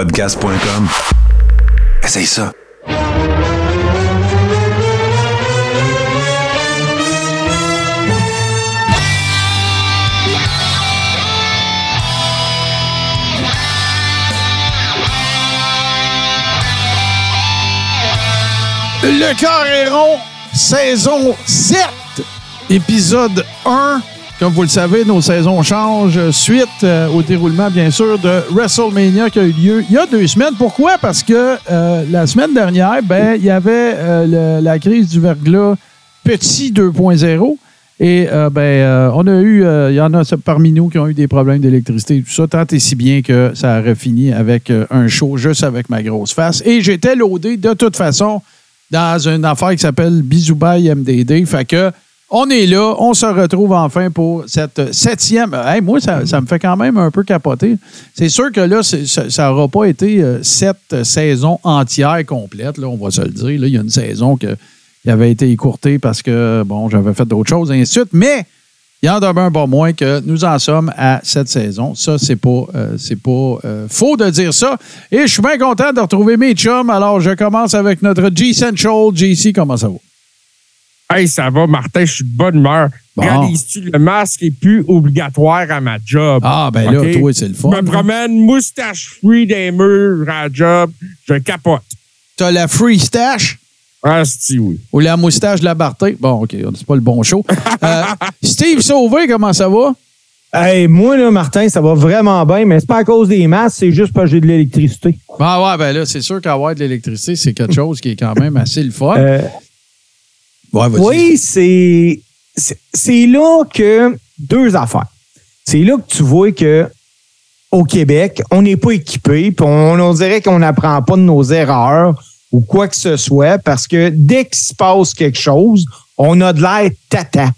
podcast.com. Essaye ça. Le cœur est rond, saison 7, épisode 1. Comme vous le savez, nos saisons changent suite euh, au déroulement, bien sûr, de WrestleMania qui a eu lieu il y a deux semaines. Pourquoi? Parce que euh, la semaine dernière, ben, il y avait euh, la crise du verglas petit 2.0. Et ben, on a eu, il y en a parmi nous qui ont eu des problèmes d'électricité et tout ça, tant et si bien que ça aurait fini avec un show juste avec ma grosse face. Et j'étais loadé de toute façon dans une affaire qui s'appelle Bisoubaï MDD. Fait que on est là, on se retrouve enfin pour cette septième. Hey, moi, ça, me fait quand même un peu capoter. C'est sûr que là, ça n'aura pas été euh, sept saisons entières complètes, là, on va se le dire. Là, il y a une saison qui avait été écourtée parce que, bon, j'avais fait d'autres choses, et ainsi de suite. Mais il en demeure pas moins que nous en sommes à cette saison. Ça, c'est pas, euh, pas euh, faux de dire ça. Et je suis bien content de retrouver mes chums. Alors, je commence avec notre G-Central. JC, comment ça va? Hey, ça va, Martin, je suis de bonne humeur. Bon. Réalises-tu, le masque est plus obligatoire à ma job? Ah, ben là, toi, c'est le fun. Je me promène moustache free des murs à la job. Je capote. T'as la free stash? Ah, c'est oui. ou la moustache de la Barté? Bon, OK, c'est pas le bon show. Euh, Steve Sauvé, comment ça va? Hey, moi, là, Martin, ça va vraiment bien, mais c'est pas à cause des masses, c'est juste parce que j'ai de l'électricité. Ah ouais, ben là, c'est sûr qu'avoir de l'électricité, c'est quelque chose qui est quand même assez le fun. Euh, Oui, c'est, c'est là que deux affaires. C'est là que tu vois que au Québec, on n'est pas équipé, puis on, dirait qu'on n'apprend pas de nos erreurs ou quoi que ce soit, parce que dès qu'il se passe quelque chose, on a de l'air tata.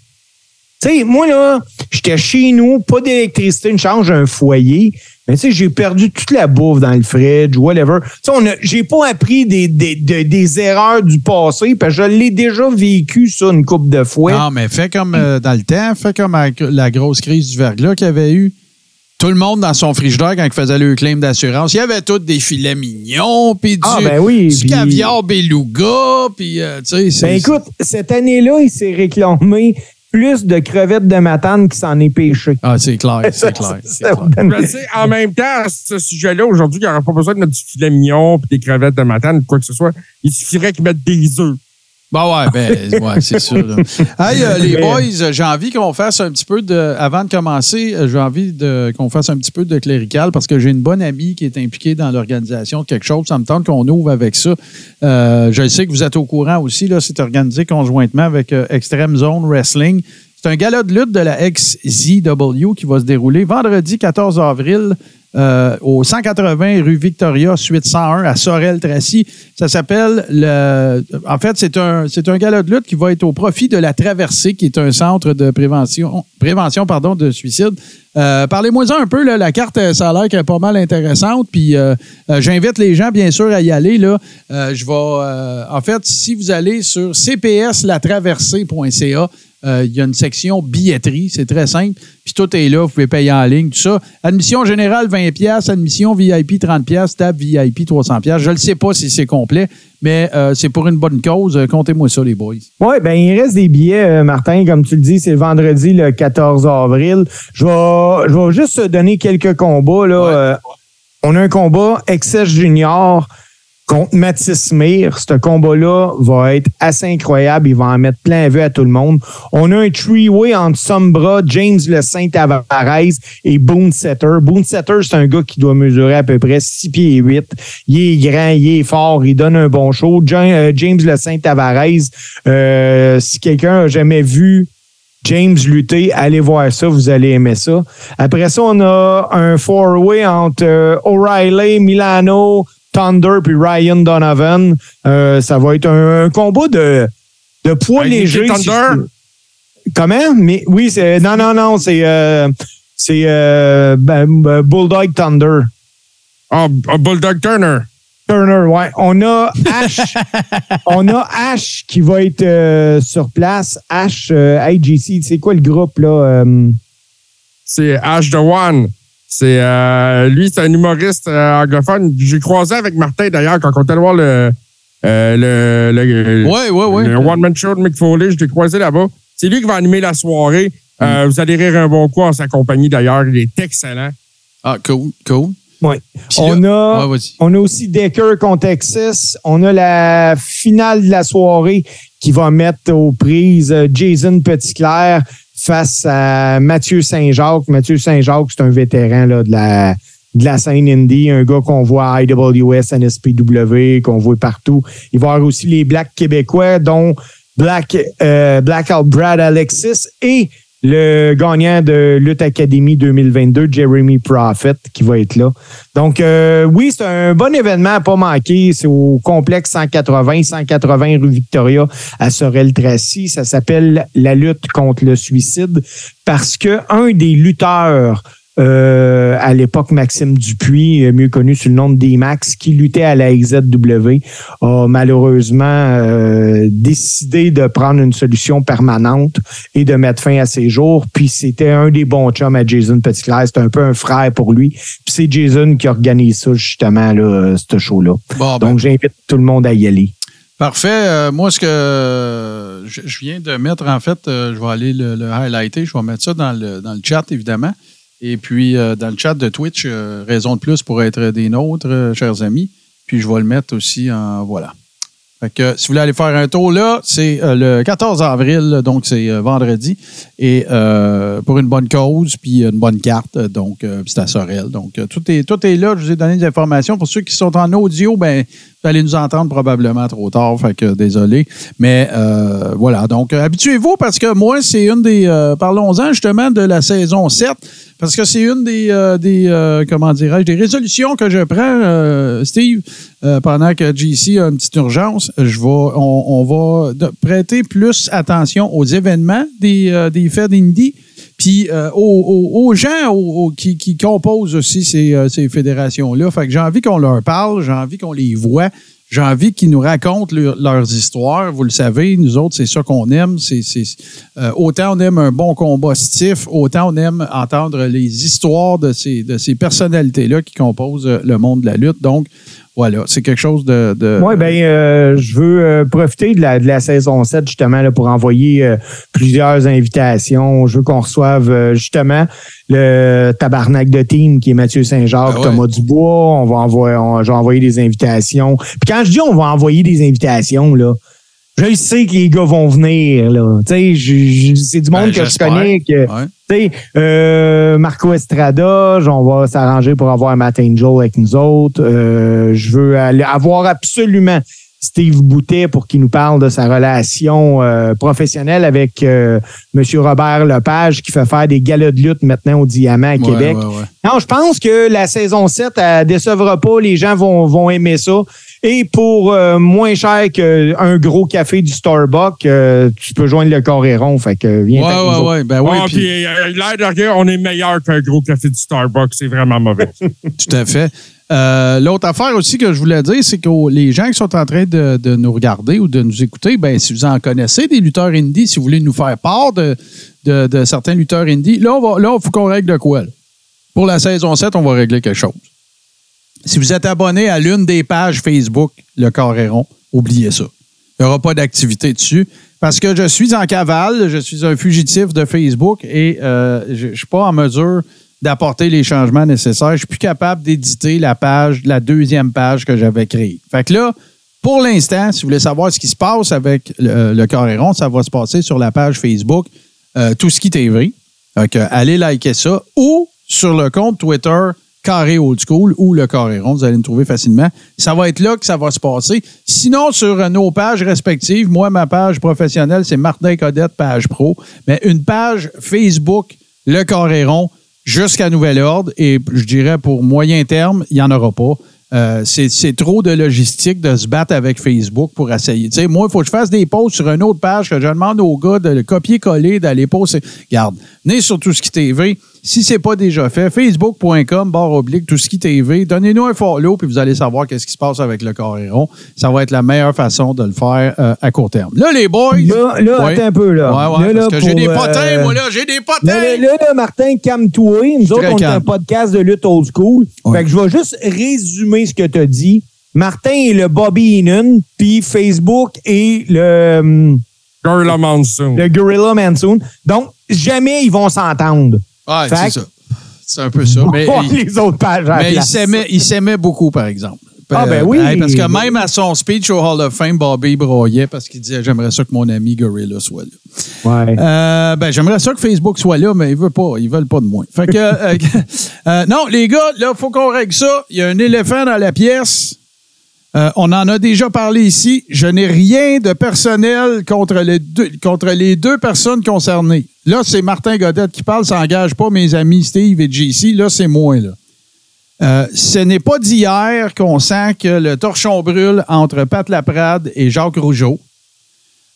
Tu sais, moi, là, j'étais chez nous, pas d'électricité, une change un foyer. Mais tu sais, j'ai perdu toute la bouffe dans le fridge, whatever. Tu sais, j'ai pas appris des, des, des, des erreurs du passé, parce que je l'ai déjà vécu, ça, une couple de fois. Non, mais fais comme euh, dans le temps, fais comme la grosse crise du verglas qu'il y avait eu. Tout le monde dans son frigidaire, quand il faisait le claim d'assurance, il y avait tous des filets mignons, puis du, Ah, ben oui, du caviar beluga, puis euh, tu sais. Ben écoute, cette année-là, il s'est réclamé plus de crevettes de matane qui s'en est pêché. Ah, c'est clair, c'est clair. c'est en même temps, à ce sujet-là, aujourd'hui, il n'y aura pas besoin de mettre du filet mignon puis des crevettes de matane ou quoi que ce soit. Il suffirait qu'ils mettent des œufs. Ben ouais, ben, ouais, c'est sûr. là. Hey, euh, les boys, euh, j'ai envie qu'on fasse un petit peu de. Avant de commencer, euh, j'ai envie de, qu'on fasse un petit peu de clérical parce que j'ai une bonne amie qui est impliquée dans l'organisation de quelque chose. Ça me tente qu'on ouvre avec ça. Euh, je sais que vous êtes au courant aussi. Là, c'est organisé conjointement avec euh, Extreme Zone Wrestling. C'est un gala de lutte de la XZW qui va se dérouler vendredi 14 avril euh, au 180 rue Victoria, suite 101 à Sorel-Tracy. Ça s'appelle le. En fait, c'est un, c'est un gala de lutte qui va être au profit de la Traversée, qui est un centre de prévention, prévention pardon, de suicide. Euh, Parlez-moi-en un peu. Là, la carte, euh, ça a l'air qu'elle est pas mal intéressante. Puis j'invite les gens, bien sûr, à y aller. Là. Je vais. en fait, si vous allez sur cpslatraversée.ca, euh, il y a une section billetterie, c'est très simple. Puis tout est là, vous pouvez payer en ligne, tout ça. Admission générale 20 pièces, admission VIP 30 pièces, table VIP 300 pièces. Je ne sais pas si c'est complet, mais euh, c'est pour une bonne cause. Euh, Comptez-moi ça les boys. Oui, ben il reste des billets, euh, Martin, comme tu le dis, c'est le vendredi le 14 avril. Je vais, je vais juste te donner quelques combats. Là. On a un combat Excess Junior contre Mathis Mir. Ce combat-là va être assez incroyable. Il va en mettre plein vue à tout le monde. On a un three-way entre Sombra, James Le Saint-Tavares et Boone Setter. Boone Setter, c'est un gars qui doit mesurer à peu près 6 pieds et 8. Il est grand, il est fort, il donne un bon show. Euh, James Le Saint-Tavares, euh, si quelqu'un a jamais vu James lutter, allez voir ça, vous allez aimer ça. Après ça, on a un four-way entre euh, O'Reilly, Milano, Thunder puis Ryan Donovan. Euh, ça va être un, un combat de, de poids léger. Si Thunder? Comment? Mais oui, c'est non, non, non, c'est euh, c'est euh, ben, Bulldog Thunder. Ah, ah, Bulldog Turner. Turner, ouais. On a Ash. on a Ash qui va être euh, sur place. Ash euh, IGC, c'est quoi le groupe là? euh, C'est Ash the One. C'est euh, lui, c'est un humoriste euh, anglophone. J'ai croisé avec Martin d'ailleurs quand on était voir le euh, le, le, Ouais, ouais, ouais. le One Man Show de Mick Foley. Je l'ai croisé là-bas. C'est lui qui va animer la soirée. Euh, Vous allez rire un bon coup en sa compagnie d'ailleurs. Il est excellent. Ah, cool, cool. Ouais. On a, Ouais, on a aussi Decker contre Texas. On a la finale de la soirée qui va mettre aux prises Jason Petitclerc face à Mathieu Saint-Jacques. Mathieu Saint-Jacques, c'est un vétéran de la de la scène indie, un gars qu'on voit à IWS, NSPW, qu'on voit partout. Il va y avoir aussi les Blacks québécois, dont Black, euh, Black Out Brad Alexis et le gagnant de Lutte Academy 2022, Jeremy Prophet, qui va être là. Donc, euh, oui, c'est un bon événement à pas manquer. C'est au complexe 180, 180 rue Victoria à Sorel-Tracy. Ça s'appelle la lutte contre le suicide parce que un des lutteurs euh, à l'époque, Maxime Dupuis, euh, mieux connu sous le nom de D-Max, qui luttait à la XZW, a malheureusement euh, décidé de prendre une solution permanente et de mettre fin à ses jours. Puis c'était un des bons chums à Jason Petitclerc. C'était un peu un frère pour lui. Puis c'est Jason qui organise ça, justement, là, ce show-là. Bon, ben, Donc, j'invite tout le monde à y aller. Parfait. Euh, moi, ce que euh, je, je viens de mettre, en fait, euh, je vais aller le, le highlighter. Je vais mettre ça dans le, dans le chat, évidemment. Et puis, euh, dans le chat de Twitch, euh, raison de plus pour être des nôtres, euh, chers amis. Puis, je vais le mettre aussi en. Voilà. Fait que si vous voulez aller faire un tour là, c'est le 14 avril, donc c'est vendredi. Et pour une bonne cause, puis une bonne carte, donc c'est à Sorel. Donc tout est, tout est là. Je vous ai donné des informations. Pour ceux qui sont en audio, ben vous allez nous entendre probablement trop tard, fait que désolé. Mais euh, voilà, donc euh, habituez-vous parce que moi, c'est une des... euh, Parlons-en justement de la saison 7, parce que c'est une des, euh, des euh, comment dirais-je, des résolutions que je prends, euh, Steve, pendant que JC a une petite urgence. Je vais, on, on va prêter plus attention aux événements des, des fêtes indie puis euh, aux, gens qui, composent aussi ces, euh, ces fédérations-là. Fait que j'ai envie qu'on leur parle, j'ai envie qu'on les voit, j'ai envie qu'ils nous racontent leur- leurs histoires. Vous le savez, nous autres, c'est ça qu'on aime. C'est, euh, autant on aime un bon combat stiff, autant on aime entendre les histoires de ces, de ces personnalités-là qui composent le monde de la lutte. Donc, voilà, c'est quelque chose de... de Oui, ben, euh, je veux euh, profiter de la, de la saison 7 justement là, pour envoyer euh, plusieurs invitations. Je veux qu'on reçoive euh, justement le tabarnak de team qui est Mathieu Saint-Jacques, Ah ouais. Thomas Dubois. On va envoyer, on, je vais envoyer des invitations. Puis quand je dis on va envoyer des invitations, là, je sais que les gars vont venir. Là. Tu sais, je- je- c'est du monde Ben, que je connais. Que, Ouais. tu sais, euh, Marco Estrada, on va s'arranger pour avoir Matt Angel avec nous autres. Euh, je veux aller- avoir absolument Steve Boutet pour qu'il nous parle de sa relation euh, professionnelle avec euh, M. Robert Lepage qui fait faire des galas de lutte maintenant au Diamant à Ouais, Québec. ouais. Non, je pense que la saison 7, elle décevra pas. Les gens vont, vont aimer ça. Et pour euh, moins cher qu'un gros café du Starbucks, euh, tu peux joindre le Coréron. Fait que viens Ouais, ouais, ouais. Ben oui, Ah, puis- euh, l'air de rien, on est meilleur qu'un gros café du Starbucks. C'est vraiment mauvais. Tout à fait. Euh, L'autre affaire aussi que je voulais dire, c'est que les gens qui sont en train de, de nous regarder ou de nous écouter, ben, si vous en connaissez des lutteurs indie, si vous voulez nous faire part de, de- de certains lutteurs indie, là, on va- là, il faut qu'on règle de quoi? là? Pour la saison 7, on va régler quelque chose. Si vous êtes abonné à l'une des pages Facebook, le Coréron, oubliez ça. Il n'y aura pas d'activité dessus. Parce que je suis en cavale, je suis un fugitif de Facebook et euh, je ne suis pas en mesure d'apporter les changements nécessaires. Je suis plus capable d'éditer la page, la deuxième page que j'avais créée. Fait que là, pour l'instant, si vous voulez savoir ce qui se passe avec le, le Coréron, ça va se passer sur la page Facebook euh, Tout ce qui TV. Que allez liker ça ou sur le compte Twitter Carré Old School ou le Coréron. Vous allez me trouver facilement. Ça va être là que ça va se passer. Sinon, sur euh, nos pages respectives, moi, ma page professionnelle, c'est Martin Codette, page pro. Mais une page Facebook, le Coréron, jusqu'à nouvel ordre. Et je dirais pour moyen terme, il n'y en aura pas. Euh, c'est trop de logistique de se battre avec Facebook pour essayer. Moi, il faut que je fasse des posts sur une autre page que je demande aux gars de le copier-coller, d'aller poster. Regarde, venez sur tout ce qui TV. Si c'est pas déjà fait, facebook.com, barre oblique, tout ce qui TV, donnez-nous un follow, puis vous allez savoir qu'est-ce qui se passe avec le Coréron. Ça va être la meilleure façon de le faire euh, à court terme. Là, les boys. Là, là Ouais. attends un peu, là. Ouais, ouais, Là, parce là, que j'ai des euh, potins, moi, là, j'ai des potins. Là, là, Martin, calme-toi. Nous autres, on est calme. un podcast de lutte old school. Ouais. Fait que je vais juste résumer ce que tu as dit. Martin est le Bobby Heenan, puis Facebook est le, hum, Gorilla Monsoon. le Gorilla Monsoon. Donc, jamais ils vont s'entendre. C'est que- ça. C'est un peu ça. Mais, les autres pages à la mais il s'aimait, beaucoup, par exemple. Ah, ben Euh, oui. parce que même à son speech au Hall of Fame, Bobby broyait parce qu'il disait J'aimerais ça que mon ami Gorilla soit là. Ouais. Euh, ben, j'aimerais ça que Facebook soit là, mais ils veulent pas. Ils veulent pas de moi. Fait que, euh, euh, non, les gars, là, faut qu'on règle ça. Il y a un éléphant dans la pièce. On en a déjà parlé ici. Je n'ai rien de personnel contre les deux, contre les deux personnes concernées. Là, c'est Martin Godette qui parle. Ça n'engage pas mes amis Steve et JC. Là, c'est moi, là. Euh, ce n'est pas d'hier qu'on sent que le torchon brûle entre Pat Laprade et Jacques Rougeau.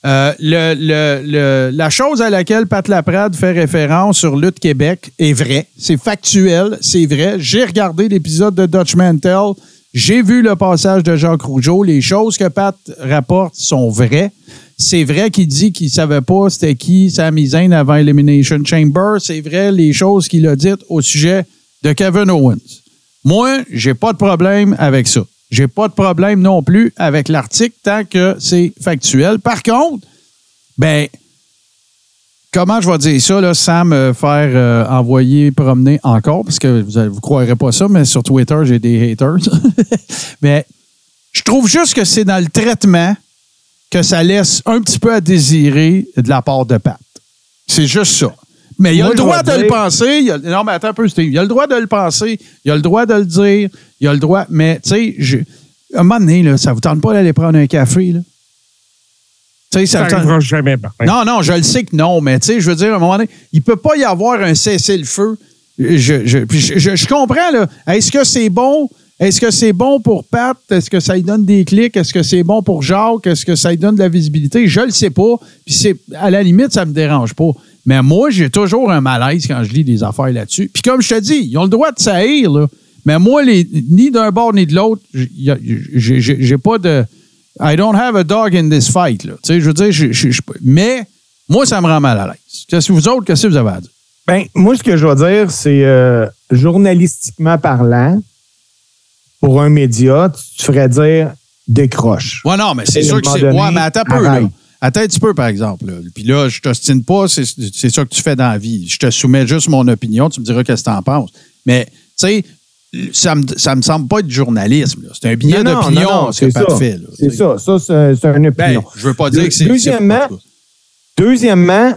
Euh, la chose à laquelle Pat Laprade fait référence sur Lutte Québec est vraie. C'est factuel, c'est vrai. J'ai regardé l'épisode de Dutch Mantel. J'ai vu le passage de Jacques Rougeau. Les choses que Pat rapporte sont vraies. C'est vrai qu'il dit qu'il savait pas c'était qui Sami Zayn avant Elimination Chamber. C'est vrai les choses qu'il a dites au sujet de Kevin Owens. Moi, j'ai pas de problème avec ça. J'ai pas de problème non plus avec l'article tant que c'est factuel. Par contre, ben, comment je vais dire ça là, sans me faire euh, envoyer promener encore, parce que vous ne croirez pas ça, mais sur Twitter, j'ai des haters. mais je trouve juste que c'est dans le traitement que ça laisse un petit peu à désirer de la part de Pat. C'est juste ça. Mais il a Moi, le droit de le penser. il a- non, mais attends un peu, Steve. Il a le droit de le penser. Il a le droit de le dire. Il a le droit. Mais, tu sais, je- à un moment donné, là, ça vous tente pas d'aller prendre un café, là? Ça Ça tente- jamais, Martin. non, non, je le sais que non, mais tu sais, je veux dire, à un moment donné, il peut pas y avoir un cessez-le-feu. Je, je, je- je comprends, là. Est-ce que c'est bon? Est-ce que c'est bon pour Pat? Est-ce que ça lui donne des clics? Est-ce que c'est bon pour Jacques? Est-ce que ça lui donne de la visibilité? Je le sais pas. Puis c'est, à la limite, ça me dérange pas. Mais moi, j'ai toujours un malaise quand je lis des affaires là-dessus. Puis comme je te dis, ils ont le droit de s'haïr, là. Mais moi, ni d'un bord ni de l'autre, j'ai- pas de. I don't have a dog in this fight. Là. Tu sais, je veux dire, je- mais moi, ça me rend mal à l'aise. Qu'est-ce que vous autres, qu'est-ce que vous avez à dire? Ben, moi, ce que je vais dire, c'est euh, journalistiquement parlant, pour un média, tu, ferais dire décroche. Ouais, non, mais c'est sûr que c'est. donné, Ouais, mais attends un peu, là. Attends un petit peu, par exemple. là. Puis là, je t'ostine pas, c'est c'est ça que tu fais dans la vie. Je te soumets juste mon opinion, tu me diras qu'est-ce que t'en penses. Mais, tu sais, ça me, ça me semble pas être du journalisme. là. C'est un billet Non, d'opinion, non, non, c'est ça. fait. là, C'est ça. Ça, c'est c'est une Ben, opinion. je veux pas dire que c'est. deuxièmement, c'est-. Deuxièmement,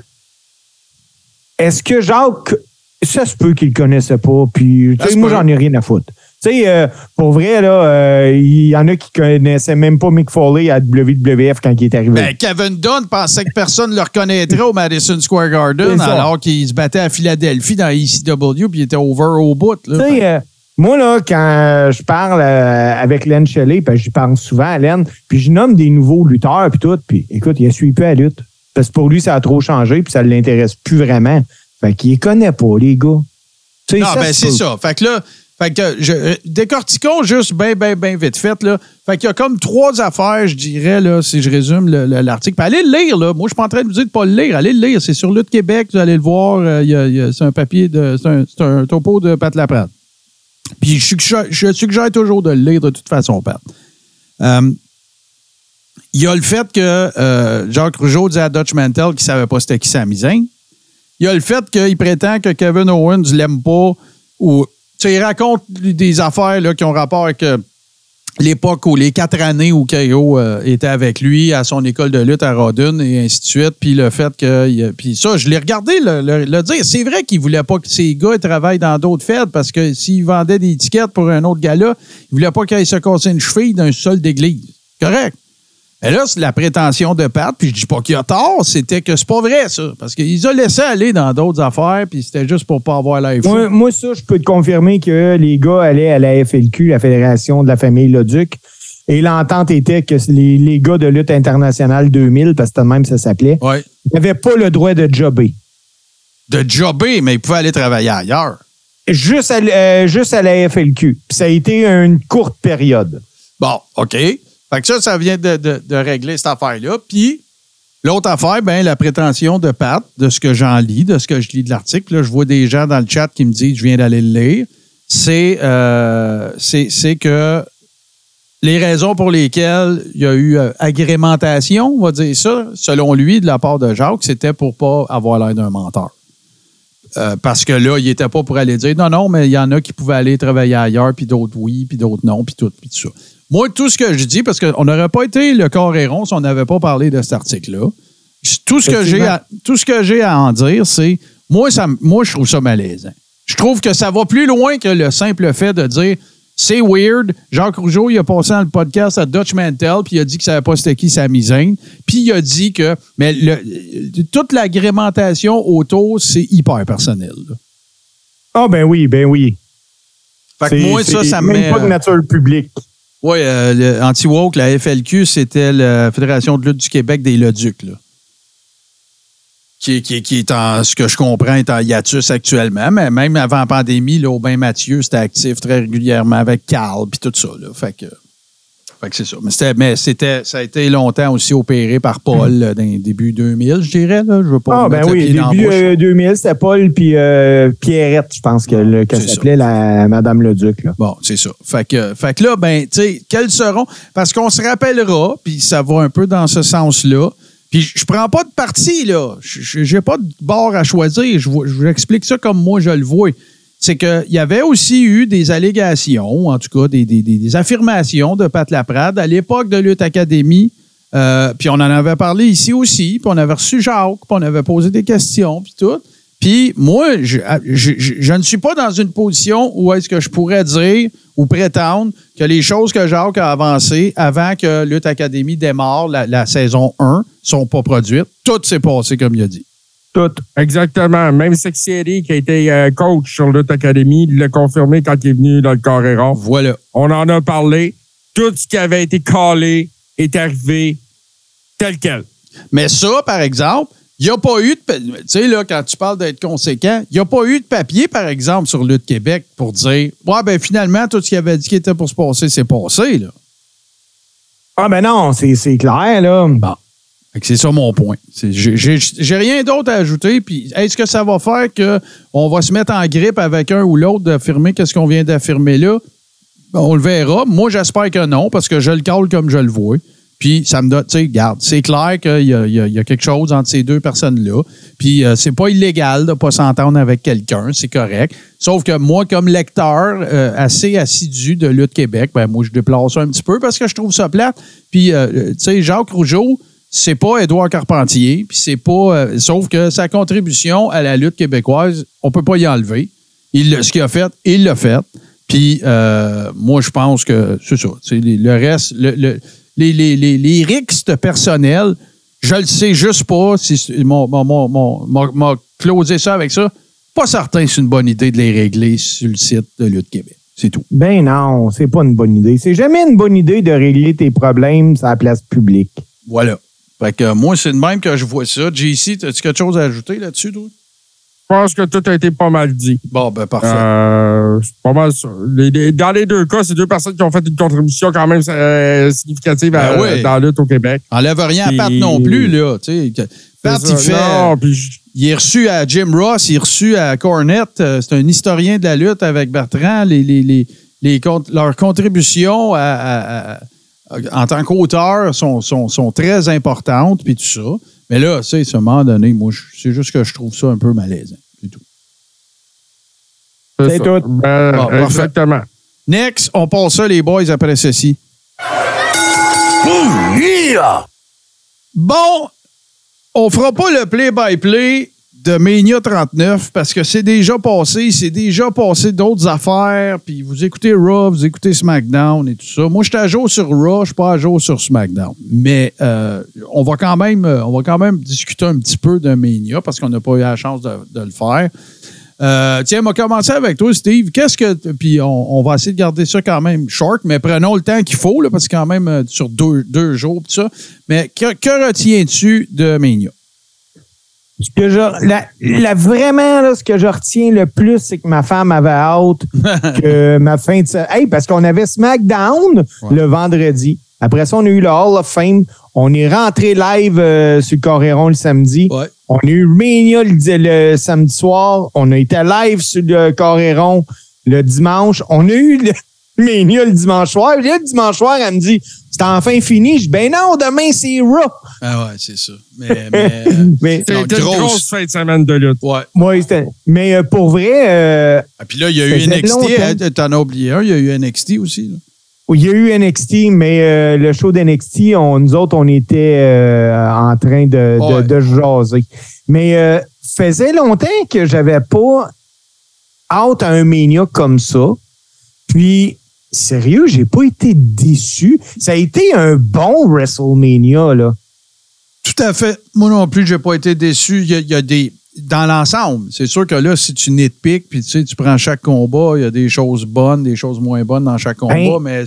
est-ce que Jacques, ça se peut qu'il le connaissait pas, puis moi, j'en ai rien à foutre. Tu sais, euh, pour vrai, là, euh, il y en a qui connaissaient même pas Mick Foley à WWF quand il est arrivé. Ben, Kevin Dunn pensait que personne ne le reconnaîtrait au Madison Square Garden alors qu'il se battait à Philadelphie dans ECW puis il était over au bout. Là. Tu sais, euh, moi, là, quand je parle avec Len Shelley, parce que j'y parle souvent à Len, puis je nomme des nouveaux lutteurs, puis tout, puis écoute, il ne suit plus à la lutte. Parce que pour lui, ça a trop changé, puis ça ne l'intéresse plus vraiment. Fait qu'il les connaît pas, les gars. Tu sais, non, ben c'est ça. Fait que là, fait que je, euh, décortiquons juste bien, bien, bien vite fait. Là. Fait qu'il y a comme trois affaires, je dirais, là, si je résume le- le- l'article. Allez le lire, là. Moi, je suis pas en train de vous dire de pas le lire. Allez le lire. C'est sur Lutte Québec, vous allez le voir. Euh, c'est un papier de. C'est un, un topo de Pat Laprade. Puis je suggère, je toujours de le lire de toute façon, Pat. Euh, il y a le fait que euh, Jacques Rougeau dit à Dutch Mantel qu'il ne savait pas c'était qui Zayn. Il y a le fait qu'il prétend que Kevin Owens l'aime pas ou tu sais, il raconte des affaires là, qui ont rapport avec euh, l'époque où les quatre années où KO euh, était avec lui à son école de lutte à Rodden et ainsi de suite. Puis le fait que. Puis ça, je l'ai regardé le, le- dire. C'est vrai qu'il voulait pas que ces gars travaillent dans d'autres fêtes parce que s'ils vendaient des étiquettes pour un autre gars-là, il voulait pas qu'ils se casser une cheville d'un sol d'église. Correct. Et là, c'est la prétention de Pat, puis je dis pas qu'il a tort, c'était que c'est pas vrai, ça. Parce qu'ils ont laissé aller dans d'autres affaires, puis c'était juste pour pas avoir l'air. Moi, moi, ça, je peux te confirmer que les gars allaient à la FLQ, la Fédération de la famille Leduc, et l'entente était que les, les gars de lutte internationale 2000, parce que de même ça s'appelait, Ouais. n'avaient pas le droit de jobber. de jobber, mais il pouvait aller travailler ailleurs. Juste à, euh, juste à la FLQ. Puis ça a été une courte période. Bon, OK. Fait que ça, ça vient de, régler cette affaire-là. Puis, l'autre affaire, ben la prétention de Pat, de ce que j'en lis, de ce que je lis de l'article, là, je vois des gens dans le chat qui me disent je viens d'aller le lire. C'est euh, c'est c'est que les raisons pour lesquelles il y a eu euh, agrémentation, on va dire ça, selon lui, de la part de Jacques, c'était pour pas avoir l'air d'un menteur. Euh, parce que là, il n'était pas pour aller dire non, non, mais il y en a qui pouvaient aller travailler ailleurs, puis d'autres oui, puis d'autres non, puis tout, puis tout ça. Moi, tout ce que je dis, parce qu'on n'aurait pas été le corps et rond si on n'avait pas parlé de cet article-là. Tout ce que j'ai à, tout ce que j'ai à en dire, c'est moi, ça, moi, je trouve ça malaisant. Je trouve que ça va plus loin que le simple fait de dire c'est weird. Jacques Rougeau, il a passé dans le podcast à Dutch Mantel, puis il a dit que ça savait pas c'était qui sa misaine. Puis il a dit que mais le- toute l'agrémentation autour, c'est hyper personnel. Ah, ben oui, ben oui. Fait que moi, ça, ça me même met. pas de euh, nature publique. Oui, euh, anti-woke, la FLQ, c'était la Fédération de lutte du Québec des Leducs, là. Qui, qui, qui est en, ce que je comprends, est en hiatus actuellement. Mais même avant la pandémie, là, Aubin Mathieu, c'était actif très régulièrement avec Carl, puis tout ça, là. Fait que, fait que c'est ça. Mais, c'était, mais c'était, ça a été longtemps aussi opéré par Paul là, dans les débuts 2000, je dirais, là. Je veux pas Ah, ben le oui, début euh, 2000, c'était Paul puis euh, Pierrette, je pense que le- qu'elle C'est ça. s'appelait la Madame Leduc. Là. Bon, c'est ça. Fait que, fait que là, ben, tu sais, quels seront? Parce qu'on se rappellera, puis ça va un peu dans ce sens-là. Puis je prends pas de parti, là. J'ai pas de bord à choisir. Je vous explique ça comme moi je le vois. C'est qu'il y avait aussi eu des allégations, en tout cas des, affirmations de Pat Laprade à l'époque de Lutte Académie. Euh, puis on en avait parlé ici aussi, puis on avait reçu Jacques, puis on avait posé des questions, puis tout. Puis moi, je, ne suis pas dans une position où est-ce que je pourrais dire ou prétendre que les choses que Jacques a avancées avant que Lutte Académie démarre la, la saison 1 sont pas produites. Tout s'est passé comme il a dit. Tout. Exactement. Même Sexy Eddie, qui a été euh, coach sur Lutte Academy, il l'a confirmé quand il est venu dans le Carrera. Voilà. On en a parlé. Tout ce qui avait été calé est arrivé tel quel. Mais ça, par exemple, il n'y a pas eu de. pa- Tu sais, là, quand tu parles d'être conséquent, il n'y a pas eu de papier, par exemple, sur Lutte Québec pour dire Ouais, ben finalement, tout ce qu'il avait dit qui était pour se passer, c'est passé, là. Ah, ben non, c'est c'est clair, là. Bon. C'est ça mon point. J'ai rien d'autre à ajouter. Est-ce que ça va faire qu'on va se mettre en grippe avec un ou l'autre d'affirmer qu'est-ce qu'on vient d'affirmer là? Ben, on le verra. Moi, j'espère que non, parce que je le cale comme je le vois. Puis ça me donne, tu sais, garde, c'est clair qu'il y, a- quelque chose entre ces deux personnes-là. Puis euh, c'est pas illégal de pas s'entendre avec quelqu'un, c'est correct. Sauf que moi, comme lecteur euh, assez assidu de Lutte Québec, ben moi, je déplace ça un petit peu parce que je trouve ça plate. Puis, euh, tu sais, Jacques Rougeau, c'est pas Édouard Carpentier, puis c'est pas. euh, sauf que sa contribution à la lutte québécoise, on peut pas y enlever. Il, ce qu'il a fait, il l'a fait. Puis euh, moi, je pense que c'est ça. Le reste, le- le- les, les, les, personnels, je le sais juste pas si mon, mon, mon, mon- m'a- m'a closé ça avec ça. Pas certain que c'est une bonne idée de les régler sur le site de Lutte Québec. C'est tout. Ben non, c'est pas une bonne idée. C'est jamais une bonne idée de régler tes problèmes sur la place publique. Voilà. Fait que euh, moi, c'est de même que je vois ça. JC, as-tu quelque chose à ajouter là-dessus, toi? Je pense que tout a été pas mal dit. Bon, ben parfait. Euh, c'est pas mal ça. Les- les- dans les deux cas, c'est deux personnes qui ont fait une contribution quand même euh, significative à- Ben oui. dans la lutte au Québec. Enlève rien à Pat non plus, là. Pat, il fait. Non, puis je- Il est reçu à Jim Ross, il est reçu à Cornette. Euh, C'est un historien de la lutte avec Bertrand. Les, les, les, les leurs contributions à- à- à- en tant qu'auteur sont, sont, sont très importantes, puis tout ça. Mais là, tu sais, à un moment donné, moi, c'est juste que je trouve ça un peu malaisant. C'est tout. C'est tout. Ben, Bon, parfait. exactement. Next, on passe ça, les boys, après ceci. Bon, on fera pas le play-by-play de Mania 39 parce que c'est déjà passé, c'est déjà passé d'autres affaires, puis vous écoutez Raw, vous écoutez SmackDown et tout ça. Moi, je suis à jour sur Raw, je suis pas à jour sur SmackDown. Mais euh, on va quand même euh, on va quand même discuter un petit peu de Mania parce qu'on n'a pas eu la chance de, le faire. Euh, tiens, on va commencer avec toi, Steve. Qu'est-ce que. Puis on, va essayer de garder ça quand même short, mais prenons le temps qu'il faut, là, parce que quand même sur deux, jours, pis ça. Mais que, que retiens-tu de Mania? Ce que je, la, la- vraiment, là, ce que je retiens le plus, c'est que ma femme avait hâte que ma fin de Hey, parce qu'on avait SmackDown le vendredi. Après ça, on a eu le Hall of Fame. On est rentré live euh, sur le Coréron le samedi. Ouais. On a eu Mania le, le samedi soir. On a été live sur le Coréron le dimanche. On a eu le Mania le dimanche soir. Puis là, le dimanche soir, elle me dit C'est enfin fini. Je dis Ben non, demain, c'est Raw. Ah ouais, c'est ça. Mais, mais Mais, C'était une grosse. grosse fin de semaine de lutte. ouais. moi, c'était- mais euh, pour vrai, euh, Ah, puis là, il y a eu NXT. hein, T'en as oublié un. Il y a eu NXT aussi. là. il y a eu NXT, mais euh, le show d'NXT, nous autres, on était euh, en train de, de, Ouais. de jaser. Mais euh, faisait longtemps que j'avais pas hâte à un Mania comme ça. Puis, sérieux, j'ai pas été déçu. Ça a été un bon WrestleMania, là. Tout à fait. Moi non plus, j'ai pas été déçu. Il y a, il y a des. Dans l'ensemble, c'est sûr que là, si tu nitpick, puis tu sais, tu prends chaque combat, il y a des choses bonnes, des choses moins bonnes dans chaque combat, Ben, mais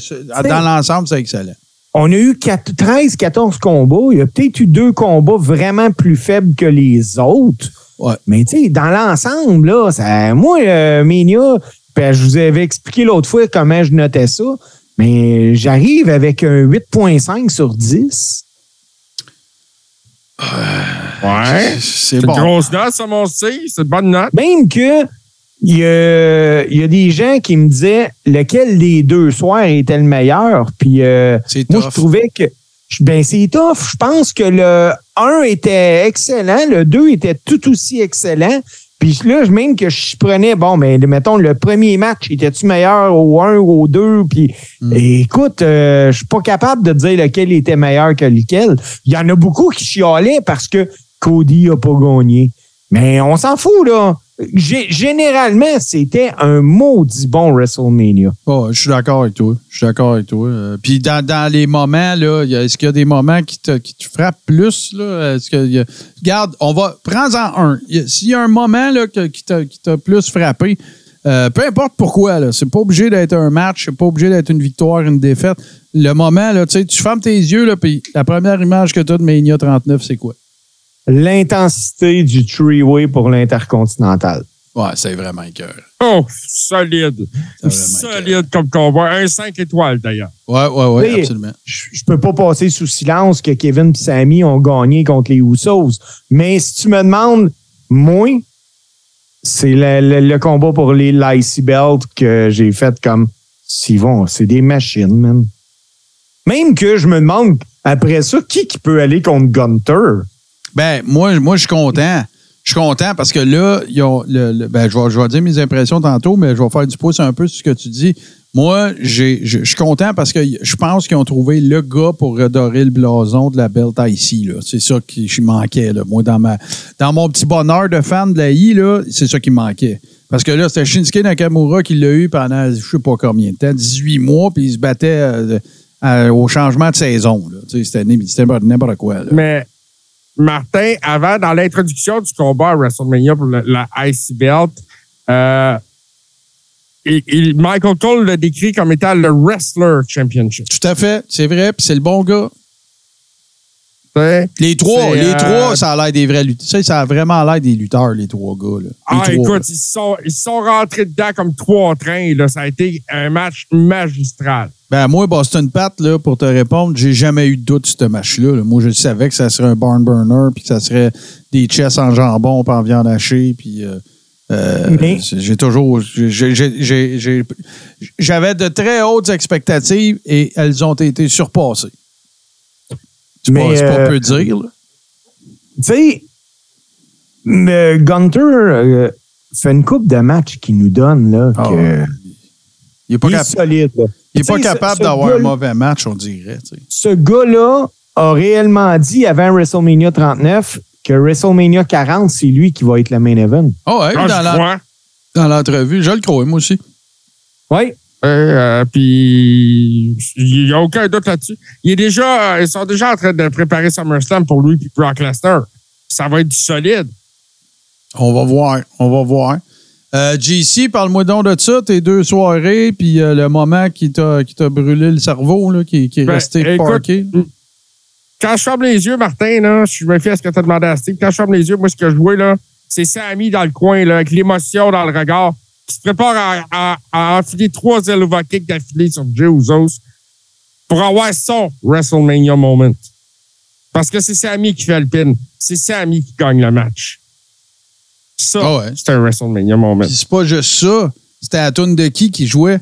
dans l'ensemble, c'est excellent. On a eu 13, 14 combats. Il y a peut-être eu deux combats vraiment plus faibles que les autres. Ouais. Mais tu sais, dans l'ensemble, là, ça, moi, euh, Mania, ben, je vous avais expliqué l'autre fois comment je notais ça, mais j'arrive avec un 8.5 sur 10. Ouais. C'est bon. une grosse note, ça, mon style. C'est une bonne note. Même que il y, a, il y a des gens qui me disaient lequel des deux soirs était le meilleur? Puis euh, C'est moi, je trouvais que ben c'est tough. Je pense que le 1 était excellent, le 2 était tout aussi excellent. Puis là, je- même que je prenais, bon, mais mettons, le premier match, était-tu meilleur au 1 ou au 2? Puis Mm. écoute, euh, je suis pas capable de dire lequel était meilleur que lequel. Il y en a beaucoup qui chialaient parce que Cody a pas gagné. Mais on s'en fout, là. Gé- Généralement, c'était un maudit bon WrestleMania. Oh, je suis d'accord avec toi. Je suis d'accord avec toi. Euh, Puis dans, dans les moments, est-ce qu'il y a des moments qui te, qui te frappent plus? Est-ce a- Regarde, on va. Prends-en un. S'il y a un moment là, que- qui t'a qui plus frappé, euh, peu importe pourquoi, c'est pas obligé d'être un match, c'est pas obligé d'être une victoire, une défaite. Le moment, là, tu fermes tes yeux, puis la première image que tu as de Mania 39, c'est quoi? L'intensité du three-way pour l'intercontinental. Ouais, c'est vraiment cœur. Oh, solide. C'est vraiment Solide comme combat. Un 5 étoiles, d'ailleurs. Ouais, ouais, ouais, Oui. absolument. Je peux pas passer sous silence que Kevin et Sammy ont gagné contre les Usos. Mais si tu me demandes, moi, c'est le, le- le combat pour les l'IC Belt que j'ai fait comme s'ils vont, c'est des machines, man. Même que je me demande après ça, qui qui peut aller contre Gunter? Ben, moi, moi je suis content. Je suis content parce que là, ils ont le, ben, je, vais, je vais dire mes impressions tantôt, mais je vais faire du pouce un peu sur ce que tu dis. Moi, je suis content parce que je pense qu'ils ont trouvé le gars pour redorer le blason de la Belt ici. C'est ça qui je manquait. Moi, dans, ma, dans mon petit bonheur de fan de la I, c'est ça qui manquait. Parce que là, c'était Shinsuke Nakamura qui l'a eu pendant je sais pas combien de temps, 18 mois, puis il se battait euh, euh, au changement de saison. c'était n'importe quoi. là. Mais Martin, avant, dans l'introduction du combat à WrestleMania pour le- la IC Belt, euh, il- il- Michael Cole l'a décrit comme étant le Wrestler Championship. Tout à fait, c'est vrai, puis c'est le bon gars. Les trois, les euh, trois, ça a l'air des vrais lutteurs. Ça, ça a vraiment l'air des lutteurs, les trois gars. Là. Les Ah, trois, écoute, ils sont, ils sont rentrés dedans comme trois trains. Là. Ça a été un match magistral. Ben, moi, Boston Pat, là, pour te répondre, j'ai jamais eu de doute sur ce match-là. là. Moi, je savais que ça serait un barn burner, puis que ça serait des chests en jambon, puis en viande hachée, puis. euh, euh, Mais- j'ai toujours. J'avais de très hautes expectatives et elles ont été surpassées. C'est pas, pas euh, peu dire. Tu sais, Gunter euh, fait une coupe de matchs qu'il nous donne, là, Ah, que Il est pas, il est solide. là. Il est pas capable d'avoir un mauvais match, on dirait. ce gars-là a réellement dit avant WrestleMania 39 que WrestleMania 40, c'est lui qui va être le main event. Ah ouais, Ah, dans je la- crois. dans l'entrevue, je le crois, moi aussi. Oui. Euh, puis il n'y a aucun doute là-dessus. Il est déjà, ils sont déjà en train de préparer SummerSlam pour lui et Brock Lesnar. Ça va être du solide. On va voir, on va voir. Euh, JC, parle-moi donc de ça, tes deux soirées, puis euh, le moment qui t'a qui t'a brûlé le cerveau, là, qui, qui est Ben, resté écoute, parké. quand je ferme les yeux, Martin, là, je me fie à ce que tu as demandé à Steve. Quand je ferme les yeux, moi, ce que je vois, là, c'est Sammy dans le coin, là, avec l'émotion dans le regard, qui se prépare à, à, à enfiler trois Elova kicks d'affilée sur Jey Usos pour avoir son WrestleMania moment. Parce que c'est Sammy qui fait le pin. C'est Sammy qui gagne le match. Ça, Ah ouais. c'est un WrestleMania moment. Puis c'est pas juste ça. C'était la tune de qui qui jouait?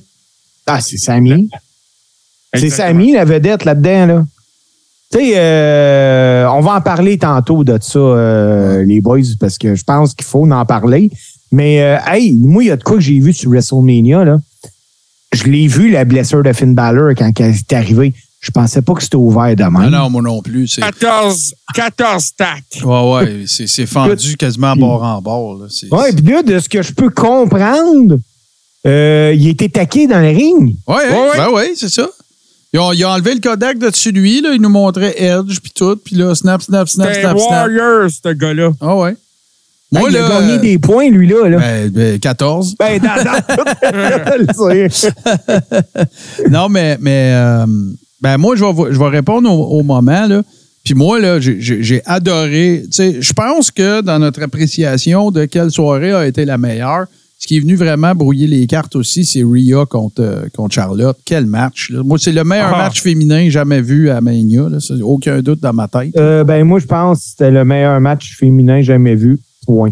Ah, c'est Sammy. C'est. Sammy, la vedette là-dedans, là. Tu sais, euh, on va en parler tantôt de ça, euh, les boys, parce que je pense qu'il faut en parler. Mais, euh, hey, moi, il y a de quoi que j'ai vu sur WrestleMania, là. Je l'ai vu, la blessure de Finn Balor, quand elle est arrivée. Je pensais pas que c'était ouvert de Ah même. non, moi non plus. C'est... 14, 14 stacks. Ouais, ouais, c'est, c'est fendu quasiment bord en bord. Là. C'est, Ouais, puis là, de ce que je peux comprendre, euh, il était taqué dans le ring. Ouais, Ouais, ouais, ouais. ben ouais, c'est ça. Ils ont, ils ont enlevé le Kodak de dessus de lui, là. Ils nous montraient Edge, puis tout. Puis là, snap, snap, snap, snap, snap. warrior, ce gars-là. Ah ouais. Moi, il a là. gagné euh, des points, lui, là. là. ben, ben, 14. Ben, dans le dire. non, mais, mais euh, ben moi, je vais, je vais répondre au, au moment. Là. Puis moi, là, j'ai- adoré. Tu sais, je pense que dans notre appréciation de quelle soirée a été la meilleure, ce qui est venu vraiment brouiller les cartes aussi, c'est Rhea contre, euh, contre Charlotte. Quel match. là. Moi, c'est le meilleur Ah. match féminin jamais vu à Mania. Là. Aucun doute dans ma tête. Euh, ben, moi, je pense que c'était le meilleur match féminin jamais vu. Point.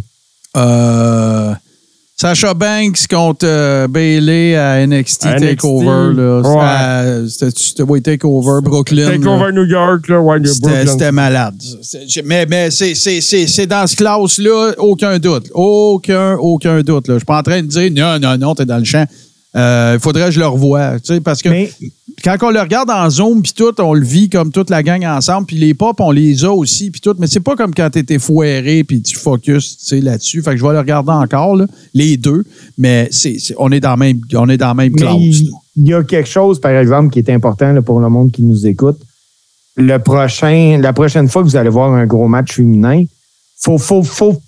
Euh, Sacha Banks contre euh, Bailey à NXT, À NXT. Takeover. Là. Ouais. C'était ouais, Takeover Brooklyn. là. Takeover New York, là, ouais, C'était Brooklyn. c'était malade. Mais, mais c'est dans ce classe-là, aucun doute. Aucun, aucun doute. là. Je suis pas en train de dire non, non, non, t'es dans le champ. Euh, Il faudrait que je le revoie. tu sais, Parce que Mais quand on le regarde en Zoom, puis tout, on le vit comme toute la gang ensemble, puis les pop, on les a aussi, puis tout. Mais c'est pas comme quand t'étais foiré, puis tu focus tu sais, là-dessus. Fait que je vais le regarder encore, là, les deux. Mais c'est c'est- on est dans la même, on est dans même classe. il y a quelque chose, par exemple, qui est important là, pour le monde qui nous écoute. Le prochain, la prochaine fois que vous allez voir un gros match féminin, faut, faut, faut,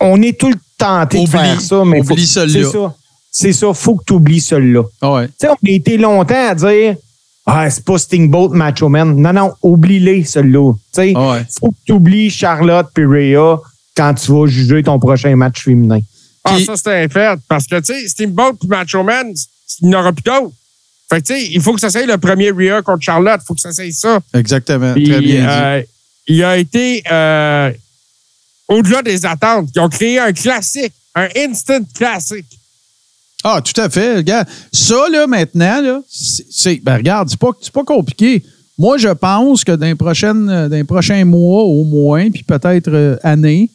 on est tout le temps tenté de Oublie- faire ça, mais faut, oublie celui-là. c'est ça. C'est ça, faut que tu oublies celui-là. Ah ouais. Tu sais, on a été longtemps à dire Ah, c'est pas Stingbolt Macho Man. Non, non, oublie-les, celui-là. Tu sais, Ah ouais. faut que tu oublies Charlotte et Rhea quand tu vas juger ton prochain match féminin. Ah, Puis- ça, c'est un fait. Parce que, tu sais, Steamboat et Macho Man, il n'y en aura plus d'autres. Fait que, tu sais, il faut que ça soit le premier Rhea contre Charlotte. Il faut que ça soit ça. Exactement. Très bien dit. euh, il a été euh, au-delà des attentes. Ils ont créé un classique, un instant classique. Ah, tout à fait. Regarde, ça, là, maintenant, là, c'est, ben, regarde, c'est pas, c'est pas compliqué. Moi, je pense que dans les, prochaines, euh, dans les prochains mois, au moins, puis peut-être euh, années,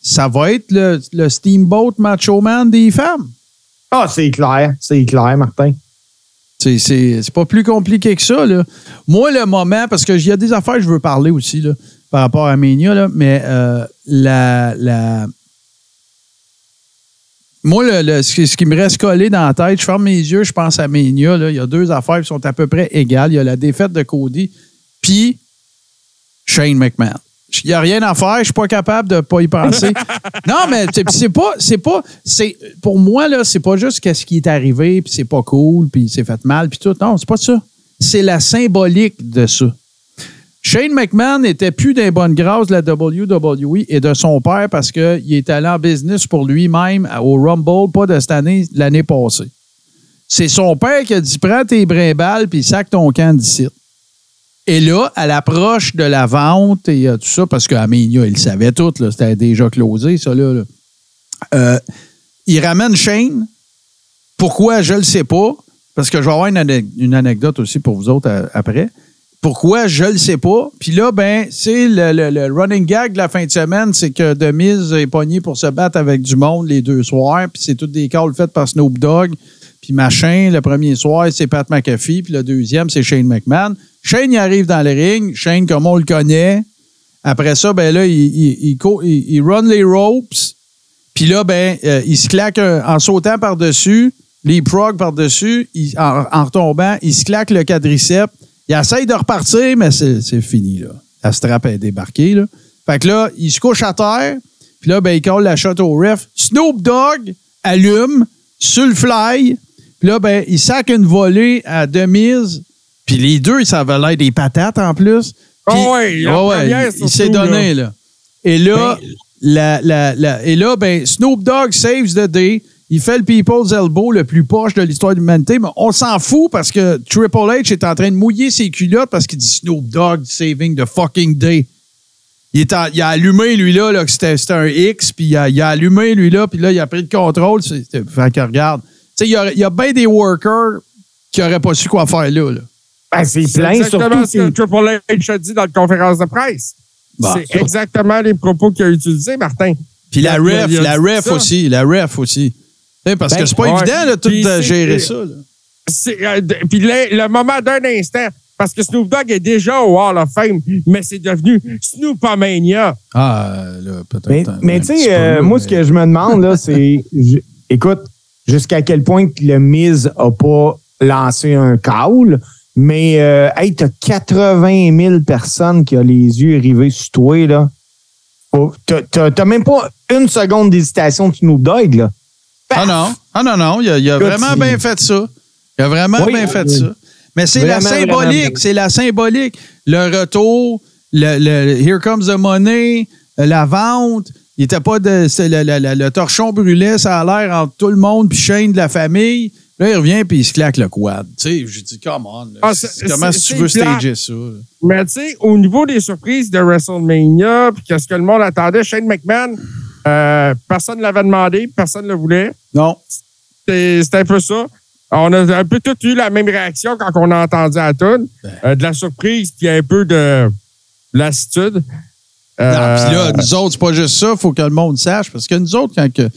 ça va être le, le Steamboat Macho Man des femmes. Ah, c'est clair, c'est clair, Martin. C'est, c'est, c'est pas plus compliqué que ça. Là. Moi, le moment, parce qu'il y a des affaires que je veux parler aussi là, par rapport à Mania, là, mais euh, la, la. Moi, le, le- ce, qui, me reste collé dans la tête, je ferme mes yeux, je pense à Mania. Là, il y a deux affaires qui sont à peu près égales. Il y a la défaite de Cody, puis Shane McMahon. Il n'y a rien à faire, je suis pas capable de pas y penser. non, mais c'est c'est pas, c'est pas, c'est pour moi là, c'est pas juste qu'est-ce qui est arrivé, puis c'est pas cool, puis c'est fait mal, puis tout. Non, c'est pas ça. C'est la symbolique de ça. Shane McMahon n'était plus d'un bonne grâce de la WWE et de son père parce qu'il est allé en business pour lui-même au Rumble, pas de cette année, l'année passée. C'est son père qui a dit Prends tes brimbales puis sac ton camp d'ici. Et là, à l'approche de la vente et euh, tout ça, parce qu'Aménia, il le savait tout, c'était déjà closé, ça, là. Euh, il ramène Shane. Pourquoi, je ne le sais pas. Parce que je vais avoir une anecdote aussi pour vous autres euh, après. Pourquoi, je le sais pas. Puis là, ben, c'est le, le- running gag de la fin de semaine, c'est que Demise est pogné pour se battre avec du monde les deux soirs. Puis c'est toutes des calls faites par Snoop Dogg. Puis machin, le premier soir, c'est Pat McAfee. Puis le deuxième, c'est Shane McMahon. Shane, arrive dans le ring. Shane, comme on le connaît. Après ça, ben là, il, il, run les ropes. Puis là, ben, euh, il se claque un- en sautant par-dessus, les prog par-dessus, en, en retombant, il se claque le quadriceps. Il essaye de repartir, mais c'est c'est fini, là. La strap est débarquée, là. Fait que là, il se couche à terre, puis là, ben, il colle la shot au ref. Snoop Dogg allume sur le fly, puis là, ben, il sac une volée à demise, puis les deux, ça avait l'air des patates en plus. Puis- Ah ouais, il- il s'est donné, là. Et là, Ben- la, la, la- et là, ben, Snoop Dogg saves the day. Il fait le People's Elbow le plus poche de l'histoire de l'humanité, mais on s'en fout parce que Triple H est en train de mouiller ses culottes parce qu'il dit Snoop Dogg saving the fucking day. Il, est en- il a allumé, lui, là, là que c'était c'était un X, puis il a, il a allumé, lui, là, puis là, il a pris le contrôle. C'est- c'est- Fait que regarde. Tu sais, il y a, il y a bien des workers qui n'auraient pas su quoi faire là. là. Ben, c'est C'est plein, exactement surtout. ce que Triple H a dit dans la conférence de presse. Bah, c'est exactement les propos qu'il a utilisés, Martin. Puis la ref, la ref ça. aussi, la ref aussi. Parce Ben, que c'est pas ouais. évident de tout euh, gérer ça. là. Euh, puis le, le moment d'un instant, parce que Snoop Dogg est déjà au Hall of Fame, mais c'est devenu Snoopomania. Ah, là, peut-être. Mais, mais tu sais, euh, là, moi, mais- ce que je me demande, là, c'est. Écoute, jusqu'à quel point le Miz a pas lancé un call, mais, euh, hey, t'as 80 000 personnes qui ont les yeux rivés sur toi, là. T'as même pas une seconde d'hésitation de Snoop Dogg, là. Ah non, ah non, non, il a, il a Écoute, vraiment bien fait ça. Il a vraiment Oui, bien fait oui. ça. Mais c'est la symbolique, c'est la symbolique. Le retour, le, le- Here comes the money, la vente. Il était pas de. le, le- le- torchon brûlait, ça a l'air entre tout le monde, puis chaîne de la famille. Là, il revient, puis il se claque le quad. Tu sais, j'ai dit, come on. Ah, Comment si tu veux stager ça? là? Mais tu sais, au niveau des surprises de WrestleMania, puis qu'est-ce que le monde attendait, Shane McMahon, euh, personne ne l'avait demandé, personne ne le voulait. Non. C'est un peu ça. On a un peu tous eu la même réaction quand on a entendu la tune. Ben. Euh, de la surprise, puis un peu de lassitude. Non, Euh, puis là, nous autres, c'est pas juste ça, il faut que le monde sache. Parce que nous autres, quand que.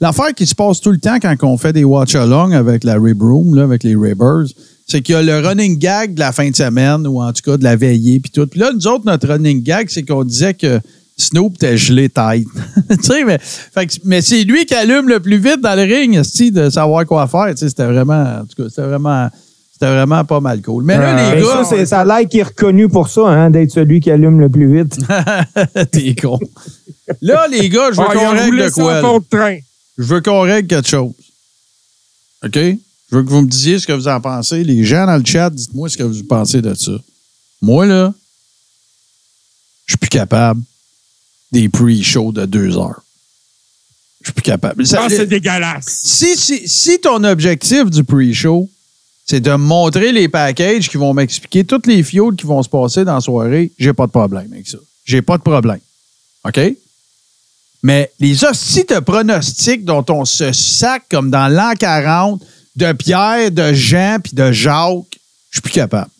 L'affaire qui se passe tout le temps quand on fait des watch-along avec la Rib Room, là, avec les Ribbers, c'est qu'il y a le running gag de la fin de semaine, ou en tout cas de la veillée, puis tout. Puis là, nous autres, notre running gag, c'est qu'on disait que Snoop était gelé tête. tu sais, mais, fait mais c'est lui qui allume le plus vite dans le ring, de savoir quoi faire. Tu sais, c'était vraiment, en tout cas, c'était vraiment, c'était vraiment pas mal cool. Mais là, Euh, les Ben, gars. ça, c'est- ça a l'air qu'il est reconnu pour ça, hein, d'être celui qui allume le plus vite. T'es con. Là, les gars, je veux ah, qu'on règle de quoi. Je veux qu'on règle quelque chose. OK? Je veux que vous me disiez ce que vous en pensez. Les gens dans le chat, dites-moi ce que vous pensez de ça. Moi, là, je suis plus capable des pre-shows de deux heures. Je suis plus capable. Ça- Ah, c'est dégueulasse. si, si, si ton objectif du pre-show, c'est de montrer les packages qui vont m'expliquer toutes les fioles qui vont se passer dans la soirée, j'ai pas de problème avec ça. J'ai pas de problème. OK? Mais les hosties de pronostics dont on se sac comme dans l'an 40 de Pierre, de Jean puis de Jacques, je suis plus capable.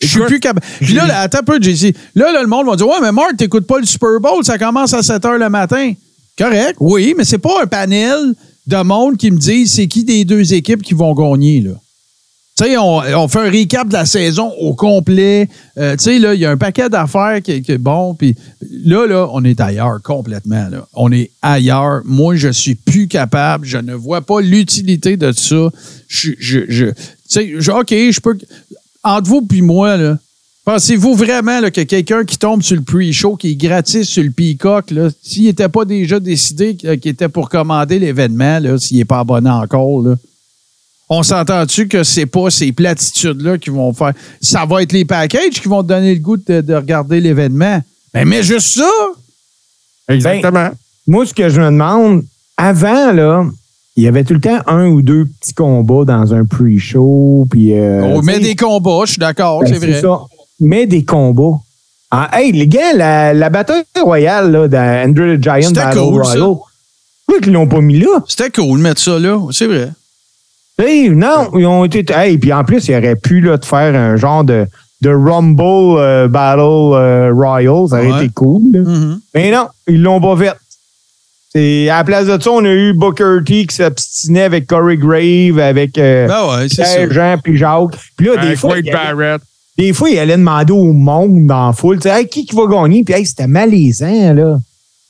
Je suis plus capable. Puis là, là, attends un peu, JC. Là, là, le monde va dire Ouais, mais Marc, t'écoutes pas le Super Bowl, ça commence à 7 h le matin. Correct, oui, mais c'est pas un panel de monde qui me dit c'est qui des deux équipes qui vont gagner, là? Tu sais, on, on fait un recap de la saison au complet. Euh, tu sais, là, il y a un paquet d'affaires qui, est bon. Puis là, là, on est ailleurs complètement. Là. On est ailleurs. Moi, je suis plus capable. Je ne vois pas l'utilité de ça. Je, je, je- tu sais, OK, je peux. Entre vous puis moi, là, pensez-vous vraiment là, que quelqu'un qui tombe sur le pre-show, qui est gratis sur le Peacock, là, s'il n'était pas déjà décidé qu'il était pour commander l'événement, là, s'il n'est pas abonné encore, là, on s'entend-tu que c'est pas ces platitudes-là qui vont faire. Ça va être les packages qui vont te donner le goût de, de regarder l'événement. Mais, mais juste ça! Exactement. Moi, ce que je me demande, avant, là, il y avait tout le temps un ou deux petits combats dans un pre-show. Puis, euh, on met tu sais, des combats, je suis d'accord, ben, c'est vrai. ça. Mais des combats. Ah, hey, les gars, la, la bataille royale là, d'Andrew the Giant Battle cool. Royal, pourquoi ils l'ont pas mis là? C'était cool de mettre ça là, c'est vrai. Hey, non, ils ont été. Hey, puis en plus, ils auraient pu là, te faire un genre de, de Rumble euh, Battle euh, Royal. Ça aurait Ouais. été cool. Mhm. Mais non, ils l'ont pas fait. C'est, à la place de ça, on a eu Booker T qui s'obstinait avec Corey Grave, avec euh, Ben ouais. Pierre, Jean puis Jacques. Puis là, des Avec fois, Wade il allait, Barrett. des fois, il allait demander au monde dans la foule, tu sais, Hey, qui, qui va gagner? Puis hey, c'était malaisant, là.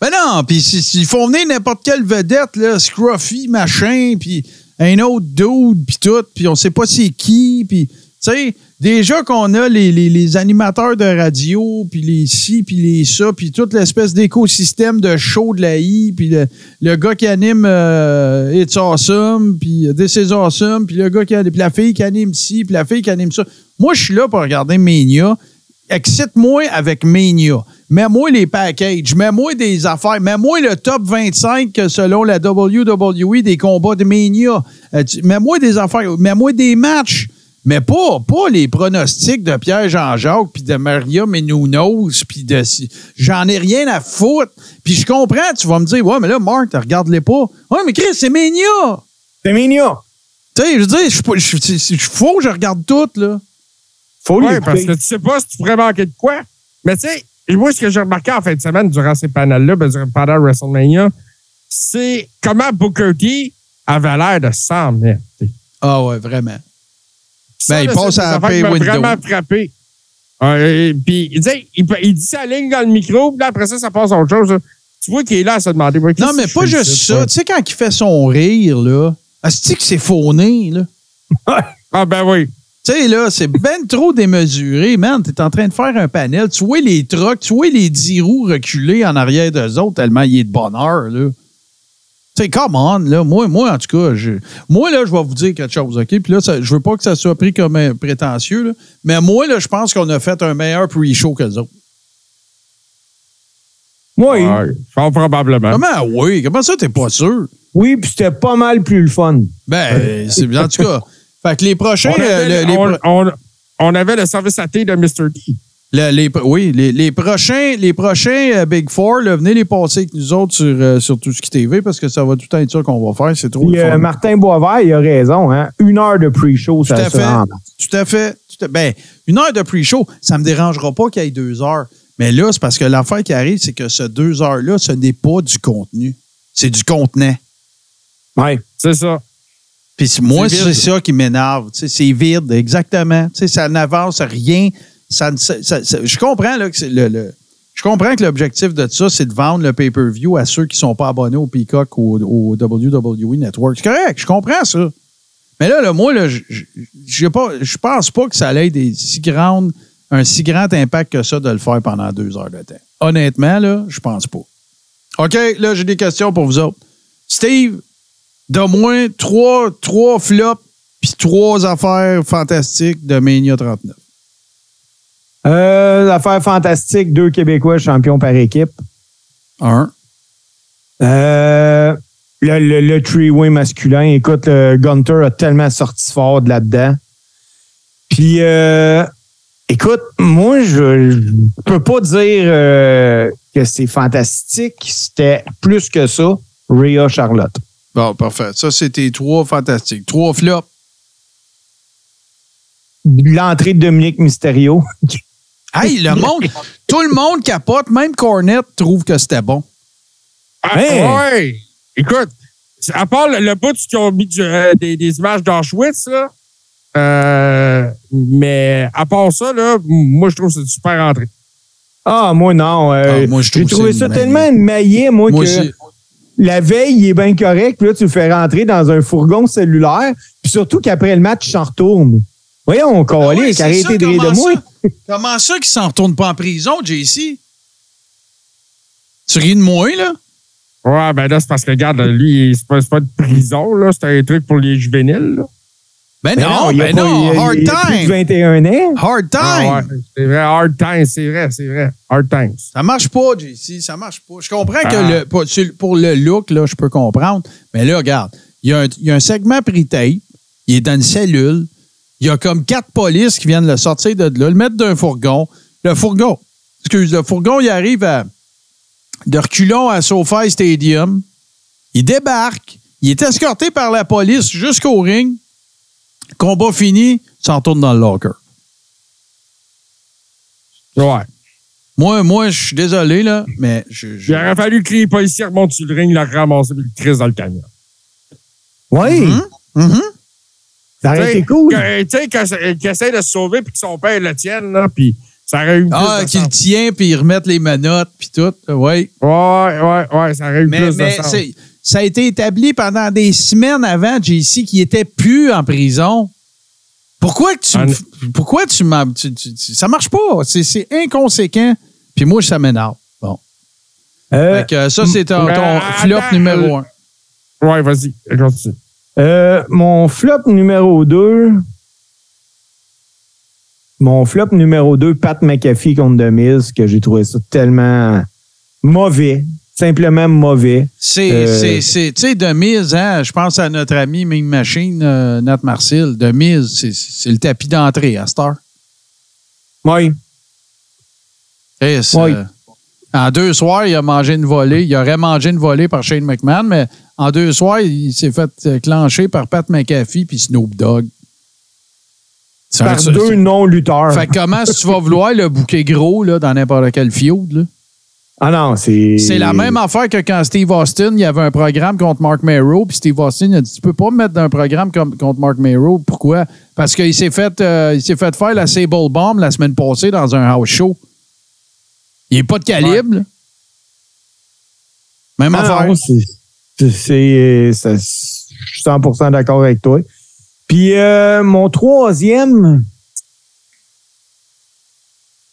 Ben non, puis s'ils font venir n'importe quelle vedette, là, Scruffy, machin, puis un autre dude, puis tout, puis on sait pas c'est qui, puis, tu sais, déjà qu'on a les, animateurs de radio, puis les ci, puis les ça, puis toute l'espèce d'écosystème de show de la I, puis le, gars qui anime euh, It's Awesome, puis euh, This is Awesome, puis le gars qui anime, puis la fille qui anime ci, puis la fille qui anime ça. Moi, je suis là pour regarder Mania. excite-moi avec Mania. Mets-moi les packages, mets-moi des affaires, mets-moi le top 25 selon la WWE des combats de Mania. Euh, mets-moi des affaires, mets-moi des matchs. Mais pas, pas les pronostics de Pierre Jean-Jacques, puis de Maria Menounos, puis de... J'en ai rien à foutre. Puis je comprends, tu vas me dire, ouais, mais là, Mark, tu regardes-les pas. Ouais, mais Chris, c'est Mania! C'est mignon. Tu sais, je veux dire, je suis pas- je suis- je- je- faut que je regarde tout, là. Faut Oui, les parce que tu sais pas si tu pourrais manquer de quoi. Mais tu sais, et moi, ce que j'ai remarqué en fin de semaine durant ces panels-là, ben, durant- pendant WrestleMania, c'est comment Booker T avait l'air de mettre. Ah ouais, vraiment. Ça, Ben, il là, passe à la vraiment frappé. Euh, puis, il, dit, il, il dit sa ligne dans le micro, puis là, après ça, ça passe à autre chose. là. Tu vois qu'il est là à se demander. Non, mais pas juste ça. Tu sais, quand il fait son rire, là, est-ce que c'est fauné, là? Ah, ben oui. Tu sais, là, c'est ben trop démesuré, man. T'es en train de faire un panel. Tu vois les trucks, tu vois les 10 roues reculer en arrière d'eux autres tellement il est de bonheur, là. Tu sais, come on, là. Moi, moi, en tout cas, je, moi, là, je vais vous dire quelque chose, OK? Puis là, ça- je veux pas que ça soit pris comme un prétentieux, là. Mais moi, là, je pense qu'on a fait un meilleur pre-show que les autres. Oui. Ouais, fort probablement. Comment, oui? Comment ça, t'es pas sûr? Oui, puis c'était pas mal plus le fun. Ben, c'est en tout cas. Fait que les prochains. On avait, euh, le- les on- pro- on- on avait le service à thé de Mr. T. le- les, oui, les, les prochains, les prochains euh, Big Four, là, venez les passer avec nous autres sur, euh, sur tout ce qui TV parce que ça va tout être ça qu'on va faire. C'est trop Puis le euh, Martin Boisvert, il a raison. Hein? Une heure de pre-show, ça fait. Tout à fait. Tout à- ben, une heure de pre-show, ça me dérangera pas qu'il y ait deux heures. Mais là, c'est parce que l'affaire qui arrive, c'est que ce deux heures-là, ce n'est pas du contenu. C'est du contenant. Ouais. C'est ça. Puis moi, C'est ça qui m'énerve. C'est vide, exactement. Ça n'avance rien. Je comprends là, que le, je comprends que l'objectif de ça, c'est de vendre le pay-per-view à ceux qui ne sont pas abonnés au Peacock ou au, WWE Network. C'est correct, je comprends ça. Mais là, moi, je pas- je pense pas que ça grandes, un si grand impact que ça de le faire pendant deux heures de temps. Honnêtement, là, je pense pas. OK, là, j'ai des questions pour vous autres. Steve, de moins trois, trois flops puis trois affaires fantastiques de Mania 39. Euh, L'affaire fantastique, deux Québécois champions par équipe. Un. Euh, le, le, le three-way masculin, écoute, le Gunter a tellement sorti fort de là-dedans. Puis, euh, écoute, moi, je, je peux pas dire euh, que c'est fantastique. C'était plus que ça. Rhea Charlotte. Bon, parfait. Ça, c'était trois fantastiques. Trois flops. L'entrée de Dominique Mysterio. Hey, le monde, tout le monde capote, même Cornette trouve que c'était bon. Ah, Hey! ouais. Écoute, à part le, le bout qu'ils ont mis du- euh, des, des images d'Auschwitz, là, euh, mais à part ça, là, moi, je trouve que c'est une super entrée. Ah, moi, non. euh, Ah, moi, je J'ai trouve trouvé c'est ça tellement maillé, moi, Moi que la veille, il est bien correct. Puis là, tu le fais rentrer dans un fourgon cellulaire. Puis surtout qu'après le match, il s'en retourne. Voyons, c'est arrêté ça, de rire de comment moi. ça? Comment ça qu'il s'en retourne pas en prison, JC? Tu ris de moi, là? Ouais, ben là, c'est parce que, regarde, lui, c'est pas, pas de prison, là. C'est un truc pour les juvéniles, là. Ben non, il a ben pas- non, il a- hard il a plus de time. 21 ans. Hard time. Ah ouais, c'est vrai, hard times, c'est vrai, c'est vrai. Hard times. Ça marche pas, JC, ça marche pas. Je comprends que Ah. le, pour le look, là, je peux comprendre. Mais là, regarde, il y, a un- il y a un segment pre-tape, il est dans une cellule, il y a comme quatre polices qui viennent le sortir de là, le mettre d'un fourgon. Le fourgon, excuse, le fourgon, il arrive à, de reculons à SoFi Stadium. Il débarque, il est escorté par la police jusqu'au ring. Combat fini, il s'en retourne dans le locker. Ouais. Moi, moi, je suis désolé, là, mais je, je- Il aurait fallu que les policiers remontent sur le ring, le ramasser et le crise dans le camion. Oui, Mhm. Mhm. Ça aurait été cool. Tu sais, qu'il essaie de se sauver puis que son père le tienne, là, puis ça aurait eu Ah, qu'il tient, puis ils remettent les menottes, puis tout. Oui. Ouais, ouais, ouais, ça aurait eu Mais, plus mais de sens. c'est- ça a été établi pendant des semaines avant, JC, qu'il était plus en prison. Pourquoi que tu. Ah, pourquoi tu m'as. tu- tu- tu- ça marche pas. C'est c'est inconséquent. Puis moi, ça m'énerve. Bon. Euh, Fait que ça, c'est ton, ton flop attends, numéro euh, un. Ouais, vas-y, continue. Euh, mon flop numéro 2. Mon flop numéro 2, Pat McAfee contre Miz, que j'ai trouvé ça tellement mauvais. Simplement mauvais. C'est, Euh, c'est, c'est, tu sais, de mise, hein, je pense à notre ami Ming Machine, euh, Nat Marcel. De mise, c'est, c'est le tapis d'entrée à Star. Oui. Oui. En deux soirs, il a mangé une volée. Il aurait mangé une volée par Shane McMahon, mais en deux soirs, il s'est fait euh, clencher par Pat McAfee puis Snoop Dogg. Un- Par deux non-lutteurs. Fait comment est-ce que tu vas vouloir le bouquet gros là, dans n'importe quel feud? Là? Ah non, c'est. C'est la même affaire que quand Steve Austin, il y avait un programme contre Mark Merrow, puis Steve Austin a dit Tu peux pas me mettre dans un programme comme, contre Mark Merrow. Pourquoi? Parce qu'il s'est fait, euh, il fait faire la Sable Bomb la semaine passée dans un house show. Il n'est pas de calibre. Même Ah affaire. c'est. Je suis 100% d'accord avec toi. Puis euh, mon troisième.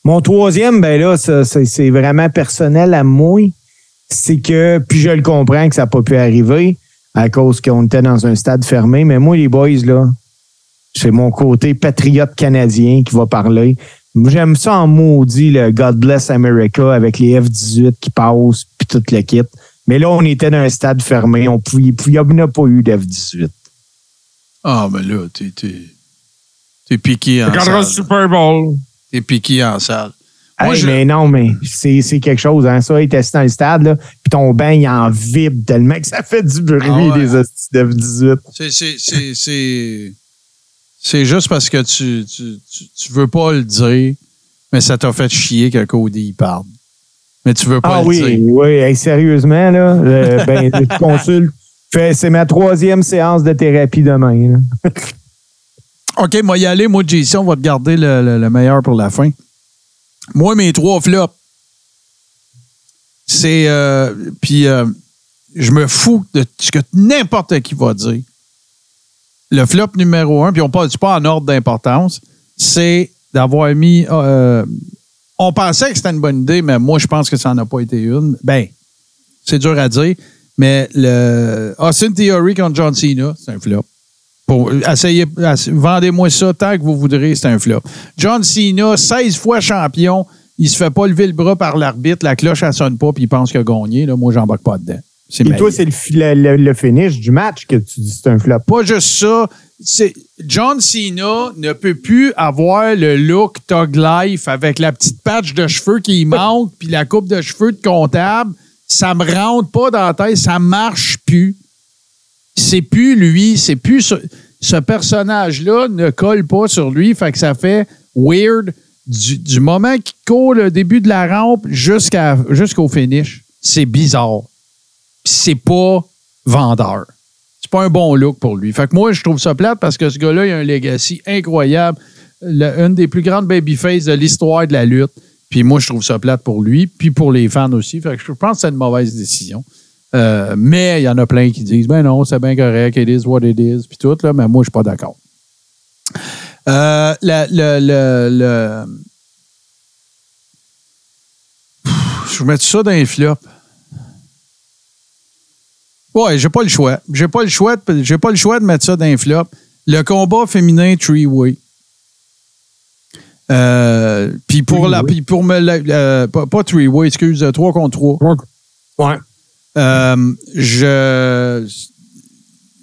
Mon troisième, ben là, c'est vraiment personnel à moi. C'est que, puis je le comprends que ça n'a pas pu arriver à cause qu'on était dans un stade fermé, mais moi, les boys, là, c'est mon côté patriote canadien qui va parler. J'aime ça en maudit, le God Bless America avec les F-18 qui passent, puis toute le kit. Mais là, on était dans un stade fermé. On pouvait, il n'y en a pas eu d'F-18. Ah, mais là, t'es, t'es, t'es piqué en Regardera le salle. Super Bowl. T'es piqué en salle. Moi, Hey, je- Mais non, mais c'est c'est quelque chose. Hein. Ça, être assis dans le stade, là, puis ton bain, il en vibre tellement que ça fait du bruit, Ah ouais. les hosties d'F-18. C'est, c'est, c'est, c'est, c'est juste parce que tu, tu, tu, tu veux pas le dire, mais ça t'a fait chier que Cody il parle. Mais tu veux pas Ah le oui, dire. oui, hey, sérieusement, là, euh, ben, je consulte. Fais- C'est ma troisième séance de thérapie demain. là. OK, moi y aller, moi JC, on va te garder le, le- le meilleur pour la fin. Moi, mes trois flops, c'est... euh, Puis euh, je me fous de ce que n'importe qui va dire. Le flop numéro un, puis on passe pas en ordre d'importance, c'est d'avoir mis... euh, on pensait que c'était une bonne idée, mais moi, je pense que ça n'en a pas été une. Ben, c'est dur à dire, mais le Austin Theory contre John Cena, c'est un flop. Pour, essayez, ess- vendez-moi ça tant que vous voudrez, c'est un flop. John Cena, 16 fois champion, il se fait pas lever le bras par l'arbitre, la cloche, elle sonne pas, puis il pense qu'il a gagné. Là, moi, j'embarque pas dedans. Et toi, c'est le, le, finish du match que tu dis c'est un flop. Pas juste ça. John Cena ne peut plus avoir le look Tug Life avec la petite patch de cheveux qui manque puis la coupe de cheveux de comptable. Ça me rentre pas dans la tête, ça marche plus. C'est plus lui, c'est plus ce, ce personnage-là ne colle pas sur lui, fait que ça fait weird du, du moment qu'il court le début de la rampe jusqu'au finish. C'est bizarre. C'est pas vendeur c'est pas un bon look pour lui. Fait que moi, je trouve ça plate parce que ce gars-là, il a un legacy incroyable. Le- une des plus grandes babyface de l'histoire de la lutte. Puis moi, je trouve ça plate pour lui, puis pour les fans aussi. Fait que je pense que c'est une mauvaise décision. Euh, mais il y en a plein qui disent, ben non, c'est bien correct, it is what it is, puis tout, là, mais moi, je suis pas d'accord. Euh, le, le, le- Je vais mettre ça dans les flops. Ouais, j'ai pas le choix. J'ai pas le choix de, j'ai pas le choix de mettre ça dans un flop. Le combat féminin three-way. Euh, puis pour la, puis pour me, la- la- pas, pas three-way, excuse, 3 contre 3. Ouais. Euh, je,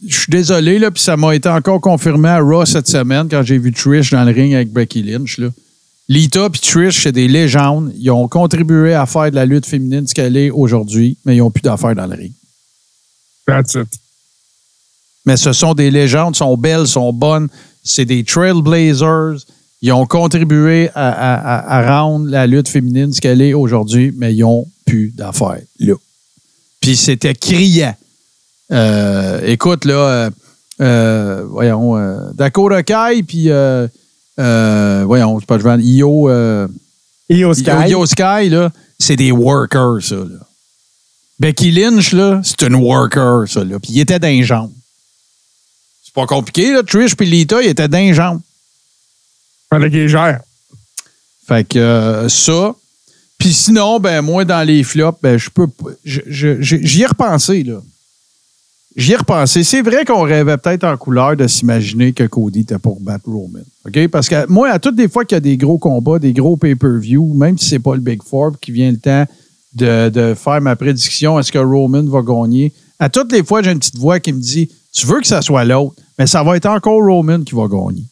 je suis désolé, là, puis ça m'a été encore confirmé à Raw cette semaine quand j'ai vu Trish dans le ring avec Becky Lynch. Là. Lita et Trish, c'est des légendes. Ils ont contribué à faire de la lutte féminine ce qu'elle est aujourd'hui, mais ils n'ont plus d'affaires dans le ring. That's it. Mais ce sont des légendes, sont belles, sont bonnes. C'est des trailblazers. Ils ont contribué à, à- à- à rendre la lutte féminine ce qu'elle est aujourd'hui, mais ils n'ont plus d'affaires là. Puis c'était criant. Euh, écoute, là, euh, euh, voyons, euh, Dakota Kai, puis, voyons, c'est pas je vais Io, Io Sky. Io, Io Sky, là, c'est des workers, ça, là. Becky Lynch, là, c'est une worker, ça, là. Puis il était d'un jambes. C'est pas compliqué, là. Trish puis Lita, ils étaient d'un jambes. Fallait qu'il gère. Fait que euh, ça. Puis sinon, ben moi, dans les flops, ben je peux J'y ai repensé, là. j'y ai repensé. C'est vrai qu'on rêvait peut-être en couleur de s'imaginer que Cody était pour battre Roman. OK? Parce que moi, à toutes les fois qu'il y a des gros combats, des gros pay-per-view, même si c'est pas le Big Four, qui vient le temps de, faire ma prédiction, est-ce que Roman va gagner? À toutes les fois, j'ai une petite voix qui me dit Tu veux que ça soit l'autre, mais ça va être encore Roman qui va gagner.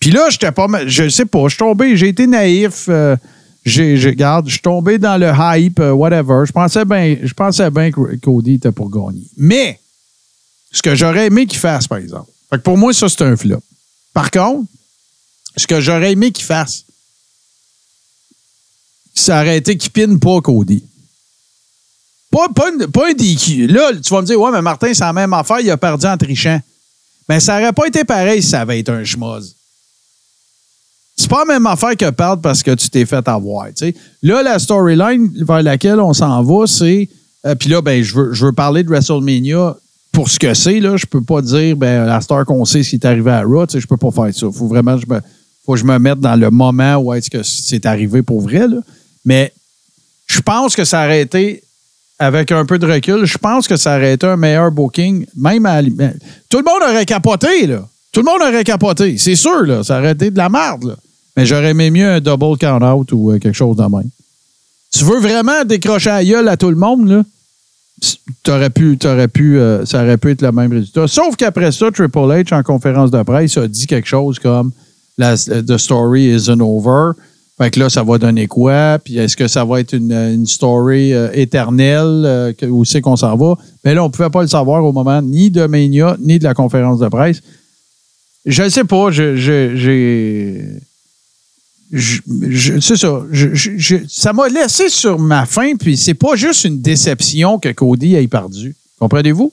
Puis là, j'étais pas. Je sais pas, je suis tombé, j'ai été naïf. euh, j'ai- regarde, je suis tombé dans le hype, euh, whatever. Je pensais bien, je pensais bien que Cody était pour gagner. Mais, ce que j'aurais aimé qu'il fasse, par exemple. Fait que pour moi, ça, c'est un flop. Par contre, ce que j'aurais aimé qu'il fasse, ça aurait été qu'il pine pas Cody. Pas, pas, pas un DQ. Là, tu vas me dire, ouais, mais Martin, c'est la même affaire, il a perdu en trichant. Mais ça aurait pas été pareil si ça avait été un schmoz. C'est pas la même affaire que perdre parce que tu t'es fait avoir. Là, la storyline vers laquelle on s'en va, c'est. euh, Puis là, ben, je veux, je veux parler de WrestleMania pour ce que c'est. Là, je peux pas dire ben, la star qu'on sait ce qui est arrivé à Raw. Je peux pas faire ça. Faut vraiment que je me, faut je me mette dans le moment où est-ce que c'est arrivé pour vrai. Là. Mais je pense que ça aurait été, avec un peu de recul, je pense que ça aurait été un meilleur booking. Même à, tout le monde aurait capoté, là. Tout le monde aurait capoté, c'est sûr, là. Ça aurait été de la merde, là. Mais j'aurais aimé mieux un double count-out ou euh, quelque chose de même. Tu veux vraiment décrocher la gueule à tout le monde, là? T'aurais pu, pu, euh, ça aurait pu être le même résultat. Sauf qu'après ça, Triple H, en conférence de presse, a dit quelque chose comme la, The story isn't over. Fait que là, ça va donner quoi? Puis est-ce que ça va être une, une story euh, éternelle? euh, où c'est qu'on s'en va? Mais là, on ne pouvait pas le savoir au moment ni de Mania, ni de la conférence de presse. Je ne sais pas. J'ai. je- je- C'est ça. Ça m'a laissé sur ma faim, puis c'est pas juste une déception que Cody ait perdu. Comprenez-vous?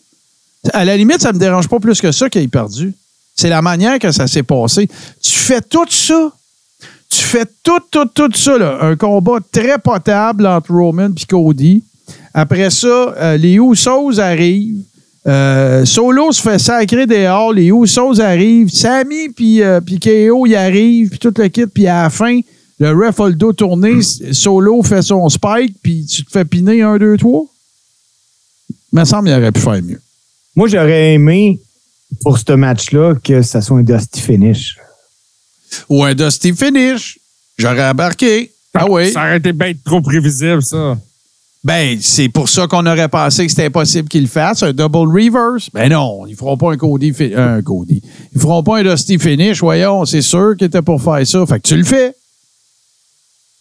À la limite, ça me dérange pas plus que ça qu'il ait perdu. C'est la manière que ça s'est passé. Tu fais tout ça tu fais tout, tout, tout ça, là. un combat très potable entre Roman et Cody. Après ça, euh, les Usos arrivent. Euh, Solo se fait sacrer dehors. Les Usos arrivent. Sammy puis euh, KO, ils arrivent. Puis tout le kit. Puis à la fin, le ref a le tourné. Solo fait son spike. Puis tu te fais piner un, deux, trois. Il me semble qu'il aurait pu faire mieux. Moi, j'aurais aimé, pour ce match-là, que ça soit un Dusty Finish. Ou un Dusty Finish. J'aurais embarqué. Ah oui. Ça aurait été bien trop prévisible, ça. Ben, c'est pour ça qu'on aurait pensé que c'était impossible qu'ils le fassent, un double reverse. Ben non, ils feront pas un Cody, un Cody. Ils feront pas un Dusty finish, voyons, c'est sûr qu'ils étaient pour faire ça. Fait que tu le fais.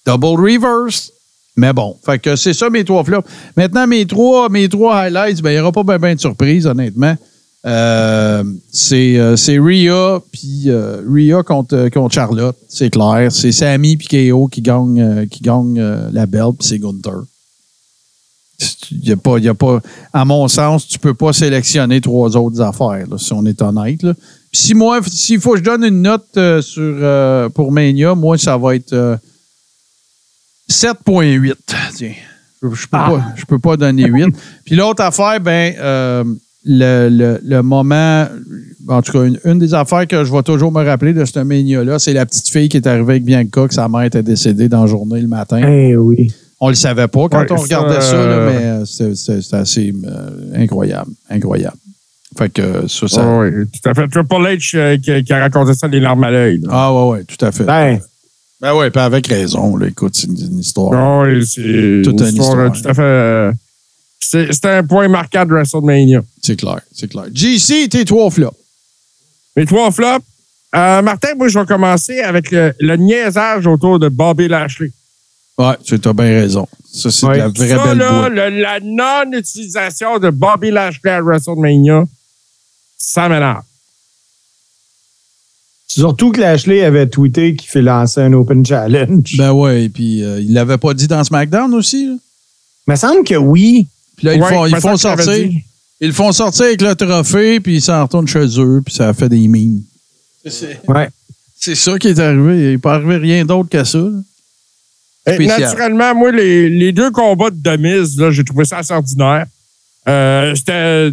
Double reverse. Mais bon, fait que c'est ça mes trois flops. Maintenant, mes trois, mes trois highlights, ben, il n'y aura pas bien ben de surprise, honnêtement. Euh, c'est euh, Rhea puis euh, Rhea contre, contre Charlotte, c'est clair. C'est Sammy puis KO qui gagne, euh, qui gagne euh, la belt, puis c'est Gunther. Y a pas, y a pas, à mon sens, tu peux pas sélectionner trois autres affaires, là, si on est honnête. là. Si moi, s'il faut que je donne une note euh, sur, euh, pour Mania, moi, ça va être euh, 7.8. Tiens, je, je peux pas, je peux pas donner 8. Puis l'autre affaire, ben, euh, le, le- le moment, en tout cas, une, une des affaires que je vais toujours me rappeler de ce Mania-là, c'est la petite fille qui est arrivée avec Bianca, que sa mère était décédée dans la journée le matin. Eh oui. On le savait pas quand Ouais, on regardait ça, là, euh, mais euh, c'est- assez euh, incroyable. Incroyable. Fait que ça, ça. Ah oui, tout à fait. Triple H euh, qui, qui a raconté ça les larmes à l'œil. Ah ouais, ouais, tout à fait. Ben, Ben ouais, puis avec raison, là, écoute, c'est une, une histoire. Ah oui, c'est une histoire, histoire. tout à fait. euh, C'était un point marquant de WrestleMania. C'est clair, c'est clair. JC, tes trois flops. Mes trois flops. Euh, Martin, moi, je vais commencer avec le, le niaisage autour de Bobby Lashley. Ouais, tu as bien raison. Ça, c'est Ouais. de la vraie Ça, belle là, le- la non-utilisation de Bobby Lashley à WrestleMania, ça m'énerve. surtout que Lashley avait tweeté qu'il fait lancer un Open Challenge. Ben ouais, et puis euh, il l'avait pas dit dans SmackDown aussi. là. Il me semble que oui. Puis là, ils Ouais, font, ils font sortir. Ils le font sortir avec le trophée, puis ils s'en retournent chez eux, puis ça fait des mimes. C'est Ouais. ça qui est arrivé. Il n'est pas arrivé rien d'autre que ça. Et Spécial. naturellement, moi, les, les deux combats de Demise, là, j'ai trouvé ça assez ordinaire. Euh, C'était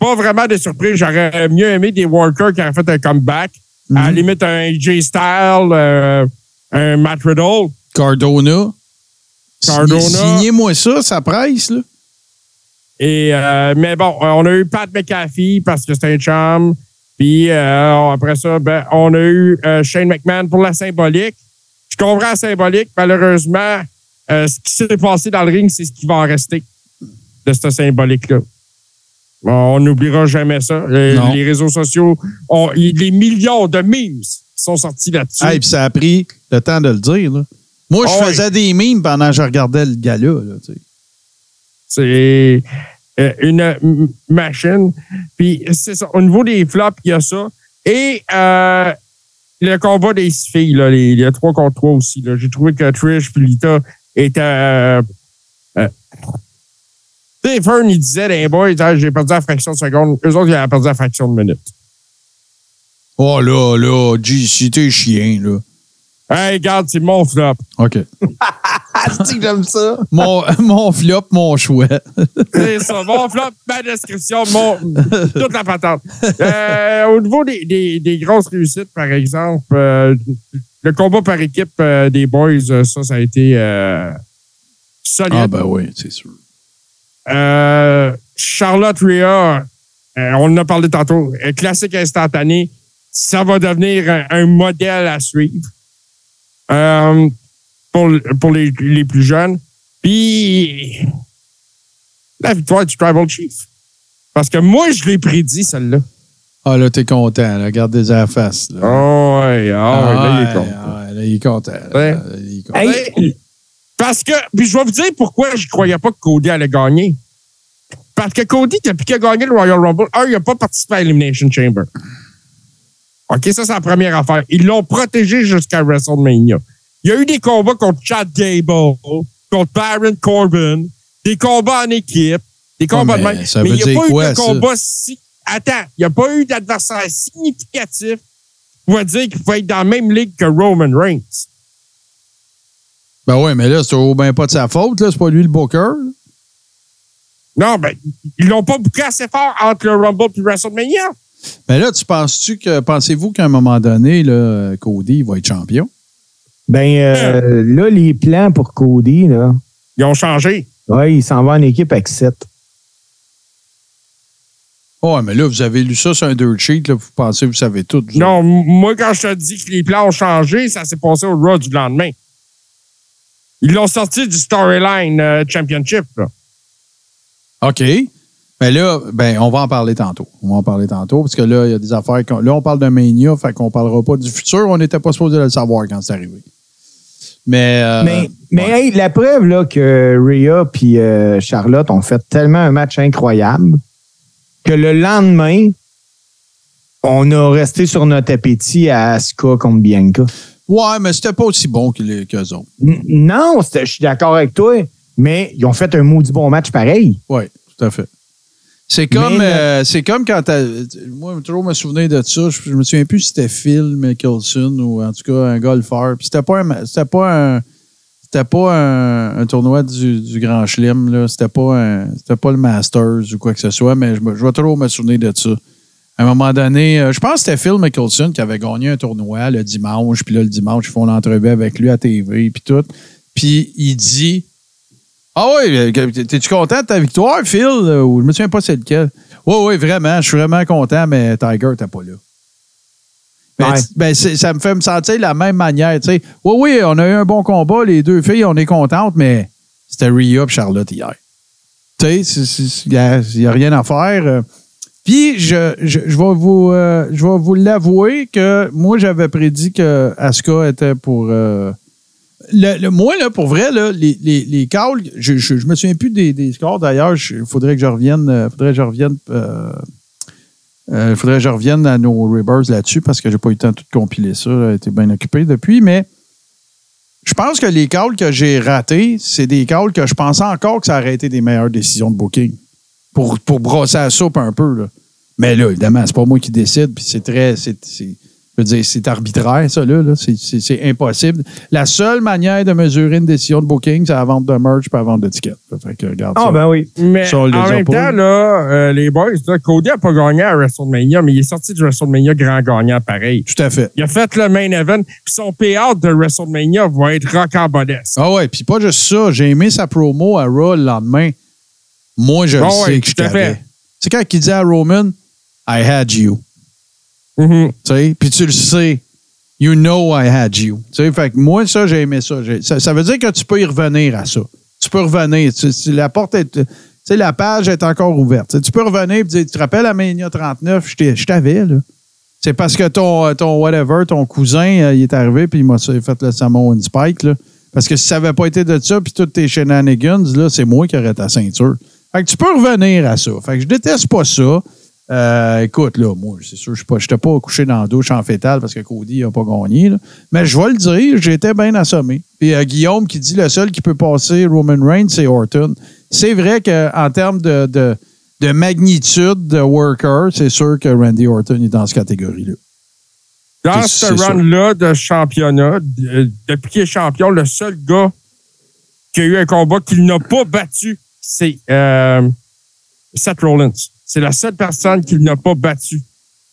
pas vraiment des surprises. J'aurais mieux aimé des workers qui auraient fait un comeback. À la Mhm. limite, un AJ Styles, euh, un Matt Riddle. Cardona. Cardona. Sign- Signez-moi ça, ça presse, là. Et, euh, mais bon, on a eu Pat McAfee parce que c'est un chum. Puis euh, après ça, ben, on a eu euh, Shane McMahon pour la symbolique. Je comprends la symbolique. Malheureusement, euh, ce qui s'est passé dans le ring, c'est ce qui va en rester de cette symbolique-là. On n'oubliera jamais ça. Les, réseaux sociaux, ont, les millions de memes sont sortis là-dessus. Puis ça a pris le temps de le dire. Là. Moi, je Ah faisais des mimes pendant que je regardais le gala. Là, tu sais. C'est euh, une m- machine. Puis c'est ça. Au niveau des flops, il y a ça. Et euh, le combat des six filles, là, les, les trois contre trois aussi. là. J'ai trouvé que Trish et Lita étaient. Euh, euh, tu sais, Fern, il disait, les boys, Ah, j'ai perdu la fraction de seconde. Eux autres, ils avaient perdu la fraction de minute. Oh là, là, JC, t'es chien, là. Hey, regarde, c'est mon flop. OK. que j'aime ça? Mon, mon flop, mon chouette. C'est ça. Mon flop, ma description, mon, toute la patente. Euh, au niveau des, des, des grosses réussites, par exemple, euh, le combat par équipe euh, des boys, ça, ça a été euh, solide. Ah, ben oui, c'est sûr. Euh, Charlotte Rhea, euh, on en a parlé tantôt, classique instantané. Ça va devenir un, un modèle à suivre euh, pour, pour les, les plus jeunes. Puis, la victoire du Tribal Chief. Parce que moi, je l'ai prédit, celle-là. Ah, là, t'es content. Là. Regarde des la face. Là. Oh, ouais, ah, ouais, là, il est content. ouais, là, il est content. là. Ouais. Là, il est content. Hey. Parce que, puis je vais vous dire pourquoi je ne croyais pas que Cody allait gagner. Parce que Cody, depuis qu'il a gagné le Royal Rumble, un, il n'a pas participé à Elimination Chamber. OK, ça, c'est la première affaire. Ils l'ont protégé jusqu'à WrestleMania. Il y a eu des combats contre Chad Gable, contre Baron Corbin, des combats en équipe, des combats mais de même. ça Mais veut il n'y a pas quoi, eu de combat si. Attends, il n'y a pas eu d'adversaire significatif pour dire qu'il pouvait être dans la même ligue que Roman Reigns. Ben oui, mais là, c'est au bien pas de sa faute. là. C'est pas lui le booker. Non, ben, ils l'ont pas bouclé assez fort entre le Rumble et WrestleMania. Mais là, tu penses-tu que, pensez-vous qu'à un moment donné, là, Cody va être champion? Ben, euh, là, les plans pour Cody, là, Ils ont changé. ouais, il s'en va en équipe avec 7. Oh, mais là, vous avez lu ça sur un dirt sheet. Là, vous pensez que vous savez tout. Non, moi, quand je te dis que les plans ont changé, ça s'est passé au Raw du lendemain. Ils l'ont sorti du Storyline euh, Championship. Là. OK. Mais là, ben, on va en parler tantôt. On va en parler tantôt, parce que là, il y a des affaires. qu'on- Là, on parle de Mania, fait qu'on parlera pas du futur. On n'était pas supposé le savoir quand c'est arrivé. Mais. euh, mais mais ouais. hey, la preuve là, que Rhea puis euh, Charlotte ont fait tellement un match incroyable que le lendemain, on a resté sur notre appétit à Asuka contre Bianca. Ouais, mais c'était pas aussi bon que les- qu'eux autres. N- non, je suis d'accord avec toi, mais ils ont fait un maudit bon match pareil. Oui, tout à fait. C'est comme, le- euh, c'est comme quand t'as- moi, je toujours me souvenir de ça. Je, je me souviens plus si c'était Phil Mickelson ou en tout cas un golfeur. Puis c'était pas un, c'était pas un, c'était pas un, un tournoi du, du Grand Chelem là. C'était pas un, c'était pas le Masters ou quoi que ce soit. Mais je, me- je vais toujours me souvenir de ça. À un moment donné, euh, je pense que c'était Phil Mickelson qui avait gagné un tournoi le dimanche. Puis là, le dimanche, ils font l'entrevue avec lui à TV puis tout. Puis il dit ah oui, t'es-tu content de ta victoire, Phil? Euh, Ou je me souviens pas c'est lequel. Oui, oui, vraiment, je suis vraiment content, mais Tiger, t'es pas là. Ben, Ouais. ben, ça me fait me sentir de la même manière. tu sais. Oui, oui, on a eu un bon combat, les deux filles, on est contentes, mais c'était Rhea et Charlotte hier. Tu sais, il n'y a, rien à faire. euh. Puis, je, je, je vais vous, euh, je vais vous l'avouer que moi, j'avais prédit que Asuka était pour. euh, le, le- moi, là, pour vrai, là, les, les, les calls, je, je, je me souviens plus des, des scores d'ailleurs. Il faudrait que je revienne. euh, faudrait que je revienne. euh, euh, faudrait que je revienne à nos Rebirths là-dessus parce que j'ai pas eu le temps de tout compiler ça. J'ai été bien occupé depuis, mais je pense que les calls que j'ai ratés, c'est des calls que je pensais encore que ça aurait été des meilleures décisions de booking. Pour, pour brosser la soupe un peu. Là. Mais là, évidemment, c'est pas moi qui décide, puis c'est très. Je veux dire, c'est arbitraire, ça, là. là. C'est- impossible. La seule manière de mesurer une décision de booking, c'est la vente de merch puis la vente. Fait que regarde ça. Ah, ben oui. Mais Ça, en même pas. temps, là, euh, les boys, là, Cody n'a pas gagné à WrestleMania, mais il est sorti de WrestleMania grand gagnant pareil. Tout à fait. Il a fait le main event, puis son payout de WrestleMania va être rocambolesque. Ah ouais, puis pas juste ça. J'ai aimé sa promo à Raw le lendemain. Moi, je le Bon, sais ouais, que je à t'avais. C'est quand il dit à Roman, I had you. Mhm. Tu sais, puis tu le sais. You know I had you. Tu sais, fait que moi, ça, j'ai aimé ça. Ça. ça veut dire que tu peux y revenir à ça. Tu peux revenir. Tu- la porte est. Tu sais, la page est encore ouverte. Tu peux revenir et dire Tu te rappelles à Mania 39, je t'avais, là. C'est parce que ton, ton whatever, ton cousin, euh, il est arrivé puis il m'a fait le Samoan Spike, là. Parce que si ça n'avait pas été de ça, puis toutes tes shenanigans, là, c'est moi qui aurais ta ceinture. Fait que tu peux revenir à ça. Fait que je déteste pas ça. Euh, écoute, là, moi, c'est sûr, je n'étais pas couché dans la douche en fétal parce que Cody n'a pas gagné. là. Mais je vais le dire, j'étais bien assommé. Puis euh, Guillaume qui dit le seul qui peut passer Roman Reigns, c'est Orton. C'est vrai qu'en termes de, de, de magnitude de worker, c'est sûr que Randy Orton est dans cette catégorie-là. Dans ce run-là de championnat, de- depuis qu'il est champion, le seul gars qui a eu un combat qu'il n'a pas battu, c'est euh, Seth Rollins. C'est la seule personne qu'il n'a pas battu.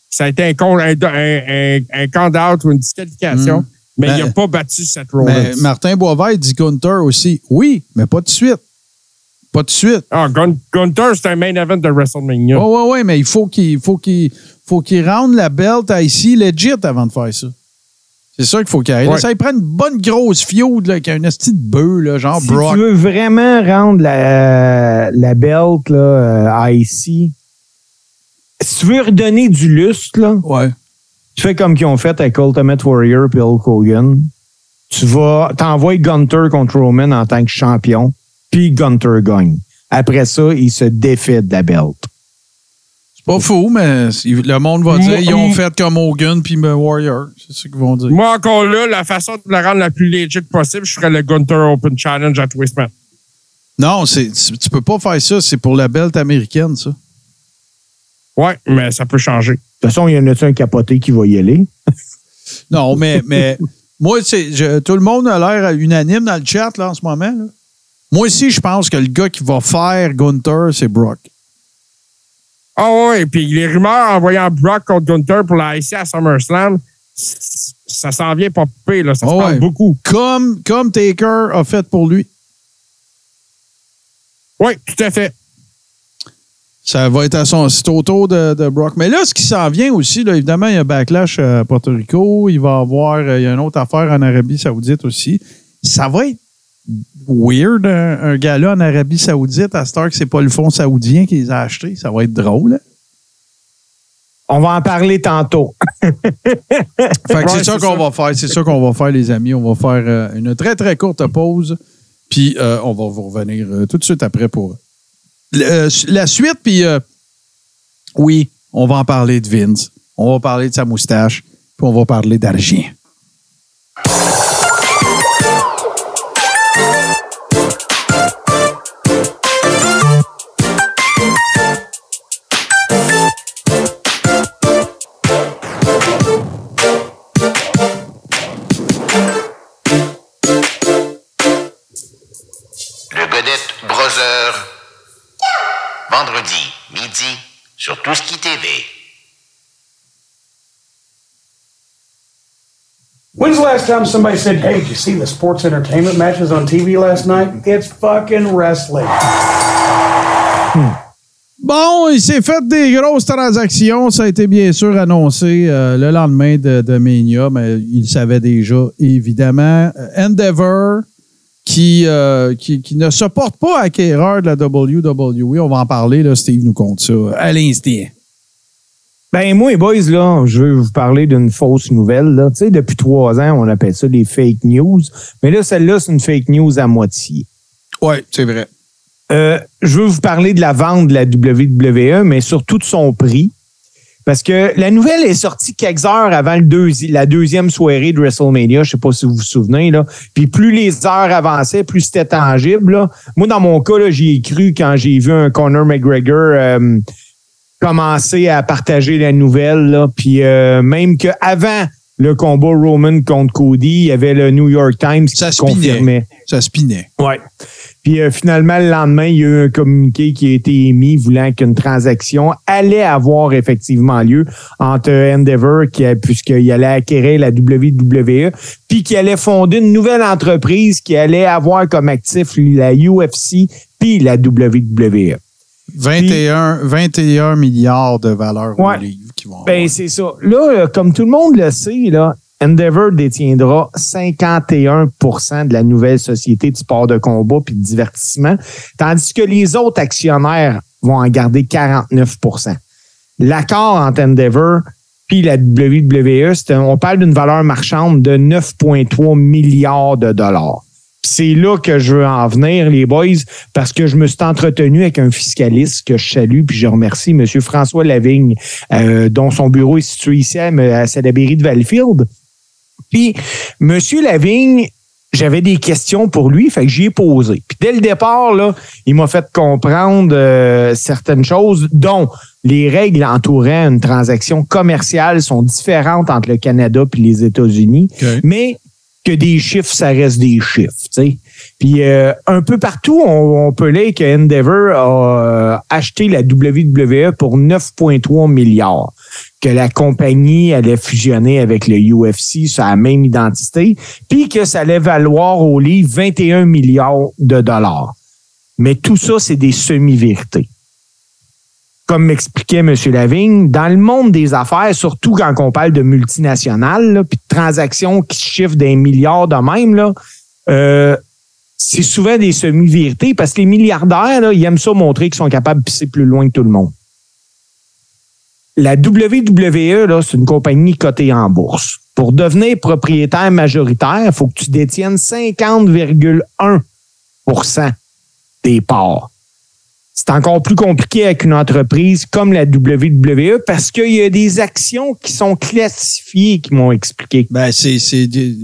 Ça a été un, un, un, un, count-out ou une disqualification, Mm. mais Ben, il n'a pas battu Seth Rollins. Mais Martin Boisvert dit Gunther aussi. Oui, mais pas de suite. Pas de suite. Ah, Gun- Gunther, c'est un main event de WrestleMania. Oui, oui, oui, mais il faut qu'il faut qu'il faut qu'il rende la belt à ici legit avant de faire ça. C'est ça qu'il faut qu'il Ouais. Ça il prend une bonne grosse fiode là, qui a une petite bœuf, là, genre Si Brock. tu veux vraiment rendre la, la belt là, euh, à ici, si tu veux redonner du lustre, là, Ouais. tu fais comme qu'ils ont fait avec Ultimate Warrior et Hulk Hogan. Tu vas, t'envoies Gunter contre Roman en tant que champion, puis Gunter gagne. Après ça, il se défait de la belt. C'est pas fou, mais le monde va dire ils ont fait comme Hogan puis Warrior. C'est ce qu'ils vont dire. Moi, encore là, la façon de la rendre la plus legit possible, je ferais le Gunther Open Challenge à Twistman. Non, tu peux pas faire ça. C'est pour la belt américaine, ça. Ouais, mais ça peut changer. De toute façon, il y en a un capoté qui va y aller? Non, mais, mais moi, je- tout le monde a l'air unanime dans le chat là, en ce moment. là. Moi aussi, je pense que le gars qui va faire Gunther, c'est Brock. Ah ouais, puis les rumeurs en voyant Brock contre Gunther pour la IC à SummerSlam, ça s'en vient pas pire, là. Ça se Ah parle ouais. beaucoup. Comme, comme Taker a fait pour lui. Oui, tout à fait. Ça va être à son c'est au tour de, de Brock. Mais là, ce qui s'en vient aussi, là, évidemment, il y a Backlash à Porto Rico. Il va y avoir euh, il y a une autre affaire en Arabie Saoudite aussi. Ça va être weird, un, un gars-là en Arabie Saoudite, à Star que c'est pas le fonds saoudien qui les a achetés. Ça va être drôle. hein? On va en parler tantôt. Fait que Ouais, c'est ça qu'on va faire. C'est ça qu'on va faire, les amis. On va faire euh, une très, très courte pause. Puis euh, on va vous revenir euh, tout de suite après pour euh, la suite. Puis euh, oui, on va en parler de Vince. On va parler de sa moustache. Puis on va parler d'argent. Le Godette Brother. Vendredi, midi, sur Tout ce qui TV. When's the last time somebody said, Hey, did you see the sports entertainment matches on TV last night? It's fucking wrestling. Bon, il s'est fait des grosses transactions. Ça a été bien sûr annoncé euh, le lendemain de, de Mania, mais il savait déjà, évidemment. Euh, Endeavor, qui, euh, qui, qui ne supporte pas acquéreur de la WWE. On va en parler, là, Steve nous compte ça à l'instant. Ben, moi, les boys, là, je veux vous parler d'une fausse nouvelle, là. Tu sais, depuis trois ans, on appelle ça des fake news. Mais là, celle-là, c'est une fake news à moitié. Oui, c'est vrai. Euh, je veux vous parler de la vente de la WWE, mais surtout de son prix. Parce que la nouvelle est sortie quelques heures avant le la deuxième soirée de WrestleMania. Je sais pas si vous vous souvenez. Là. Puis plus les heures avançaient, plus c'était tangible. Moi, dans mon cas, j'y ai cru quand j'ai vu un Conor McGregor euh, commencer à partager la nouvelle. Puis euh, même qu'avant le combat Roman contre Cody, il y avait le New York Times Ça qui spinait. confirmait. Ça spinait. Ouais. Puis euh, finalement, le lendemain, il y a eu un communiqué qui a été émis voulant qu'une transaction allait avoir effectivement lieu entre Endeavor, qui puisqu'il allait acquérir la WWE, puis qui allait fonder une nouvelle entreprise qui allait avoir comme actif la UFC puis la WWE. 21, 21 milliards de valeur Ouais. au livre qui vont Ben, c'est ça. Là, euh, comme tout le monde le sait, là, Endeavor détiendra 51% de la nouvelle société de sport de combat puis de divertissement, tandis que les autres actionnaires vont en garder 49% L'accord entre Endeavor puis la WWE, on parle d'une valeur marchande de 9,3 milliards de dollars. C'est là que je veux en venir, les boys, parce que je me suis entretenu avec un fiscaliste que je salue, puis je remercie M. François Lavigne, euh, dont son bureau est situé ici à, à Salaberry de Valleyfield. Puis, M. Lavigne, j'avais des questions pour lui, fait que j'y ai posé. Puis dès le départ, là, il m'a fait comprendre euh, certaines choses, dont les règles entourant une transaction commerciale sont différentes entre le Canada et les États-Unis, mais que des chiffres, ça reste des chiffres. Puis euh, un peu partout, on, on peut lire que Endeavor a euh, acheté la WWE pour 9,3 milliards, que la compagnie allait fusionner avec le UFC sur la même identité, puis que ça allait valoir au livre 21 milliards de dollars. Mais tout ça, c'est des semi-vérités. Comme m'expliquait M. Lavigne, dans le monde des affaires, surtout quand on parle de multinationales, puis de transactions qui chiffrent des milliards de même, euh, c'est souvent des semi-vérités parce que les milliardaires, ils aiment ça montrer qu'ils sont capables de pisser plus loin que tout le monde. La WWE, c'est une compagnie cotée en bourse. Pour devenir propriétaire majoritaire, il faut que tu détiennes 50,1% des parts. C'est encore plus compliqué avec une entreprise comme la WWE parce qu'il y a des actions qui sont classifiées, qui m'ont expliqué. Ben, c'est,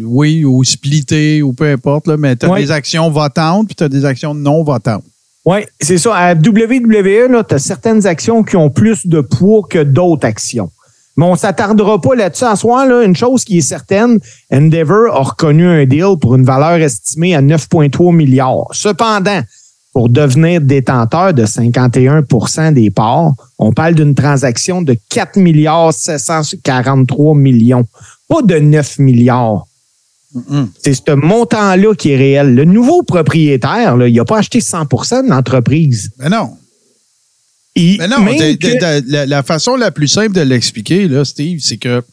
oui, ou splitté, ou peu importe, là, mais tu as Ouais. des actions votantes puis tu as des actions non votantes. Oui, c'est ça. À WWE, tu as certaines actions qui ont plus de poids que d'autres actions. Mais on s'attardera pas là-dessus. À soir, là, une chose qui est certaine, Endeavor a reconnu un deal pour une valeur estimée à 9,3 milliards. Cependant, pour devenir détenteur de 51% des parts, on parle d'une transaction de 4 milliards 743 millions, pas de 9 milliards. C'est ce montant-là qui est réel. Le nouveau propriétaire, là, il n'a pas acheté 100% de l'entreprise. Mais non. Il- Mais non, même de- de- que- de- la, la façon la plus simple de l'expliquer, Steve, c'est que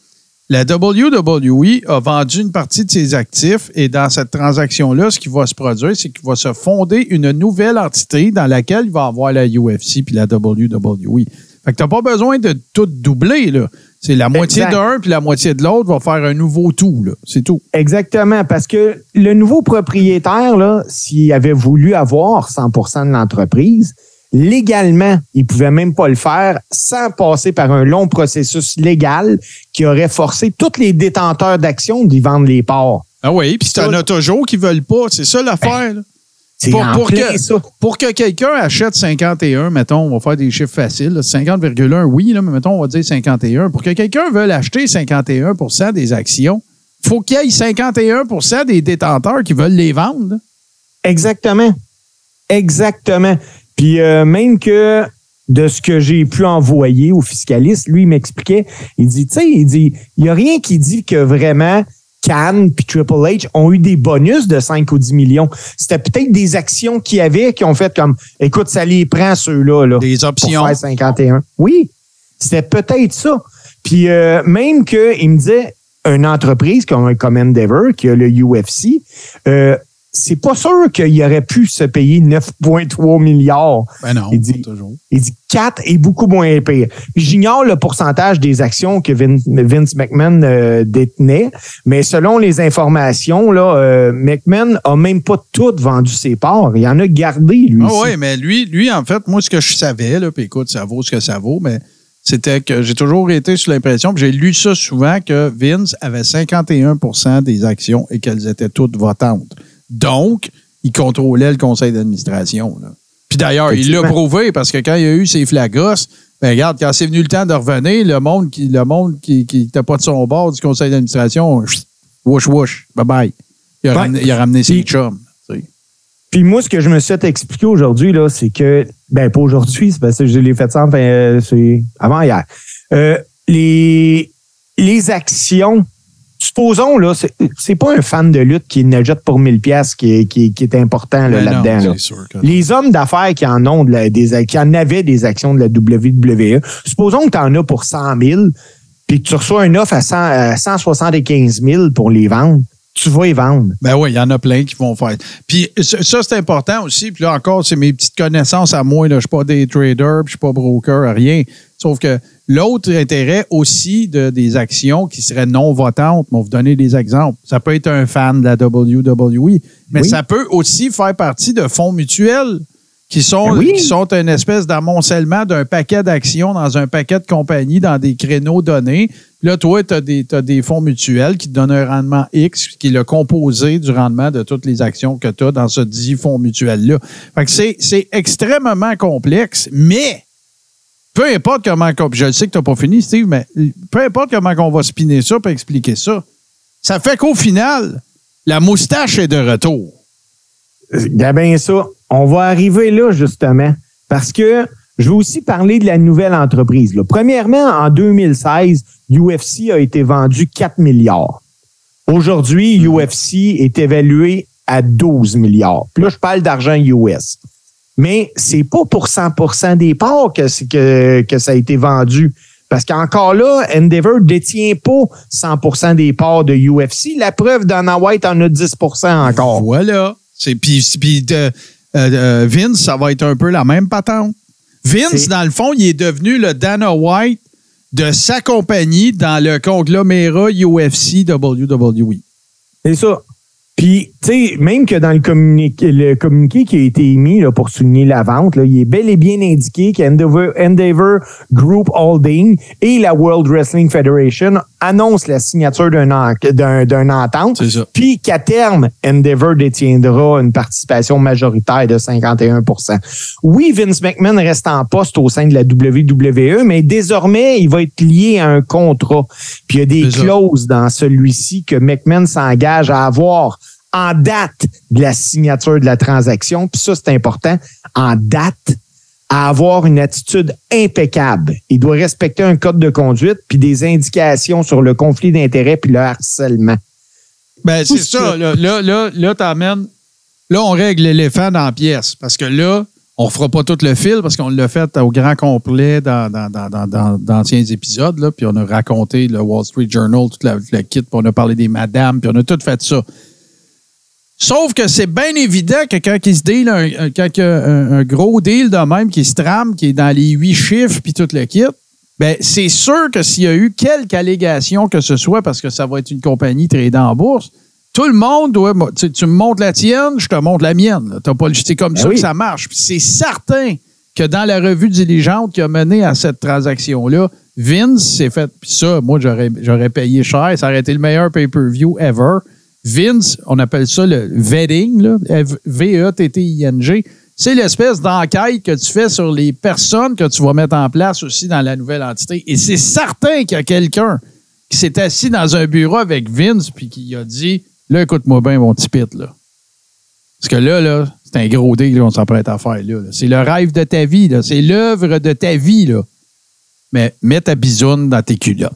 la WWE a vendu une partie de ses actifs et dans cette transaction-là, ce qui va se produire, c'est qu'il va se fonder une nouvelle entité dans laquelle il va avoir la UFC puis la WWE. Fait que t'as pas besoin de tout doubler, là. C'est la moitié d'un puis la moitié de l'autre va faire un nouveau tout, là. C'est tout. Exactement, parce que le nouveau propriétaire, là, s'il avait voulu avoir 100% de l'entreprise, légalement, il pouvait même pas le faire sans passer par un long processus légal qui aurait forcé tous les détenteurs d'actions d'y vendre les parts. Ah oui, puis t'en as toujours qui veulent pas. C'est ça l'affaire. C'est Pour, que, ça. pour que quelqu'un achète 51, mettons, on va faire des chiffres faciles, là, 50,1, oui, là, mais mettons, on va dire 51. Pour que quelqu'un veuille acheter 51% des actions, faut qu'il y ait 51% des détenteurs qui veulent les vendre. Exactement. Exactement. Puis euh, même que de ce que j'ai pu envoyer au fiscaliste, lui, il m'expliquait, il dit, tu sais, il dit, il n'y a rien qui dit que vraiment Cannes puis Triple H ont eu des bonus de 5 ou 10 millions. C'était peut-être des actions qu'il y avait qui ont fait comme, écoute, ça les prend ceux-là. Là, Des pour options. faire 51. Oui, c'était peut-être ça. Puis euh, même qu'il me disait, une entreprise comme, comme Endeavor, qui a le UFC, euh, c'est pas sûr qu'il aurait pu se payer 9,3 milliards. Ben non, Il dit- toujours. Il dit 4 est beaucoup moins pire. J'ignore le pourcentage des actions que Vin- Vince McMahon euh, détenait, mais selon les informations, là, euh, McMahon a même pas toutes vendu ses parts. Il en a gardé, lui. Ah aussi. oui, mais lui, lui, en fait, moi, ce que je savais, là, puis écoute, ça vaut ce que ça vaut, mais c'était que j'ai toujours été sous l'impression, puis j'ai lu ça souvent, que Vince avait 51% des actions et qu'elles étaient toutes votantes. Donc, il contrôlait le conseil d'administration. là. Puis d'ailleurs, il l'a prouvé parce que quand il y a eu ses flagos, ben regarde, quand c'est venu le temps de revenir, le monde qui le monde qui n'était pas de son bord du conseil d'administration, wouch wouch, bye bye. Il a, ramené, il a ramené ses chums. Puis moi, ce que je me suis fait expliquer aujourd'hui, là, c'est que, ben pas aujourd'hui, c'est parce que je l'ai fait ça enfin, euh, c'est avant hier. Euh, les, les actions supposons, là, c'est- pas un fan de lutte qui ne jette pour 1000 pièces qui, est- qui, est- qui est important Ben là-dedans. là. Les hommes d'affaires qui en ont de la- des, qui en avaient des actions de la WWE, supposons que tu en as pour 100 000, puis que tu reçois un offre à, 100, à 175 000 pour les vendre, tu vas les vendre. Ben oui, il y en a plein qui vont faire. Puis ça, c'est important aussi. Puis là encore, c'est mes petites connaissances à moi. là. Je ne suis pas des traders, puis je suis pas broker, rien. Sauf que l'autre intérêt aussi de, des actions qui seraient non votantes, on va vous donner des exemples. Ça peut être un fan de la WWE, mais Oui. ça peut aussi faire partie de fonds mutuels qui sont, Ben oui. qui sont une espèce d'amoncellement d'un paquet d'actions dans un paquet de compagnies dans des créneaux donnés. Puis là, toi, tu as, des fonds mutuels qui te donnent un rendement X, qui est le composé du rendement de toutes les actions que tu as dans ce dit fonds mutuel-là. Fait que c'est extrêmement complexe, mais peu importe comment. Je sais que tu n'as pas fini, Steve, mais peu importe comment on va spinner ça pour expliquer ça, ça fait qu'au final, la moustache est de retour. Gabin, ça, on va arriver là, justement, parce que je veux aussi parler de la nouvelle entreprise. Premièrement, en 2016, UFC a été vendu 4 milliards. Aujourd'hui, UFC est évalué à 12 milliards. Puis là, je parle d'argent US. Mais c'est pas pour 100% des parts que, c'est que, que ça a été vendu. Parce qu'encore là, Endeavor détient pas 100% des parts de UFC. La preuve, Dana White en a 10% encore. Voilà. Puis, de- euh, euh, Vince, ça va être un peu la même patente. Vince, dans le fond, il est devenu le Dana White de sa compagnie dans le conglomérat UFC WWE. C'est ça. Puis, sais, même que dans le communiqué, le communiqué qui a été émis là, pour souligner la vente, là, il est bel et bien indiqué qu'Endeavor Endeavor Group Holding et la World Wrestling Federation annoncent la signature d'un d'un d'un entente. Puis qu'à terme, Endeavor détiendra une participation majoritaire de 51% Oui, Vince McMahon reste en poste au sein de la WWE, mais désormais, il va être lié à un contrat. Puis il y a des clauses dans celui-ci que McMahon s'engage à avoir en date de la signature de la transaction. Puis ça, c'est important. En date, à avoir une attitude impeccable. Il doit respecter un code de conduite puis des indications sur le conflit d'intérêts puis le harcèlement. Ben, c'est ça. Là, là, là, là, t'amènes- Là, on règle l'éléphant dans la pièce. Parce que là, on ne fera pas tout le fil parce qu'on l'a fait au grand complet dans, dans, dans, dans, dans- d'anciens épisodes. Là, puis on a raconté le Wall Street Journal, toute la, le kit, puis on a parlé des madames, puis on a tout fait ça. Sauf que c'est bien évident que quand il se deal, un, quand il y a un, un gros deal de même qui se trame, qui est dans les huit chiffres, puis tout le kit, ben, c'est sûr que s'il y a eu quelque allégation que ce soit, parce que ça va être une compagnie tradée en bourse, tout le monde doit. Tu, me montres la tienne, je te montre la mienne. T'as pas le- C'est comme Ben ça oui. que ça marche. Puis c'est certain que dans la revue diligente qui a mené à cette transaction-là, Vince s'est fait. Puis ça, moi, j'aurais, j'aurais payé cher. Ça aurait été le meilleur pay-per-view ever. Vince, on appelle ça le vetting, V-E-T-T-I-N-G. C'est l'espèce d'enquête que tu fais sur les personnes que tu vas mettre en place aussi dans la nouvelle entité. Et c'est certain qu'il y a quelqu'un qui s'est assis dans un bureau avec Vince puis qui a dit Là, écoute-moi bien, mon petit pit, là. Parce que là, là, c'est un gros deal qu'on s'apprête à faire. C'est le rêve de ta vie. C'est l'œuvre de ta vie, là. Mais mets ta bisoune dans tes culottes.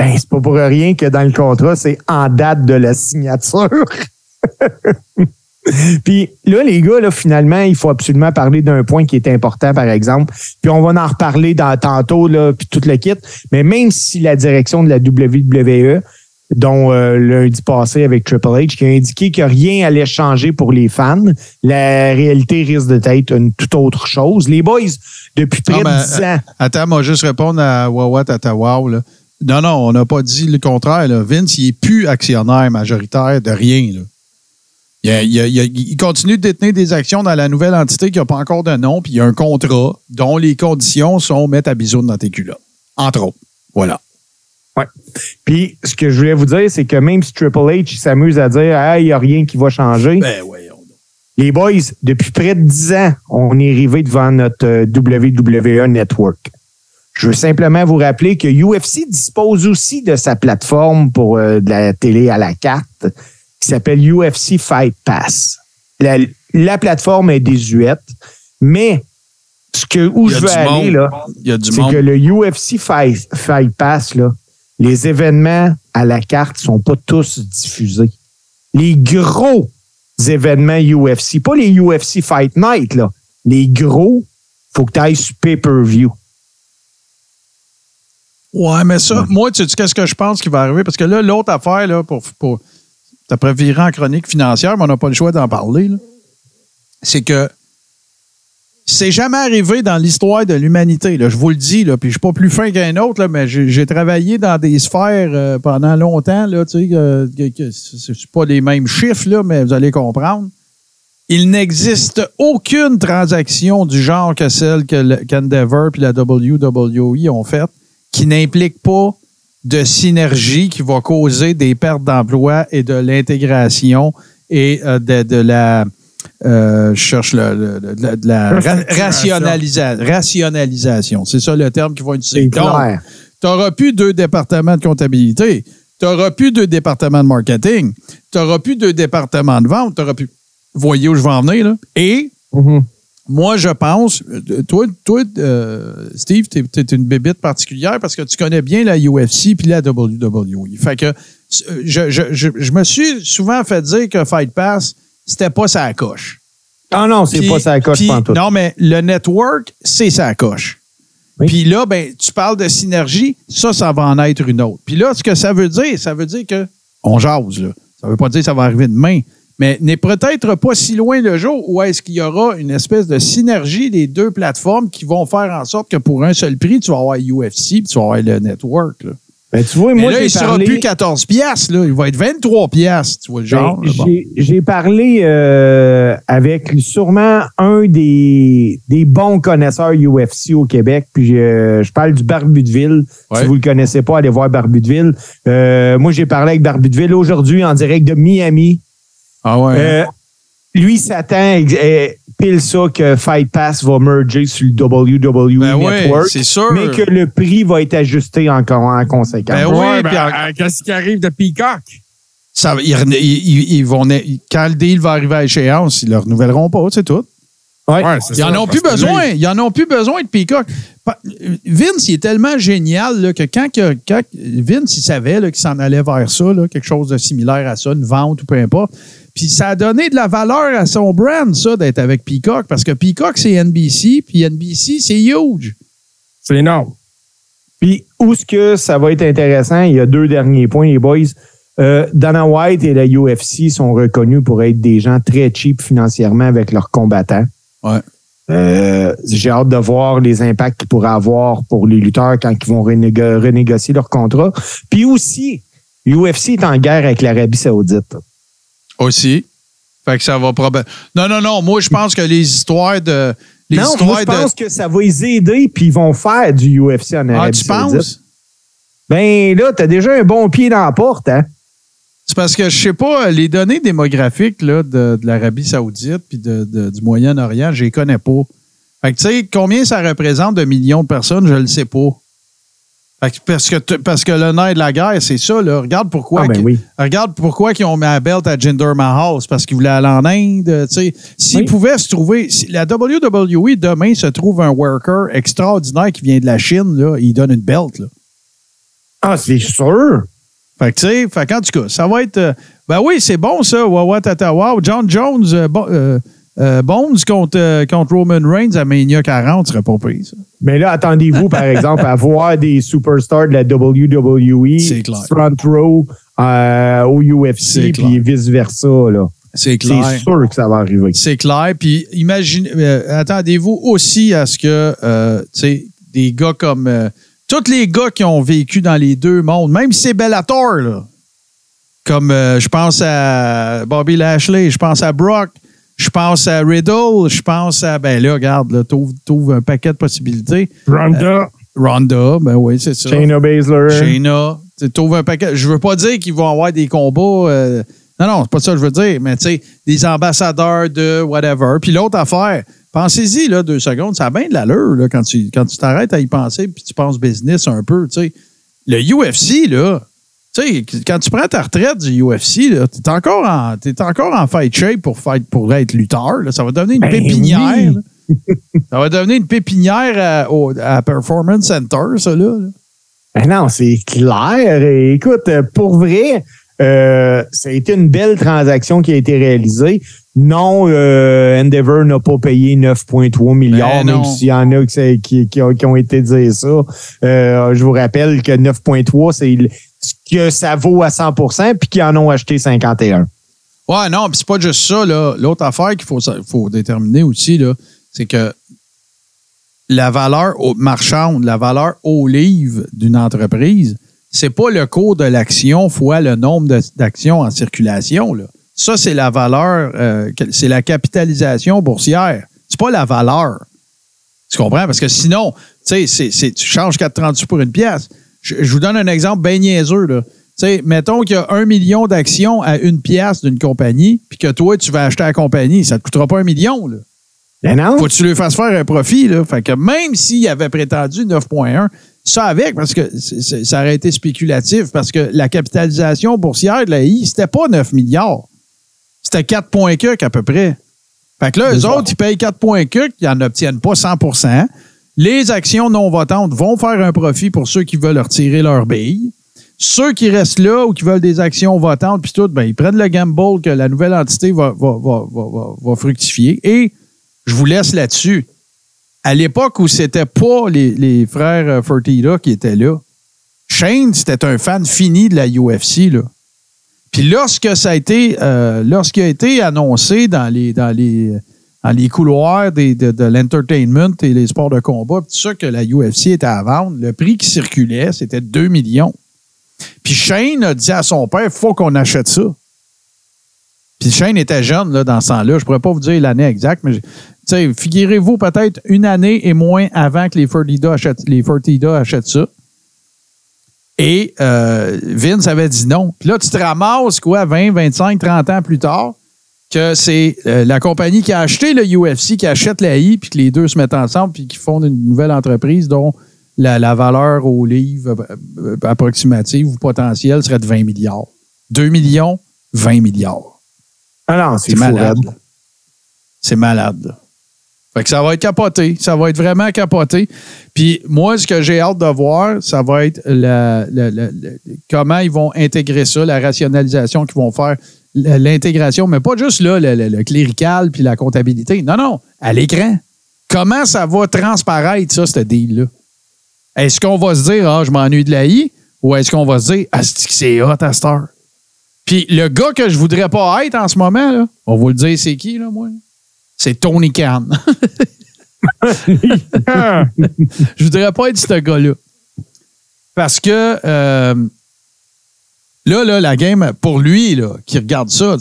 Ben, c'est pas pour rien que dans le contrat, c'est en date de la signature. Puis là, les gars, là, finalement, il faut absolument parler d'un point qui est important, par exemple. Puis on va en reparler dans, tantôt, là, puis tout le kit. Mais même si la direction de la WWE, dont euh, lundi passé avec Triple H, qui a indiqué que rien allait changer pour les fans, la réalité risque d'être une toute autre chose. Les boys, depuis près ben, de 10 ans, Attends, moi, juste répondre à Wawa Tatawaw, là. Non, non, on n'a pas dit le contraire, là. Vince, il n'est plus actionnaire majoritaire de rien, là. Il, a- il a- il a- il continue de détenir des actions dans la nouvelle entité qui n'a pas encore de nom, puis il y a un contrat dont les conditions sont mettre à bisoune dans tes culottes. Entre autres. Voilà. Puis, ce que je voulais vous dire, c'est que même si Triple H s'amuse à dire Ah, il n'y a rien qui va changer, Ben, donc. les boys, depuis près de 10 ans, on est arrivé devant notre euh, WWE Network. Je veux simplement vous rappeler que UFC dispose aussi de sa plateforme pour euh, de la télé à la carte qui s'appelle UFC Fight Pass. La, la plateforme est désuète, mais ce que, où je veux aller, monde. là, c'est que le UFC Fight, Fight Pass, là, les événements à la carte sont pas tous diffusés. Les gros événements UFC, pas les UFC Fight Night, là. Les gros, faut que tu ailles sur pay-per-view. Ouais, mais ça, moi, tu sais qu'est-ce que je pense qui va arriver? Parce que là, l'autre affaire, là, pour, pour après virer en chronique financière, mais on n'a pas le choix d'en parler, là, c'est que c'est jamais arrivé dans l'histoire de l'humanité. là, Je vous le dis, là, puis je suis pas plus fin qu'un autre, là, mais j'ai travaillé dans des sphères euh, pendant longtemps. Là, tu sais, euh, c'est pas les mêmes chiffres, là, mais vous allez comprendre. Il n'existe aucune transaction du genre que celle que qu'Endeavor et la WWE ont faite qui n'implique pas de synergie qui va causer des pertes d'emploi et de l'intégration et euh, de, de la euh, je cherche le, le- le- de la, ra- rationalisa- rationalisation. C'est ça le terme qu'ils vont utiliser. Donc, tu n'auras plus deux départements de comptabilité. Tu n'auras plus deux départements de marketing. Tu n'auras plus deux départements de vente. Tu plus. Voyez où je vais en venir, là? Et moi, je pense, toi, toi euh, Steve, tu es, une bébite particulière parce que tu connais bien la UFC puis la WWE. Fait que euh, je, je, je, je me suis souvent fait dire que Fight Pass, c'était pas sa coche. Ah non, c'est pas ça coche pantoute. Non, mais le network, c'est sa coche. Oui. Puis là, ben, tu parles de synergie, ça, ça va en être une autre. Puis là, ce que ça veut dire, ça veut dire que on jase, là. Ça veut pas dire que ça va arriver demain, mais n'est peut-être pas si loin le jour où est-ce qu'il y aura une espèce de synergie des deux plateformes qui vont faire en sorte que pour un seul prix, tu vas avoir UFC puis tu vas avoir le network. Là. Ben, tu vois, Mais moi, là, il ne sera plus 14 piastres, là. Il va être 23 piastres, tu vois le genre. Ben, bon. j'ai- parlé euh, avec sûrement un des, des bons connaisseurs UFC au Québec. Puis euh, je parle du Barbu de Ville. Ouais. Si vous le connaissez pas, allez voir Barbu de Ville. Euh, moi, j'ai parlé avec Barbu de Ville aujourd'hui en direct de Miami. Ah ouais. Euh, lui s'attend euh, pile ça que Fight Pass va merger sur le WWE Ben Network. c'est sûr. Mais que le prix va être ajusté en, en conséquence. Ben oui, Ouais, ben, en- euh, qu'est-ce qui arrive de Peacock? Ça, ils, ils- ils- ils vont, quand le deal va arriver à échéance, ils ne le renouvelleront pas, c'est tout. Ouais. Ouais, c'est Ils n'en ont plus besoin. Ils en ont plus besoin de Peacock. Vince, il est tellement génial là, que quand, Vince, il savait qu'il s'en allait vers ça, là, quelque chose de similaire à ça, une vente ou peu importe. Puis ça a donné de la valeur à son brand, ça, d'être avec Peacock, parce que Peacock, c'est NBC, puis NBC, c'est huge. C'est énorme. Puis, où est-ce que ça va être intéressant? Il y a deux derniers points, les boys. Euh, Dana White et la UFC sont reconnus pour être des gens très cheap financièrement avec leurs combattants. Ouais. Euh, J'ai hâte de voir les impacts qu'ils pourraient avoir pour les lutteurs quand ils vont renégo- renégocier leur contrat. Puis aussi, UFC est en guerre avec l'Arabie Saoudite. Aussi. Fait que ça va probablement. Non, non, non. Moi, je pense que les histoires de. Les non, histoires moi, je de. pense que ça va les aider puis ils vont faire du UFC en Arabie ah, tu Saoudite. penses? Ben là, t'as déjà un bon pied dans la porte, hein? C'est parce que je sais pas, les données démographiques là, de, de l'Arabie Saoudite puis de, de- du Moyen-Orient, je les connais pas. Fait que tu sais, combien ça représente de millions de personnes, je le sais pas. Parce, que parce que le nerf de la guerre, c'est ça. Là. Regarde pourquoi. Ah, ben oui. Regarde pourquoi ils ont mis la belt à Jinder Mahal. Parce qu'ils voulaient aller en Inde. S'ils Oui. pouvaient se trouver. Si la WWE demain se trouve un worker extraordinaire qui vient de la Chine, là, il donne une belt. Là. Ah, c'est sûr. Fait que, tu sais, fait qu'en tout cas, ça va être. euh, ben oui, c'est bon, ça. Wawa Tata Wow. John Jones, euh, bon- euh, euh, Bones contre, euh, contre Roman Reigns à Mania 40 serait pas pris, ça. Mais là, attendez-vous, par exemple, à voir des superstars de la WWE C'est front row euh, au C'est UFC, puis vice-versa. là. C'est C'est clair. sûr que ça va arriver. C'est clair. Puis, imaginez. attendez-vous aussi à ce que, des gars comme. tous les gars qui ont vécu dans les deux mondes, même si c'est Bellator, là. Comme, je pense à Bobby Lashley, je pense à Brock, je pense à Riddle, je pense à. Ben là, regarde, là, t'ouvres t'ouvres un paquet de possibilités. Ronda. Ronda, ben oui, c'est ça. Shayna Baszler. Shayna. Tu trouves un paquet. Je veux pas dire qu'ils vont avoir des combats. euh, non, non, c'est pas ça que je veux dire, mais tu sais, des ambassadeurs de whatever. Puis l'autre affaire, pensez-y, là, deux secondes, ça a bien de l'allure, là, quand tu quand tu t'arrêtes à y penser puis tu penses business un peu, tu sais. Le UFC, là, tu sais, quand tu prends ta retraite du UFC, t'es encore en, t'es encore en fight shape pour, fight, pour être lutteur, là. Ça va devenir une Ben pépinière, oui. Ça va devenir une pépinière à, au- à Performance Center, ça, là. Ben non, c'est clair. Et écoute, euh, pour vrai, euh, ça a été une belle transaction qui a été réalisée. Non, euh, Endeavor n'a pas payé 9,3 milliards, Ben même s'il y en a qui, c'est- qui- qui ont, été dire ça. Euh, je vous rappelle que 9,3, c'est ce que ça vaut à 100% puis qu'ils en ont acheté 51. Ouais, non, puis c'est pas juste ça. L'autre affaire qu'il faut, faut déterminer aussi, c'est que la valeur marchande, la valeur au livre d'une entreprise, c'est pas le cours de l'action fois le nombre d'actions en circulation. Là. Ça, c'est la valeur, euh, c'est la capitalisation boursière. C'est pas la valeur. Tu comprends? Parce que sinon, tu sais, tu changes 4,38 pour une pièce. Je, je vous donne un exemple bien niaiseux. Là. Tu sais, mettons qu'il y a un million d'actions à une pièce d'une compagnie, puis que toi, tu vas acheter la compagnie. Ça ne te coûtera pas un million. Là. Ben non? Faut que tu lui fasses faire un profit. Là. Fait que même s'il avait prétendu 9,1, ça avec, parce que ça aurait été spéculatif, parce que la capitalisation boursière de la I, c'était pas 9 milliards. C'était 4 points quelques à peu près. Fait que là, eux autres, ils payent 4 points quelques, ils n'en obtiennent pas 100 Les actions non votantes vont faire un profit pour ceux qui veulent retirer leur bille. Ceux qui restent là ou qui veulent des actions votantes, puis tout, ben, ils prennent le gamble que la nouvelle entité va, fructifier. Et je vous laisse là-dessus. À l'époque où c'était pas les, frères euh, Fertitta qui étaient là, Shane, c'était un fan fini de la UFC. Puis lorsque ça a été, euh, a été annoncé dans les, dans les couloirs de, l'entertainment et les sports de combat, tout ça que la UFC était à vendre, le prix qui circulait, c'était 2 millions. Puis Shane a dit à son père, faut qu'on achète ça. Puis Shane était jeune là, dans ce temps-là. Je pourrais pas vous dire l'année exacte, mais figurez-vous peut-être une année et moins avant que les Fertitta achètent, achètent ça. Et euh, Vince avait dit non. Puis là, tu te ramasses, quoi, 20, 25, 30 ans plus tard, que c'est euh, la compagnie qui a acheté le UFC qui achète la I, puis que les deux se mettent ensemble, puis qui fondent une nouvelle entreprise dont la, la valeur au livre euh, euh, approximative ou potentielle serait de 20 milliards. 2 millions, 20 milliards. Ah non, c'est malade. C'est malade. Fait que ça va être capoté. Ça va être vraiment capoté. Puis moi, ce que j'ai hâte de voir, ça va être la- la- la- la- comment ils vont intégrer ça, la rationalisation qu'ils vont faire, l'intégration, mais pas juste là, le, clérical puis la comptabilité. Non, non, à l'écran. Comment ça va transparaître, ça, ce deal-là? Est-ce qu'on va se dire, ah, je m'ennuie de la I, ou est-ce qu'on va se dire, ah, c'est hot à? Puis le gars que je voudrais pas être en ce moment, là, on va le dire, c'est qui, là, moi? C'est Tony Khan. je voudrais pas être ce gars-là. Parce que euh, là, la game, pour lui, qui regarde ça,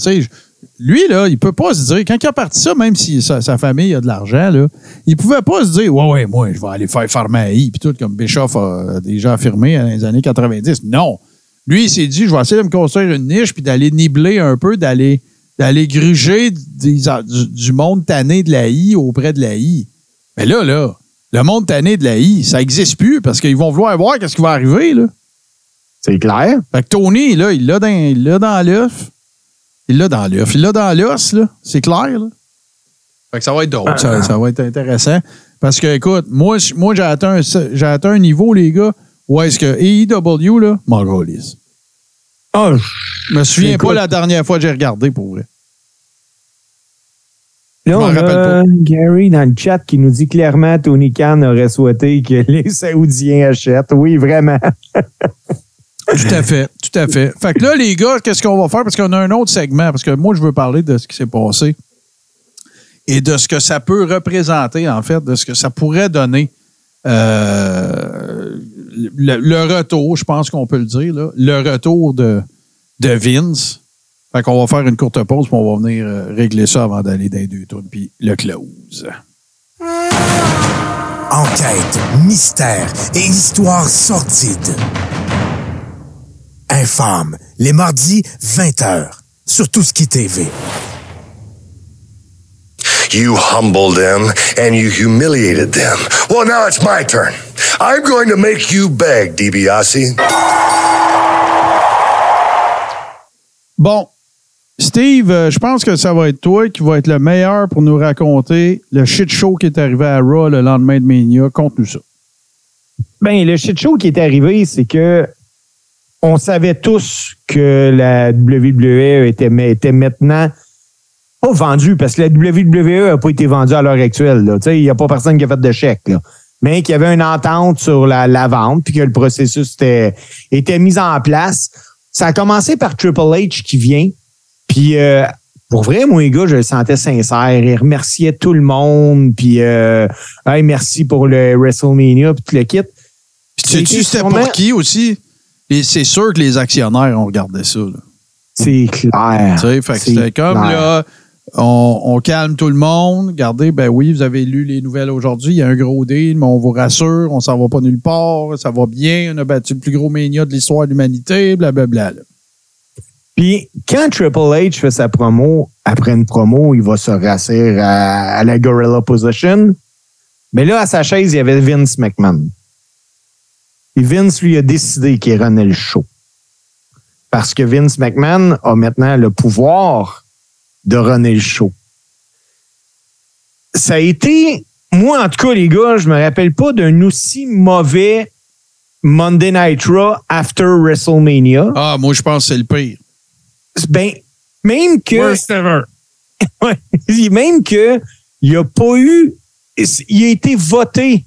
lui, là, il peut pas se dire, quand il a parti ça, même si sa, famille a de l'argent, là, il pouvait pas se dire, ouais, ouais, moi, je vais aller faire pharmacie, puis tout, comme Bischoff a déjà affirmé dans les années 90. Non. Lui, il s'est dit, je vais essayer de me construire une niche, puis d'aller nibler un peu, d'aller d'aller gruger du, monde tanné de la I auprès de la I. Mais là, là, le monde tanné de la I, ça n'existe plus parce qu'ils vont vouloir voir qu'est-ce qui va arriver. C'est clair. Fait que Tony, là, il l'a dans, l'œuf. Il l'a dans l'œuf. Il l'a dans l'os, là. C'est clair, là. Fait que ça va être d'autres. Ça, ça va être intéressant. Parce que, écoute, moi, moi j'ai atteint, un- j'ai atteint un niveau, les gars, où est-ce que AEW, là, m'en calisse. Ah, Je me souviens Écoute. pas la dernière fois que j'ai regardé, pour vrai. Là, on a Gary dans le chat qui nous dit clairement Tony Khan aurait souhaité que les Saoudiens achètent. Oui, vraiment. Tout à fait, tout à fait. Fait que là, les gars, qu'est-ce qu'on va faire? Parce qu'on a un autre segment, parce que moi, je veux parler de ce qui s'est passé et de ce que ça peut représenter, en fait, de ce que ça pourrait donner. euh, le, retour, je pense qu'on peut le dire, là, le retour de, de Vince. Fait qu'on va faire une courte pause, puis on va venir euh, régler ça avant d'aller dans les deux tours, puis le close. Enquête, mystère et histoire sordide. Infâme, les mardis, 20h, sur Touski TV. You humbled them and you humiliated them. Well, now it's my turn. I'm going to make you beg, DiBiase. Bon, Steve, euh, je pense que ça va être toi qui va être le meilleur pour nous raconter le shit show qui est arrivé à Raw le lendemain de Mania. Conte-nous ça. Ben, le shit show qui est arrivé, c'est que on savait tous que la WWE était, était maintenant pas vendue, parce que la WWE n'a pas été vendue à l'heure actuelle. là. Tu sais, Il n'y a pas personne qui a fait de chèque. là. Mais qu'il y avait une entente sur la, la vente, puis que le processus était, était mis en place. Ça a commencé par Triple H qui vient. Puis euh, pour vrai, moi, les gars, je le sentais sincère. Il remerciait tout le monde. Puis, euh, hey, merci pour le WrestleMania, puis tout le kit. Puis sais-tu c'était sûrement- pour qui aussi? Et c'est sûr que les actionnaires ont regardé ça. C'est clair. Tu sais, fait que C'est c'était comme clair. là, on, on calme tout le monde. Regardez, ben oui, vous avez lu les nouvelles aujourd'hui. Il y a un gros deal, mais on vous rassure, on s'en va pas nulle part. Ça va bien. On a battu le plus gros mania de l'histoire de l'humanité, blablabla. là. Puis quand Triple H fait sa promo, après une promo, il va se rasser à, à la Gorilla Position. Mais là, à sa chaise, il y avait Vince McMahon. Et Vince, lui, a décidé qu'il renait le show. Parce que Vince McMahon a maintenant le pouvoir de runner le show. Ça a été, moi, en tout cas, les gars, je me rappelle pas d'un aussi mauvais Monday Night Raw after WrestleMania. Ah, moi, je pense que c'est le pire. Ben, même que. Worst ever. Même que il n'y a pas eu. Il a été voté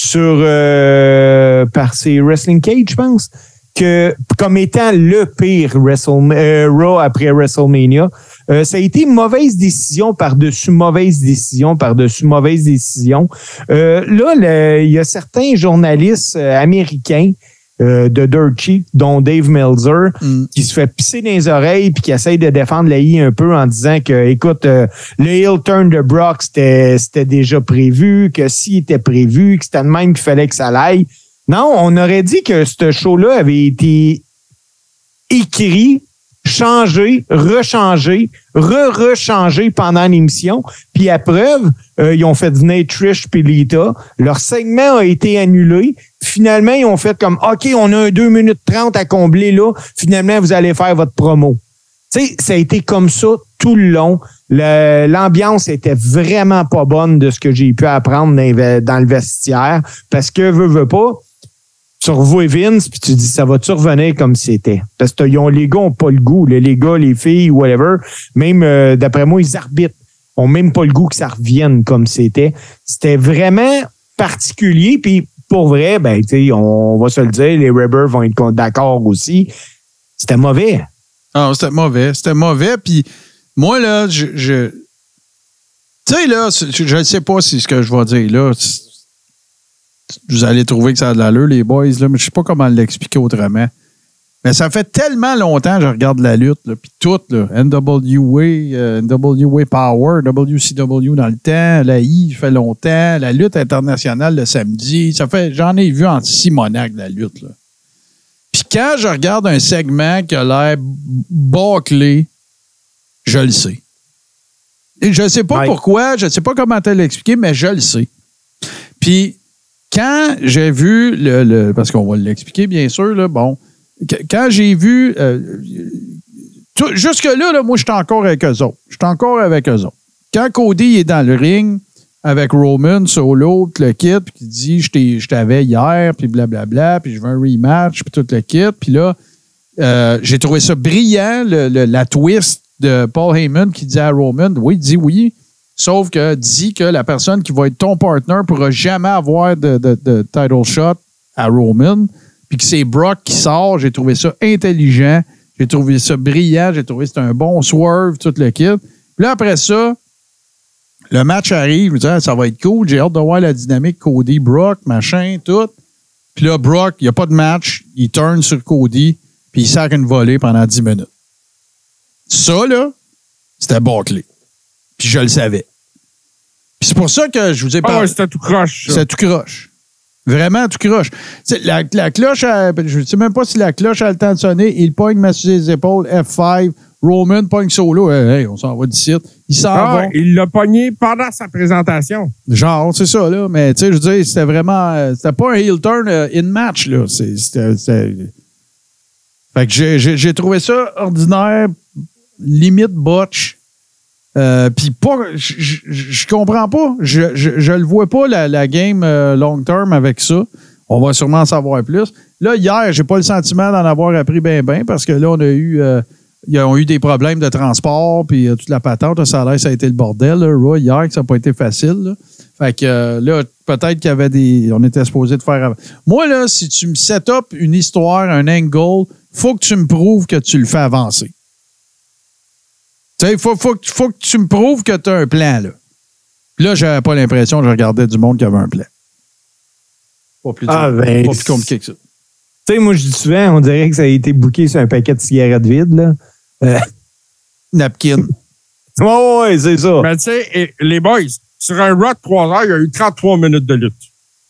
sur euh, par ses Wrestling Cage, je pense, que comme étant le pire Wrestle, euh, Raw après WrestleMania. Euh, ça a été mauvaise décision par-dessus mauvaise décision par-dessus mauvaise décision. Euh, là, il y a certains journalistes américains euh, de Dirt Cheap, dont Dave Meltzer, Mm. qui se fait pisser dans les oreilles puis qui essaye de défendre la I un peu en disant que, écoute, euh, le heel turn de Brock, c'était déjà prévu, que s'il était prévu, que c'était de même qu'il fallait que ça l'aille. Non, on aurait dit que ce show-là avait été écrit, changé, rechangé, re-rechangé pendant l'émission. Puis à preuve, euh, ils ont fait venir Trish puis Lita. Leur segment a été annulé. Finalement, ils ont fait comme OK, on a un 2 minutes 30 à combler là. Finalement, vous allez faire votre promo. Tu sais, ça a été comme ça tout le long. L'ambiance était vraiment pas bonne de ce que j'ai pu apprendre dans, le vestiaire parce que, veux, veux pas, tu revois Vince puis tu dis, ça va-tu revenir comme c'était? Parce que ils ont- les gars ont pas le goût. Les gars, les filles, whatever, même, euh, d'après moi, ils arbitrent. ont même pas le goût que ça revienne comme c'était. C'était vraiment particulier. Puis pour vrai, ben, on va se le dire, les Rebels vont être d'accord aussi. C'était mauvais. Ah, c'était mauvais. C'était mauvais. Puis moi, là, je. je- tu sais, là, je ne sais pas si ce que je vais dire là. Vous allez trouver que ça a de l'allure, les boys, là, mais je sais pas comment l'expliquer autrement. Mais ça fait tellement longtemps que je regarde la lutte, puis tout, là, NWA, euh, NWA Power, WCW dans le temps, la I, fait longtemps, la lutte internationale le samedi, ça fait, j'en ai vu en Simonac la lutte, là. Puis quand je regarde un segment qui a l'air bâclé, je le sais. Et je ne sais pas pourquoi, je ne sais pas comment te l'expliquer, mais je le sais. Puis quand j'ai vu le, le- parce qu'on va l'expliquer bien sûr là, bon, quand j'ai vu euh, tout- jusque là, là moi j'étais encore avec eux autres. J'étais encore avec eux autres. Quand Cody est dans le ring avec Roman solo, puis le kit, puis qui dit je je t'avais hier, puis blablabla, puis je veux un rematch, puis tout le kit, puis là euh, j'ai trouvé ça brillant, la twist de Paul Heyman qui dit à Roman, oui, dit oui, sauf que dit que la personne qui va être ton partner ne pourra jamais avoir de- de title shot à Roman, puis que c'est Brock qui sort. J'ai trouvé ça intelligent, j'ai trouvé ça brillant, j'ai trouvé que c'était un bon swerve, tout le kit. Puis là, après ça, le match arrive, je me dis, Ah, ça va être cool, j'ai hâte de voir la dynamique Cody-Brock, machin, tout. Puis là, Brock, il n'y a pas de match, il turn sur Cody, puis il sert une volée pendant 10 minutes. Ça, là, c'était bâclé. Puis je le savais. Puis c'est pour ça que je vous ai Ah parlé. ouais, c'était tout croche. C'est tout croche. Vraiment. Tu sais, La, la cloche, je ne sais même pas si la cloche a le temps de sonner. Il pogne ma sur les épaules, F5. Roman pogne solo. Hey, hey, on s'en va d'ici. Il s'en Ah, va. il l'a pogné pendant sa présentation. Genre, c'est ça, là. Mais tu sais, je veux dire, c'était vraiment. euh, C'était pas un heel turn euh, in match, là. C'est- C'était. Fait que j'ai trouvé ça ordinaire, limite botch. Euh, Puis pas. Je comprends pas. Je, je, le vois pas, la, game euh, long term avec ça. On va sûrement en savoir plus. Là, hier, j'ai pas le sentiment d'en avoir appris bien, bien, parce que là, on a eu. euh, ils ont eu des problèmes de transport, puis toute la patente. Ça a ça a été le bordel, là, hier, que ça n'a pas été facile. Fait que là, peut-être qu'il y avait des. On était supposé de faire. Moi, là, si tu me set up une histoire, un angle, faut que tu me prouves que tu le fais avancer. Tu sais, il faut, faut, que- faut que tu me prouves que tu as un plan, là. Puis là, j'avais pas l'impression que je regardais du monde qui avait un plan. Pas plus, Ah, dur- ben, pas plus compliqué que ça. Tu sais, moi, je dis souvent, on dirait que ça a été bouqué sur un paquet de cigarettes vides, là. Euh, Napkin. ouais, ouais, c'est ça. Mais tu sais, les boys, sur un de 3 heures, il y a eu 33 minutes de lutte.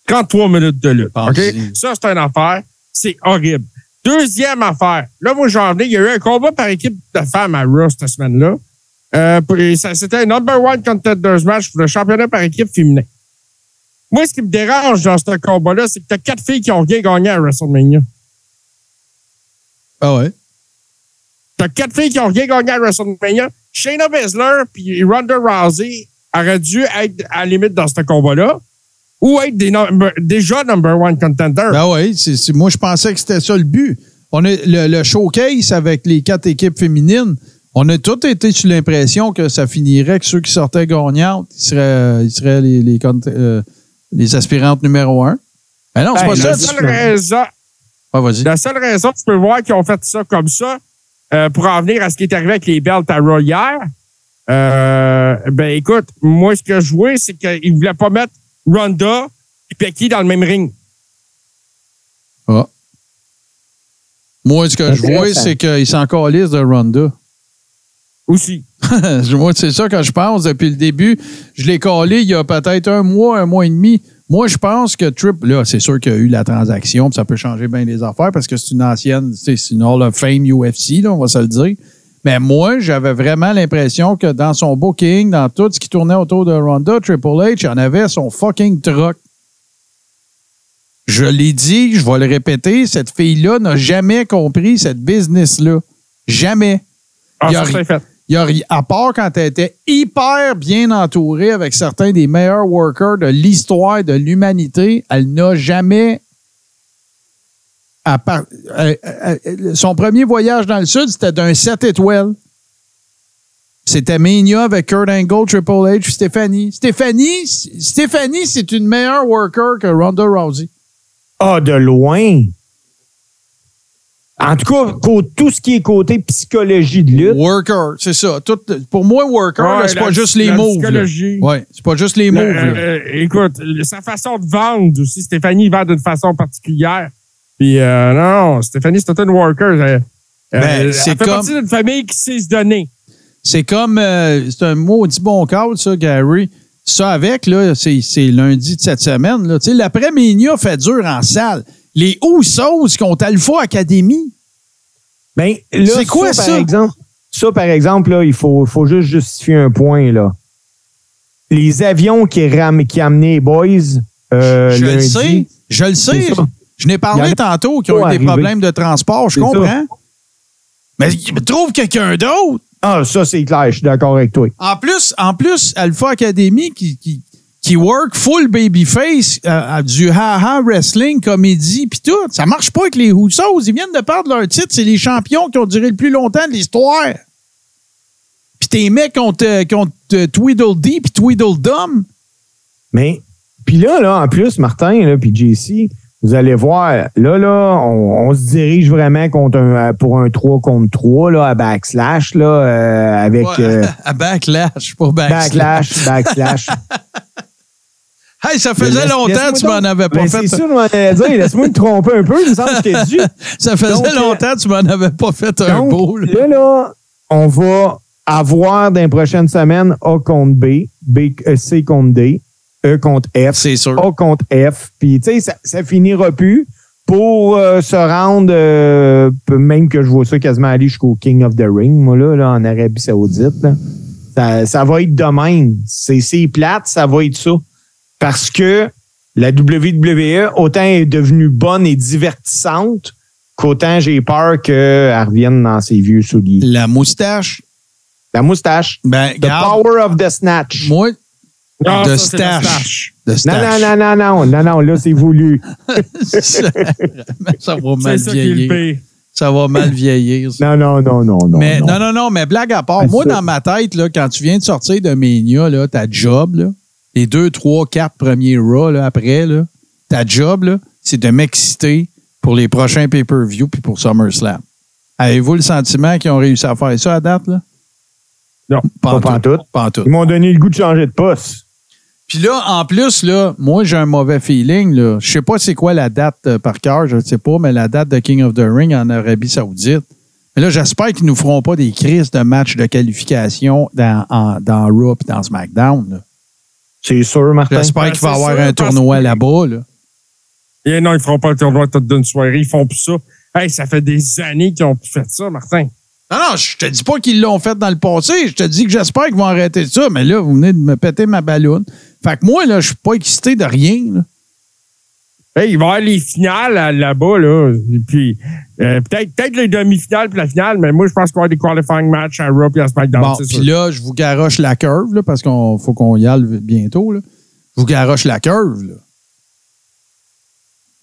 33 minutes de lutte. OK? Ça, c'est une affaire. C'est horrible. Deuxième affaire. Là, moi, j'en venais. Il y a eu un combat par équipe de femmes à Raw cette semaine-là. Euh, c'était un number one contenders match pour le championnat par équipe féminin. Moi, ce qui me dérange dans ce combat-là, c'est que t'as quatre filles qui ont rien gagné à WrestleMania. Ah ouais? T'as quatre filles qui ont rien gagné à WrestleMania. Shayna Baszler puis Ronda Rousey auraient dû être à la limite dans ce combat-là ou être des number- déjà number one contender. Ben oui, c'est- c'est- moi je pensais que c'était ça le but. On a le, le showcase avec les quatre équipes féminines. On a tous été sur l'impression que ça finirait que ceux qui sortaient gagnantes, ils seraient, ils seraient les, les, euh, les aspirantes numéro un. Ben non, c'est Ben, pas la, ça. seule raison, Ah, vas-y. la seule raison que tu peux voir qu'ils ont fait ça comme ça, euh, pour en venir à ce qui est arrivé avec les belts à hier, euh, ben écoute, moi ce que je vois, c'est qu'ils voulaient pas mettre Ronda et Becky dans le même ring. Ah. Moi, ce que je vois, c'est qu'ils s'en calissent de Ronda. Aussi. Moi, c'est ça que je pense depuis le début. Je l'ai collé il y a peut-être un mois, un mois et demi. Moi, je pense que Trip, là, c'est sûr qu'il y a eu la transaction, puis ça peut changer bien les affaires parce que c'est une ancienne, c'est c'est une Hall of Fame UFC, là, on va se le dire. Mais moi, j'avais vraiment l'impression que dans son booking, dans tout ce qui tournait autour de Ronda, Triple H, en avait son fucking truck. Je l'ai dit, je vais le répéter, cette fille-là n'a jamais compris cette business-là. Jamais. Ah, Il y a ça, ri- c'est fait. Il y a ri- à part quand elle était hyper bien entourée avec certains des meilleurs workers de l'histoire de l'humanité, elle n'a jamais. À part- son premier voyage dans le Sud, c'était d'un 7 étoiles. C'était Mania avec Kurt Angle, Triple H, Stéphanie. Stéphanie, Stéphanie, c'est une meilleure worker que Ronda Rousey. Ah, de loin. En tout cas, tout ce qui est côté psychologie de lutte, Worker, c'est ça. Tout- pour moi, worker, Ouais, c'est pas juste les là. psychologie. C'est pas juste les euh, euh, écoute, sa façon de vendre aussi, Stéphanie vend d'une façon particulière. Puis euh, non, non, Stéphanie, une worker. Euh, Ben, euh, c'est elle fait comme- partie d'une famille qui sait se donner. C'est comme, euh, c'est un maudit bon cadre, ça, Gary. Ça avec, là, c'est c'est lundi de cette semaine. là. Tu sais, L'après-Mania fait dur en salle. Les Usos contre Alpha Academy. ben, là, C'est quoi ça, ça? Par exemple, ça, par exemple, là, il faut, faut juste justifier un point, là. Les avions qui, ram, qui amenaient les boys, euh, je le lundi, sais. Je le sais. Je n'ai parlé tantôt qui ont eu des problèmes de transport. Je C'est ça. comprends. Mais trouve quelqu'un d'autre. Ah, ça, c'est clair, je suis d'accord avec toi. En plus, en plus, Alpha Academy qui, qui, qui work full babyface euh, à du ha-ha wrestling, comédie, puis tout. Ça marche pas avec les Houssos. Ils viennent de perdre leur titre. C'est les champions qui ont duré le plus longtemps de l'histoire. Puis tes mecs contre, euh, contre euh, Tweedledee puis Tweedledum. Mais, puis là, là, en plus, Martin, puis JC, vous allez voir, là, là, on, on se dirige vraiment contre un, pour un 3 contre 3, là, à backslash, là, euh, avec euh, à Backlash, pas Backslash. backlash, backslash. Hey, ça faisait Laisse- longtemps que tu m'en avais pas Ben, fait. C'est je m'en dire. Laisse-moi me tromper un peu. Il me semble que dû. Ça faisait Donc, euh, longtemps que tu m'en avais pas fait un beau. là. là, là, on va avoir dans les prochaines semaines A contre B, B C contre D, E contre F, C'est sûr. A contre F. Puis, tu sais, ça, ça finira plus pour euh, se rendre, euh, même que je vois ça quasiment aller jusqu'au King of the Ring, moi, là, là en Arabie Saoudite. là. Ça, ça va être de même. C'est plate, ça va être ça. Parce que la WWE, autant est devenue bonne et divertissante, qu'autant j'ai peur qu'elle revienne dans ses vieux souliers. La moustache. La moustache. Ben, The power of the snatch. Moi, Non, de ça, c'est le stash. De Non, stash. non, non, non, non, non, non, là, c'est voulu. ça va mal C'est ça qui est le vieillir. Ça va mal vieillir. ça. Non, non, non, non, non. mais non. non, non, mais blague à part, Ah, moi, ça- dans ma tête, là, quand tu viens de sortir de Mania, là, ta job, là, les deux, trois, quatre premiers Raw là, après, là, ta job, là, c'est de m'exciter pour les prochains pay-per-view puis pour SummerSlam. Avez-vous le sentiment qu'ils ont réussi à faire ça à date? Là? Non, pas en pas en tout. tout. Pas en tout. Ils m'ont donné le goût de changer de poste. Puis là, en plus, là, moi, j'ai un mauvais feeling. Là. Je sais pas c'est quoi la date euh, par cœur, je ne sais pas, mais la date de King of the Ring en Arabie Saoudite. Mais là, j'espère qu'ils nous feront pas des crises de matchs de qualification dans, en- dans Raw et dans SmackDown. là. C'est sûr, Martin. J'espère Ben, qu'il va y c'est avoir sûr, un tournoi là-bas. Là. Et non, ils feront pas le tournoi toute d'une soirée. Ils font plus ça. Hey, ça fait des années qu'ils ont plus fait ça, Martin. Non, non, je te dis pas qu'ils l'ont fait dans le passé. Je te dis que j'espère qu'ils vont arrêter ça. Mais là, vous venez de me péter ma balloune. Fait que moi, là, je suis pas excité de rien. là. Hey, il va y avoir les finales là- là-bas, là. Puis, euh, peut-être peut les demi-finales puis la finale, mais moi, je pense qu'il va y avoir des qualifying matchs à Raw et à SmackDown. Bon, puis là, je vous garoche la curve, là, parce qu'on faut qu'on y aille bientôt. Là. Je vous garoche la curve. Là.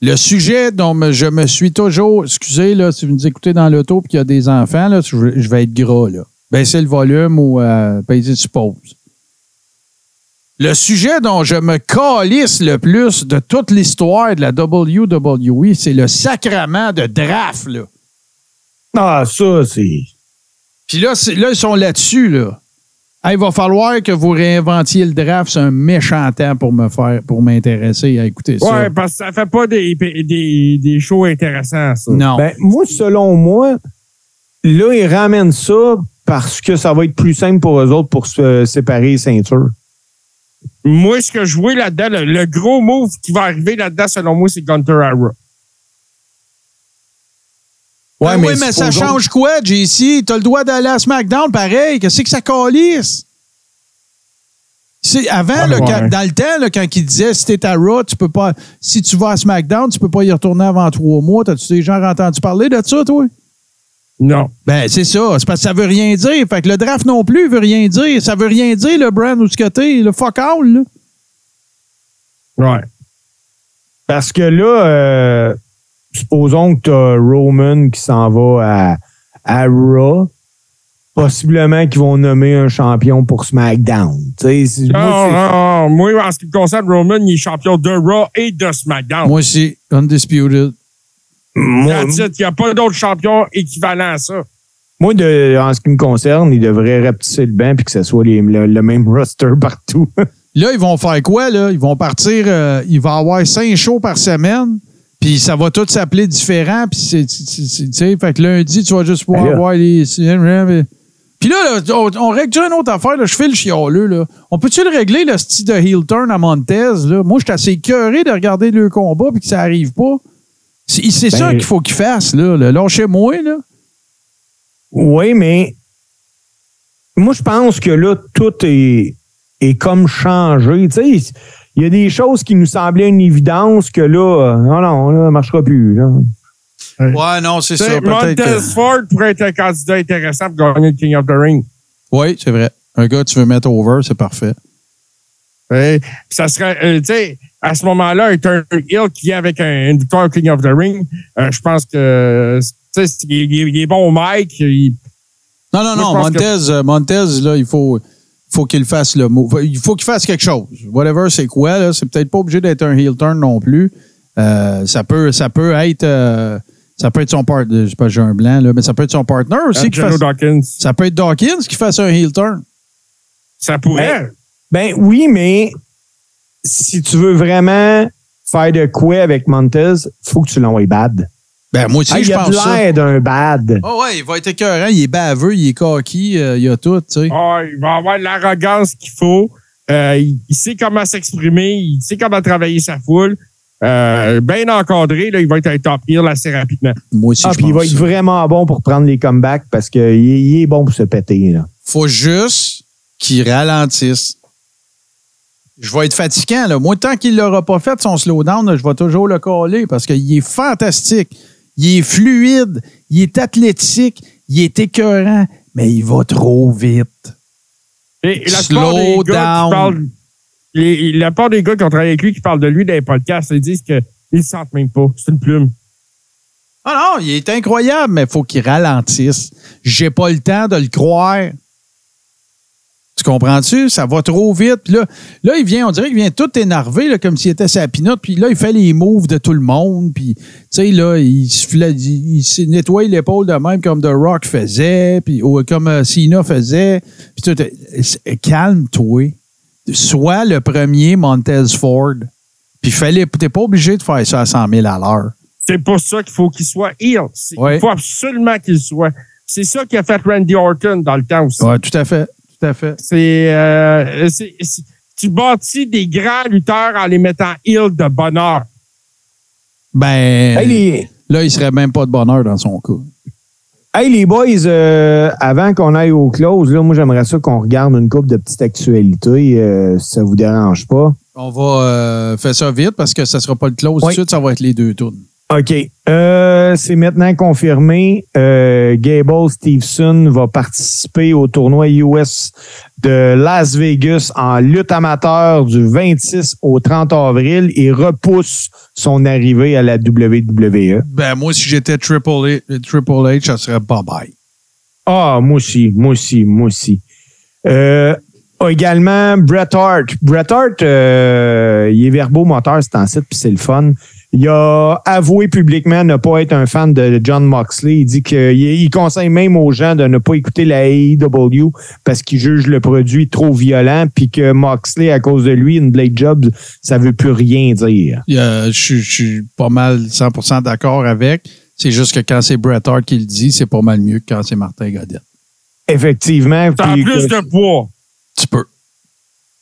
Le sujet dont je me suis toujours. Excusez, là, si vous nous écoutez dans l'auto et qu'il y a des enfants, là, je, vais- être gras. Là. Baissez le volume ou euh, baissez sur pause. Le sujet dont je me calisse le plus de toute l'histoire de la WWE, c'est le sacrement de draft. Là. Ah, ça, c'est. Puis là, là, ils sont là-dessus, là. Hey, il va falloir que vous réinventiez le draft. C'est un méchant temps pour me faire, pour m'intéresser à écouter ça. Ouais, parce que ça fait pas des, des, des shows intéressants, ça. non. Ben, moi, selon moi, là, ils ramènent ça parce que ça va être plus simple pour eux autres pour se séparer les ceintures. Moi, ce que je vois là-dedans, le, le gros move qui va arriver là-dedans, selon moi, c'est Gunter à Raw. Ben oui, mais ça change quoi, JC? T'as le droit d'aller à SmackDown, pareil. Qu'est-ce que ça calisse? C'est avant, Ah, là, ouais. quand- dans le temps, là, quand il disait si t'es à Raw, tu peux pas. Si tu vas à SmackDown, tu peux pas y retourner avant trois mois. T'as-tu déjà entendu parler de ça, toi? Non. Ben, c'est ça. C'est parce que ça veut rien dire. Fait que le draft non plus veut rien dire. Ça veut rien dire, le brand ou ce que t'es. Le fuck all, là. Ouais. Parce que là, euh, supposons que tu as Roman qui s'en va à, à Raw. Possiblement qu'ils vont nommer un champion pour SmackDown. Tu sais, c'est- Non, moi, c'est- non, non. Moi, en ce qui me concerne, Roman, il est champion de Raw et de SmackDown. Moi aussi, undisputed. Moi. Il n'y a pas d'autre champion équivalent à ça. moi, de, en ce qui me concerne, ils devraient rapetisser le banc puis que ce soit les- le, le même roster partout. Là, ils vont faire quoi, là? Ils vont partir, euh, il va y avoir cinq shows par semaine, puis ça va tout s'appeler différent, puis c'est, tu sais, fait que lundi, tu vas juste pouvoir avoir les... Puis là, là, on, on règle déjà une autre affaire, là, je fais le chialeux, là. On peut-tu le régler, le style de heel turn à Montez, là? Moi, je suis assez cœuré de regarder le combat, puis que ça arrive pas. C'est, c'est Ben- ça qu'il faut qu'il fasse, là. là. Lâchez-moi, là. Oui, mais moi, je pense que là, tout est, est comme changé. Tu sais, il y a des choses qui nous semblaient une évidence que là, euh, non, non, là, ça ne marchera plus. Là. Ouais, non, c'est ça. Montez que... Ford pourrait être un candidat intéressant pour gagner le King of the Ring. Oui, c'est vrai. Un gars, tu veux mettre over, c'est parfait. Ça serait, euh, tu sais, à ce moment-là, un Turn Hill qui vient avec un- une victoire King of the Ring, euh, je pense que, tu sais, c'est- il, est bon au mic. il- Non, non, Moi, non. Montez, euh, Montez, là, il faut, faut qu'il fasse le mot. Il faut qu'il fasse quelque chose. Whatever, c'est quoi, là. C'est peut-être pas obligé d'être un heel turn non plus. Euh, ça, peut, ça peut être. euh, ça peut être son partner. Je sais pas, j'ai un blanc, là, mais ça peut être son partner aussi. qui Angelo fasse, Dawkins. ça peut être Dawkins qui fasse un heel turn. Ça pourrait. Ben oui, mais si tu veux vraiment faire de quoi avec Montez, il faut que tu l'envoies bad. Ben, moi aussi, Ah, je il a pense l'air d'un bad. Oh, ouais, il va être écœurant. Il est baveux, il est cocky, euh, il a tout, tu sais. Ah, il va avoir l'arrogance qu'il faut. Euh, il, sait comment s'exprimer, il sait comment travailler sa foule. Euh, bien encadré, là, il va être un top heel assez rapidement. Moi aussi, Ah, je puis il pense va être ça. vraiment bon pour prendre les comebacks parce qu'il est, il est bon pour se péter. Là. faut juste qu'il ralentisse. Je vais être fatigant. Là. Moi, tant qu'il ne l'aura pas fait, son slowdown, là, je vais toujours le coller parce qu'il est fantastique. Il est fluide, il est athlétique, il est écœurant, mais il va trop vite. Et, et la Slow plupart des gars down. qui parlent, les- la part des gars qui ont travaillé avec lui, qui parlent de lui dans les podcasts, ils disent qu'ils ne le sentent même pas. C'est une plume. Ah non, il est incroyable, mais il faut qu'il ralentisse. J'ai pas le temps de le croire. Tu comprends-tu? Ça va trop vite. Puis là, là, il vient, on dirait qu'il vient tout énervé, là, comme s'il était sa pinotte. Puis là, il fait les moves de tout le monde. Puis, tu sais, là, il se, fla- il, il se nettoie l'épaule de même comme The Rock faisait, puis ou comme euh, Cena faisait. Puis tout, calme-toi. Sois le premier Montez Ford. Puis fallait, t'es pas obligé de faire ça à 100 000 à l'heure. C'est pour ça qu'il faut qu'il soit Ouais. Il faut absolument qu'il soit. C'est ça qui a fait Randy Orton dans le temps aussi. Ouais, tout à fait. Tout à fait. C'est, euh, c'est- c'est- tu bâtis des grands lutteurs en les mettant heel de bonheur. Ben, Hey, les, là, il serait même pas de bonheur dans son cas. hey, les boys, euh, avant qu'on aille au close, là, moi, j'aimerais ça qu'on regarde une couple de petites actualités, euh, si ça vous dérange pas. On va euh, faire ça vite parce que ça sera pas le close tout Oui. de suite, ça va être les deux tours. OK. Euh, c'est maintenant confirmé. Euh, Gable Stevenson va participer au tournoi US de Las Vegas en lutte amateur du 26 au 30 avril et repousse son arrivée à la WWE. Ben, moi, si j'étais Triple H, Triple H, ça serait bye-bye. Ah, moi aussi, moi aussi, moi aussi. Euh, également, Bret Hart. Bret Hart, il est verbomoteur, c'est en site, puis c'est le fun. Il a avoué publiquement ne pas être un fan de John Moxley. Il dit qu'il il conseille même aux gens de ne pas écouter la AEW parce qu'il juge le produit trop violent, puis que Moxley, à cause de lui, une Blade Job, ça veut plus rien dire. Euh, je suis- je suis pas mal 100% d'accord avec. C'est juste que quand c'est Bret Hart qui le dit, c'est pas mal mieux que quand c'est Martin Godette. Effectivement. T'as plus que- de poids. Tu peux.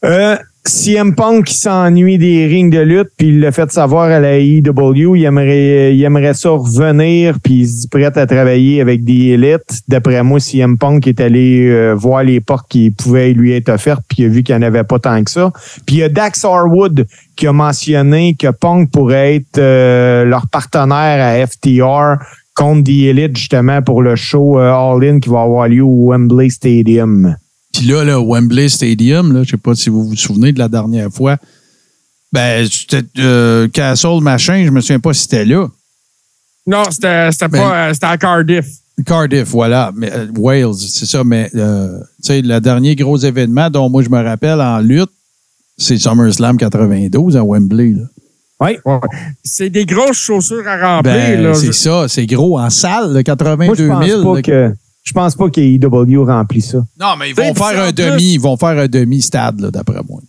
Euh, CM Punk s'ennuie des rings de lutte, puis il l'a fait savoir à la AEW, il aimerait, il aimerait ça revenir, puis il se dit prêt à travailler avec des élites. D'après moi, CM Punk est allé euh, voir les portes qui pouvaient lui être offertes, puis il a vu qu'il n'y en avait pas tant que ça. Puis il y a Dax Harwood qui a mentionné que Punk pourrait être euh, leur partenaire à FTR contre The Elite, justement, pour le show euh, All In qui va avoir lieu au Wembley Stadium. Puis là, le Wembley Stadium, là, je sais pas si vous vous souvenez de la dernière fois. Ben, c'était euh, Castle machin, je me souviens pas si c'était là. Non, c'était c'était Ben- pas. euh, C'était à Cardiff. Cardiff, voilà. Mais, euh, Wales, c'est ça. Mais, euh, tu sais, le dernier gros événement dont moi je me rappelle en lutte, c'est SummerSlam 92 à Wembley. Là. Ouais. C'est des grosses chaussures à remplir. Ben, là. c'est ça, c'est gros en salle, le 82 Moi, je 000. pense pas là. que je pense pas qu'AEW remplit ça. Non, mais ils T'sais, vont faire en un plus- demi, ils vont faire un demi-stade, là, d'après moi.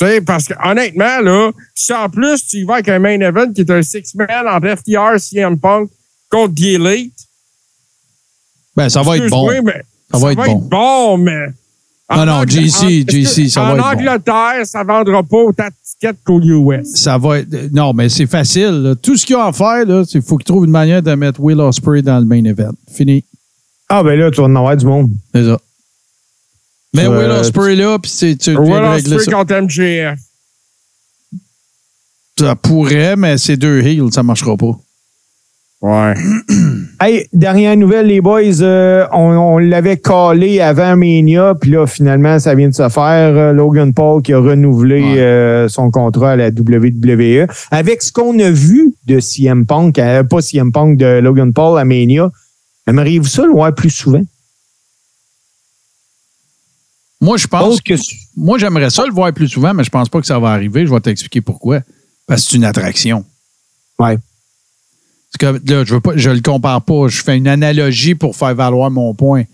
Tu sais, parce que honnêtement, là, si en plus tu y vas avec un main event qui est un six-man entre FTR, CM Punk contre The Elite. Ben, ça va être bon. mais Ça va être bon. bon, mais. Non, en non, en- JC, ça va En être bon. Angleterre, ça vendra pas autant de tickets qu'au US. Ça va être. Non, mais c'est facile. là. Tout ce qu'il y a à faire, c'est qu'il faut qu'ils trouvent une manière de mettre Will Ospreay dans le main event. Fini. Ah ben là, tu vas en avoir du monde. C'est ça. Mais Will Ospreay là, puis c'est- tu Will Ospreay ça. contre MJF. Ça pourrait, mais c'est deux heels, ça marchera pas. Ouais. Hey, dernière nouvelle, les boys, euh, on, on l'avait collé avant Mania, puis là, finalement, ça vient de se faire. Euh, Logan Paul qui a renouvelé Ouais. euh, son contrat à la WWE. Avec ce qu'on a vu de CM Punk, pas CM Punk, de Logan Paul à Mania, aimeriez-vous ça le voir plus souvent? Moi, je pense que... Moi, j'aimerais ça le voir plus souvent, mais je pense pas que ça va arriver. Je vais t'expliquer pourquoi. Parce que c'est une attraction. Ouais. C'est que, là, je veux pas, je le compare pas. Je fais une analogie pour faire valoir mon point.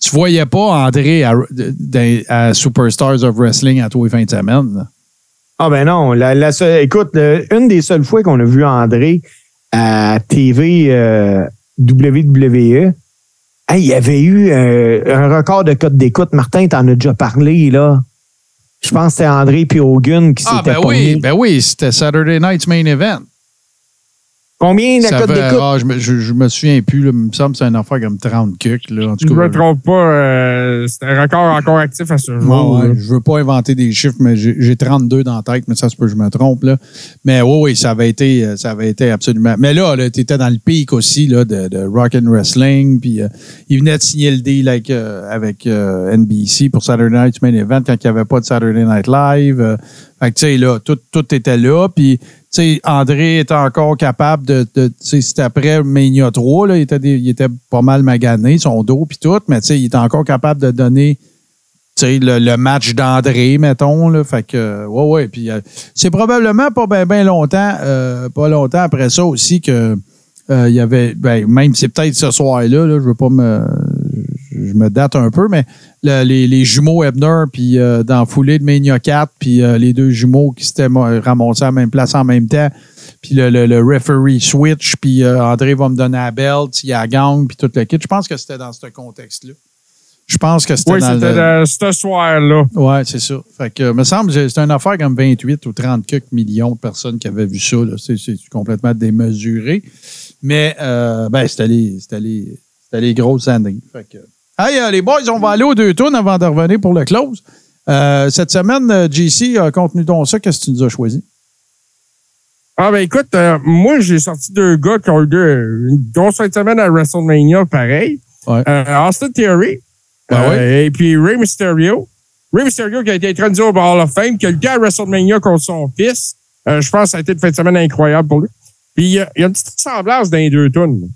Tu voyais pas André à, Superstars of Wrestling à tous les fins de semaine. là. Ah ben non, la, la seule- écoute, une des seules fois qu'on a vu André à TV euh, WWE, hey, il y avait eu euh, un record de code d'écoute. Martin, t'en as déjà parlé, là. Je pense que c'était André puis Hogan qui Ah, s'était ben oui, ben oui, c'était Saturday Night's Main Event. Combien la Ça cote fait- d'écoute? ah, je, me, je, je me souviens plus. Là, il me semble que c'est une affaire comme 30 cucs. Là, en tout Je cas, ne me trompe pas, euh, c'est un record encore actif à ce jour. Ouais, là. ouais, je veux pas inventer des chiffres, mais j'ai j'ai 32 dans la tête, mais ça se peut que je me trompe. Là. Mais oui, oui, ça avait été, euh, ça avait été absolument. Mais là, tu étais dans le pic aussi là, de, de rock and wrestling. Puis euh, il venait de signer le deal avec, euh, avec euh, NBC pour Saturday Night Main Event quand il n'y avait pas de Saturday Night Live. Euh, fait que, tu sais, là, tout, tout était là. Puis, sais, André était encore capable de. de c'était après Mania 3, là, il, était des- il était pas mal magané, son dos, puis tout, mais tu il était encore capable de donner le, le match d'André, mettons. Là, fait que, ouais, ouais. Puis euh, c'est probablement pas bien ben longtemps, euh, pas longtemps après ça aussi que euh, il y avait, ben, même c'est peut-être ce soir-là, là, je veux pas me, je me date un peu, mais le- les, les jumeaux Ebner, puis euh, dans foulée de Mania 4, puis euh, les deux jumeaux qui s'étaient ramassés à la même place en même temps, puis le, le, le referee switch, puis euh, André va me donner la belt, il y a la gang, puis tout le kit. Je pense que c'était dans ce contexte-là. Je pense que c'était Oui, dans c'était le... ce soir-là. Ouais, c'est ça. Fait que, me semble, que c'était une affaire comme 28 ou 30 quelques millions de personnes qui avaient vu ça. là. C'est, c'est complètement démesuré. Mais, ben, c'était les, c'était les, c'était les grosses années. Fait que, hey, euh, les boys, on va aller aux deux tours avant de revenir pour le close. Euh, cette semaine, euh, JC, contenu ton ça, qu'est-ce que tu nous as choisi? Ah ben écoute, euh, moi j'ai sorti deux gars qui ont eu deux- une grosse fin de semaine à WrestleMania, pareil. Ouais. Euh, Austin Theory. Ben euh, Et puis Rey Mysterio. Rey Mysterio qui a été introduit au Hall of Fame, qui a lutté à WrestleMania contre son fils. Je pense que ça a été une fin de semaine incroyable pour lui. Puis il y a, il y a une petite ressemblance dans les deux tunes.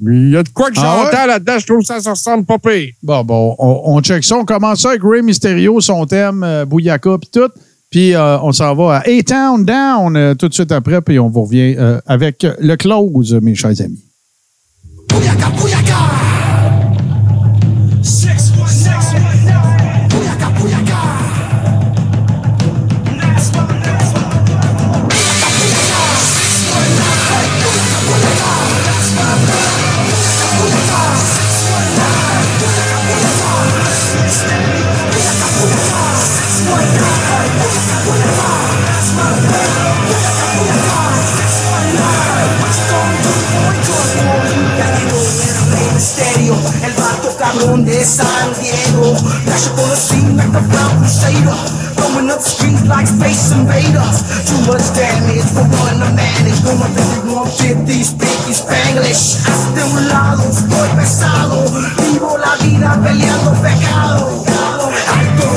Il y a de quoi que Ah j'entends là-dedans, je trouve que ça se ressemble pas pire. Bon, bon, on, on check ça. On commence ça avec Ray Mysterio, son thème, euh, Bouyaka, puis tout. Puis euh, on s'en va à A-Town Down euh, tout de suite après, puis on vous revient euh, avec le close, mes chers amis. San Diego. Dash up on the scene like a brown crusader. Throwing up streets like space invaders. Too much damage for one to manage. Como te digo, 50 speaking Spanglish. Hasta un lado estoy pesado. Vivo la vida peleando pecado. Alto,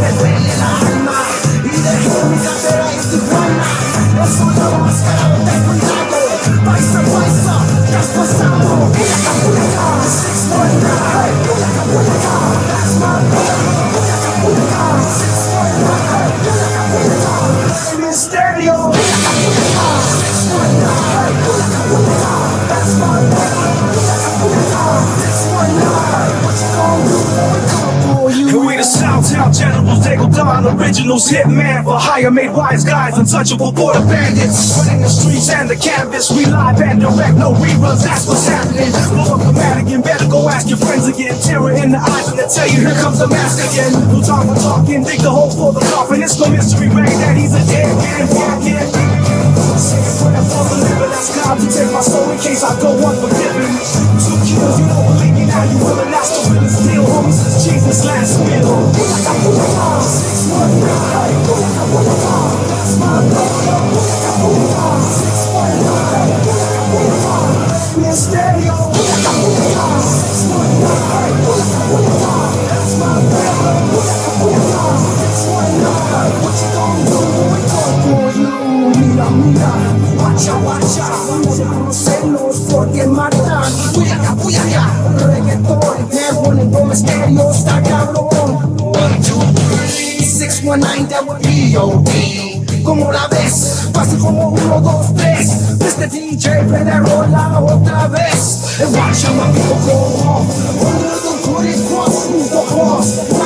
me duele el alma. Y dejé mi cartera en Tijuana. Eso no mascarado, ten cuidado. Paisa, paisa, Six, Down. Originals, hitman for hire, made wise guys, untouchable border bandits. Running the streets and the canvas, we live and direct, no reruns, that's what's happening. Blow up the Madigan, better go ask your friends again. Terror in the eyes and they tell you, here comes the mask again. No time for talking, dig the hole for the coffin. It's no mystery, man, that he's a dead man walking. Say a prayer for the living, that's God to take my soul in case I go unforgiven. Two kills, you don't believe me now, you willing, that's the real deal. Homie, since Jesus' last meal. Booyaka, booyaka, 619. Booyaka, booyaka, that's my brother. Booyaka, booyaka, 619. Booyaka, booyaka, Mysterio. Booyaka, booyaka, 619. Booyaka, booyaka, that's guacha, guacha. A conocerlos porque matan. Booyaka, booyaka, reggaetón. Me poniendo misterio, está cabrón. One, two, three, six, one, nine, that would be your ¿Cómo la ves? Fácil como uno, dos, tres. Mr. DJ, that rola otra vez. And watch how my people go off. Under the hooded cross?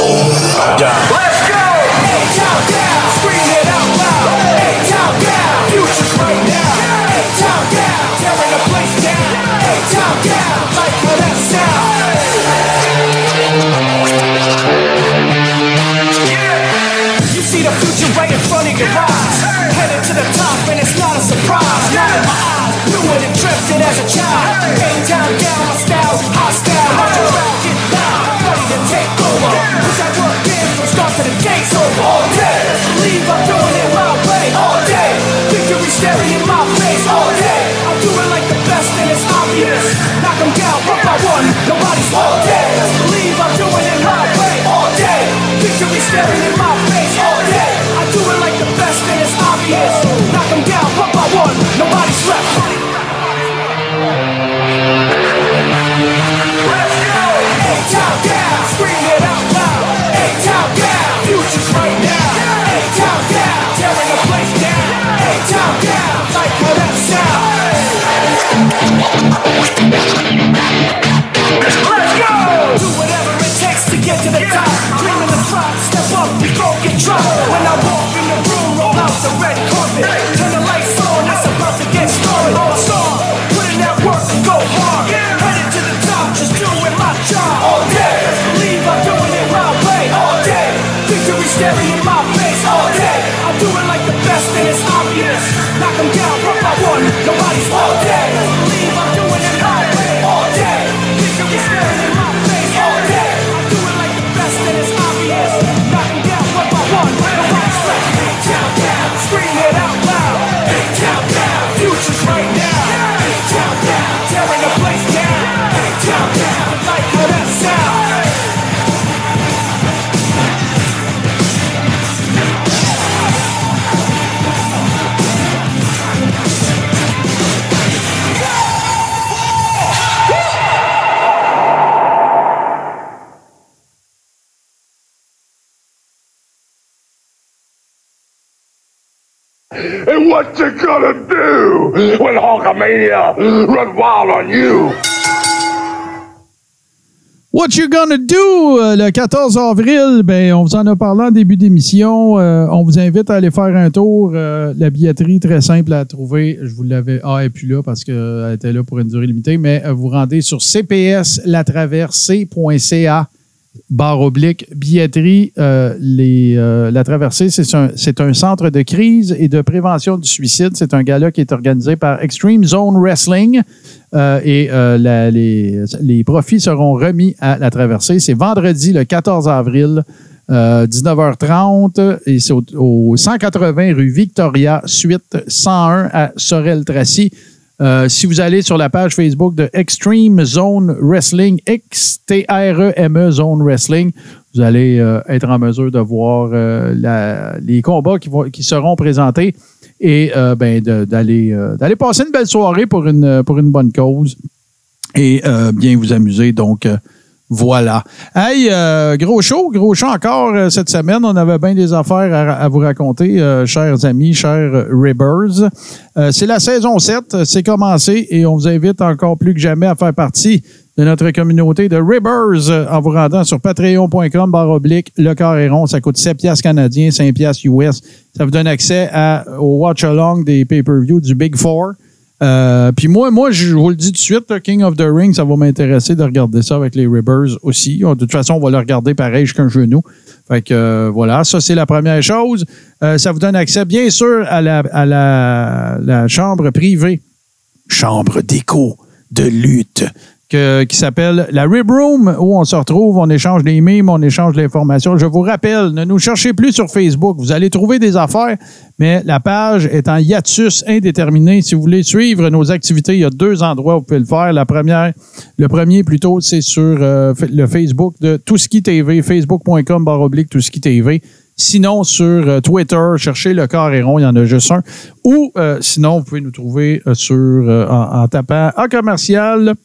A-Town. Let's go! A-Town down, scream it out loud. A-Town down, future's right now. A-Town down, tearing the place down. A-Town down, like how that sound. You see the future right in front of your eyes. Headed to the top, and it's not a surprise. Not in my eyes, knew it and dreamt it as a child. A-Town down, my style's believe I'm doing it my way. All day, victory staring in my face. All day, I'm doing like the best and it's obvious. Knock 'em down one by one, nobody's all. Believe I'm doing it my way. All day, victory staring in my face. All day, I do it like the best and it's obvious. Knock Knock 'em down You? What you gonna do euh, le 14 avril? Ben, on vous en a parlé en début d'émission. Euh, on vous invite à aller faire un tour. Euh, la billetterie, très simple à trouver. Je vous l'avais. Ah, n'est plus là parce qu'elle était là pour une durée limitée, mais euh, vous rendez sur cpslatraversée.ca barre oblique billetterie. Euh, euh, la traversée, c'est un, centre de crise et de prévention du suicide. C'est un gala qui est organisé par Extreme Zone Wrestling. Euh, et les, profits seront remis à la traversée. C'est vendredi, le 14 avril, euh, 19h30. Et c'est au, au 180 rue Victoria, suite 101 à Sorel-Tracy. Euh, si vous allez sur la page Facebook de Extreme Zone Wrestling, X-T-R-E-M-E E Zone Wrestling, vous allez euh, être en mesure de voir euh, les combats qui, qui seront présentés et ben, d'aller passer une belle soirée pour une, pour une bonne cause et bien vous amuser. Donc, voilà. Hey, euh, gros show, gros show encore euh, cette semaine. On avait bien des affaires à, à vous raconter, euh, chers amis, chers Ribbers. Euh, c'est la saison 7, c'est commencé et on vous invite encore plus que jamais à faire partie de notre communauté de Ribbers en vous rendant sur patreon.com barre oblique le carré rond. Ça coûte 7 piastres canadiens, 5 piastres US. Ça vous donne accès à, au watch-along des pay-per-view du Big Four. Euh, puis moi, moi, je vous le dis tout de suite, King of the Ring, ça va m'intéresser de regarder ça avec les Ribbers aussi. De toute façon, on va le regarder pareil jusqu'un genou. Fait que euh, voilà, ça c'est la première chose. Euh, ça vous donne accès, bien sûr, à la, à la, la chambre privée, chambre d'écho de lutte, qui s'appelle la Rib Room, où on se retrouve, on échange des mimes, on échange l'information. Je vous rappelle, ne nous cherchez plus sur Facebook. Vous allez trouver des affaires, mais la page est en hiatus indéterminé. Si vous voulez suivre nos activités, il y a deux endroits où vous pouvez le faire. La première, le premier plutôt, c'est sur euh, le Facebook de Touski TV, facebook.com barre oblique Touski TV. Sinon, sur euh, Twitter, cherchez le carré rond, il y en a juste un. Ou euh, sinon, vous pouvez nous trouver sur en, en tapant en commercial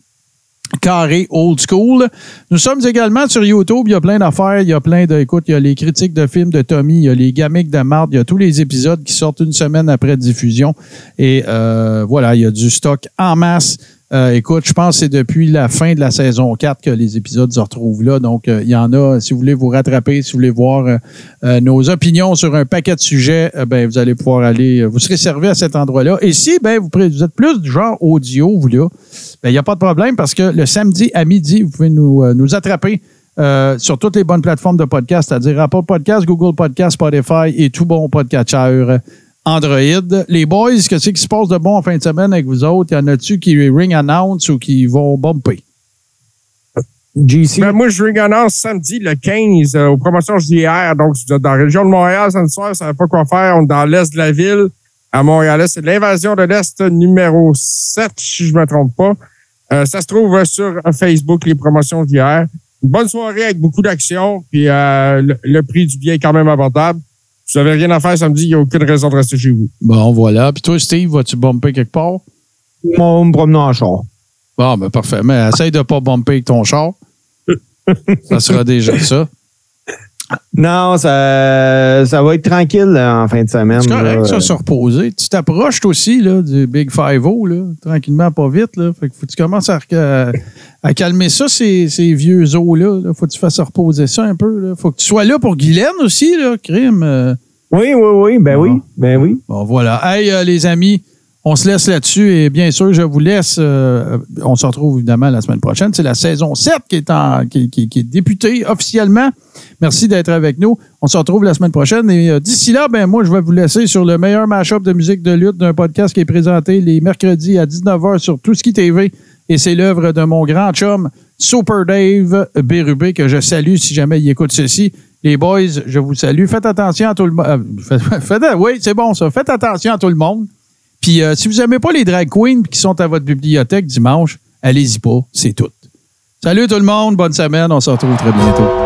carré old school. Nous sommes également sur YouTube. Il y a plein d'affaires. Il y a plein de. Écoute, il y a les critiques de films de Tommy. Il y a les gamiques de Marthe. Il y a tous les épisodes qui sortent une semaine après diffusion. Et euh, voilà, il y a du stock en masse. Euh, écoute, je pense que c'est depuis la fin de la saison 4 que les épisodes se retrouvent là. Donc, euh, il y en a, si vous voulez vous rattraper, si vous voulez voir euh, euh, nos opinions sur un paquet de sujets, euh, ben, vous allez pouvoir aller, vous serez servi à cet endroit-là. Et si ben, vous, êtes plus du genre audio, vous là, ben, il n'y a pas de problème parce que le samedi à midi, vous pouvez nous, nous attraper euh, sur toutes les bonnes plateformes de podcast, c'est-à-dire Apple Podcast, Google Podcast, Spotify et tout bon podcatcher Android. Les boys, qu'est-ce qui se passe de bon en fin de semaine avec vous autres? Y en a-tu qui ring announce ou qui vont bumper? GC. Ben, moi, je ring annonce samedi le 15 euh, aux promotions JR. Donc, si vous êtes dans la région de Montréal, samedi soir, vous savez pas quoi faire. On est dans l'est de la ville. À Montréal, c'est l'invasion de l'Est numéro 7, si je me trompe pas. Euh, ça se trouve sur Facebook, les promotions JR. Une bonne soirée avec beaucoup d'action. Puis euh, le, le prix du billet est quand même abordable. Si vous avez rien à faire samedi, il n'y a aucune raison de rester chez vous. Bon, voilà. Puis toi, Steve, vas-tu bumper quelque part? Mon me promener en char. Bon, ben parfait. Mais essaye de pas bumper avec ton char. ça sera déjà ça. Non, ça, ça va être tranquille là, en fin de semaine. C'est correct, là. ça, se reposer. Tu t'approches aussi là, du Big Five-O, tranquillement, pas vite. Là. Fait que faut que tu commences à, à- à calmer ça, ces, ces vieux os-là. Là. Faut que tu fasses reposer ça un peu. Là. Faut que tu sois là pour Guylaine aussi, là, crime. euh. Oui, oui, oui. Ben oui. Ben oui. Bon, voilà. Hey, euh, les amis, on se laisse là-dessus et bien sûr, je vous laisse. euh, on se retrouve évidemment la semaine prochaine. C'est la saison 7 qui est, en, qui, qui- qui est débutée officiellement. Merci d'être avec nous. On se retrouve la semaine prochaine et euh, d'ici là, ben moi, je vais vous laisser sur le meilleur mashup de musique de lutte d'un podcast qui est présenté les mercredis à 19h sur Tout TV et c'est l'œuvre de mon grand chum Super Dave Bérubé que je salue si jamais il écoute ceci. Les boys, je vous salue. Faites attention à tout le monde. oui, c'est bon ça. Faites attention à tout le monde. Puis euh, si vous n'aimez pas les drag queens qui sont à votre bibliothèque dimanche, allez-y pas, c'est tout. Salut tout le monde, bonne semaine, on se retrouve très bientôt.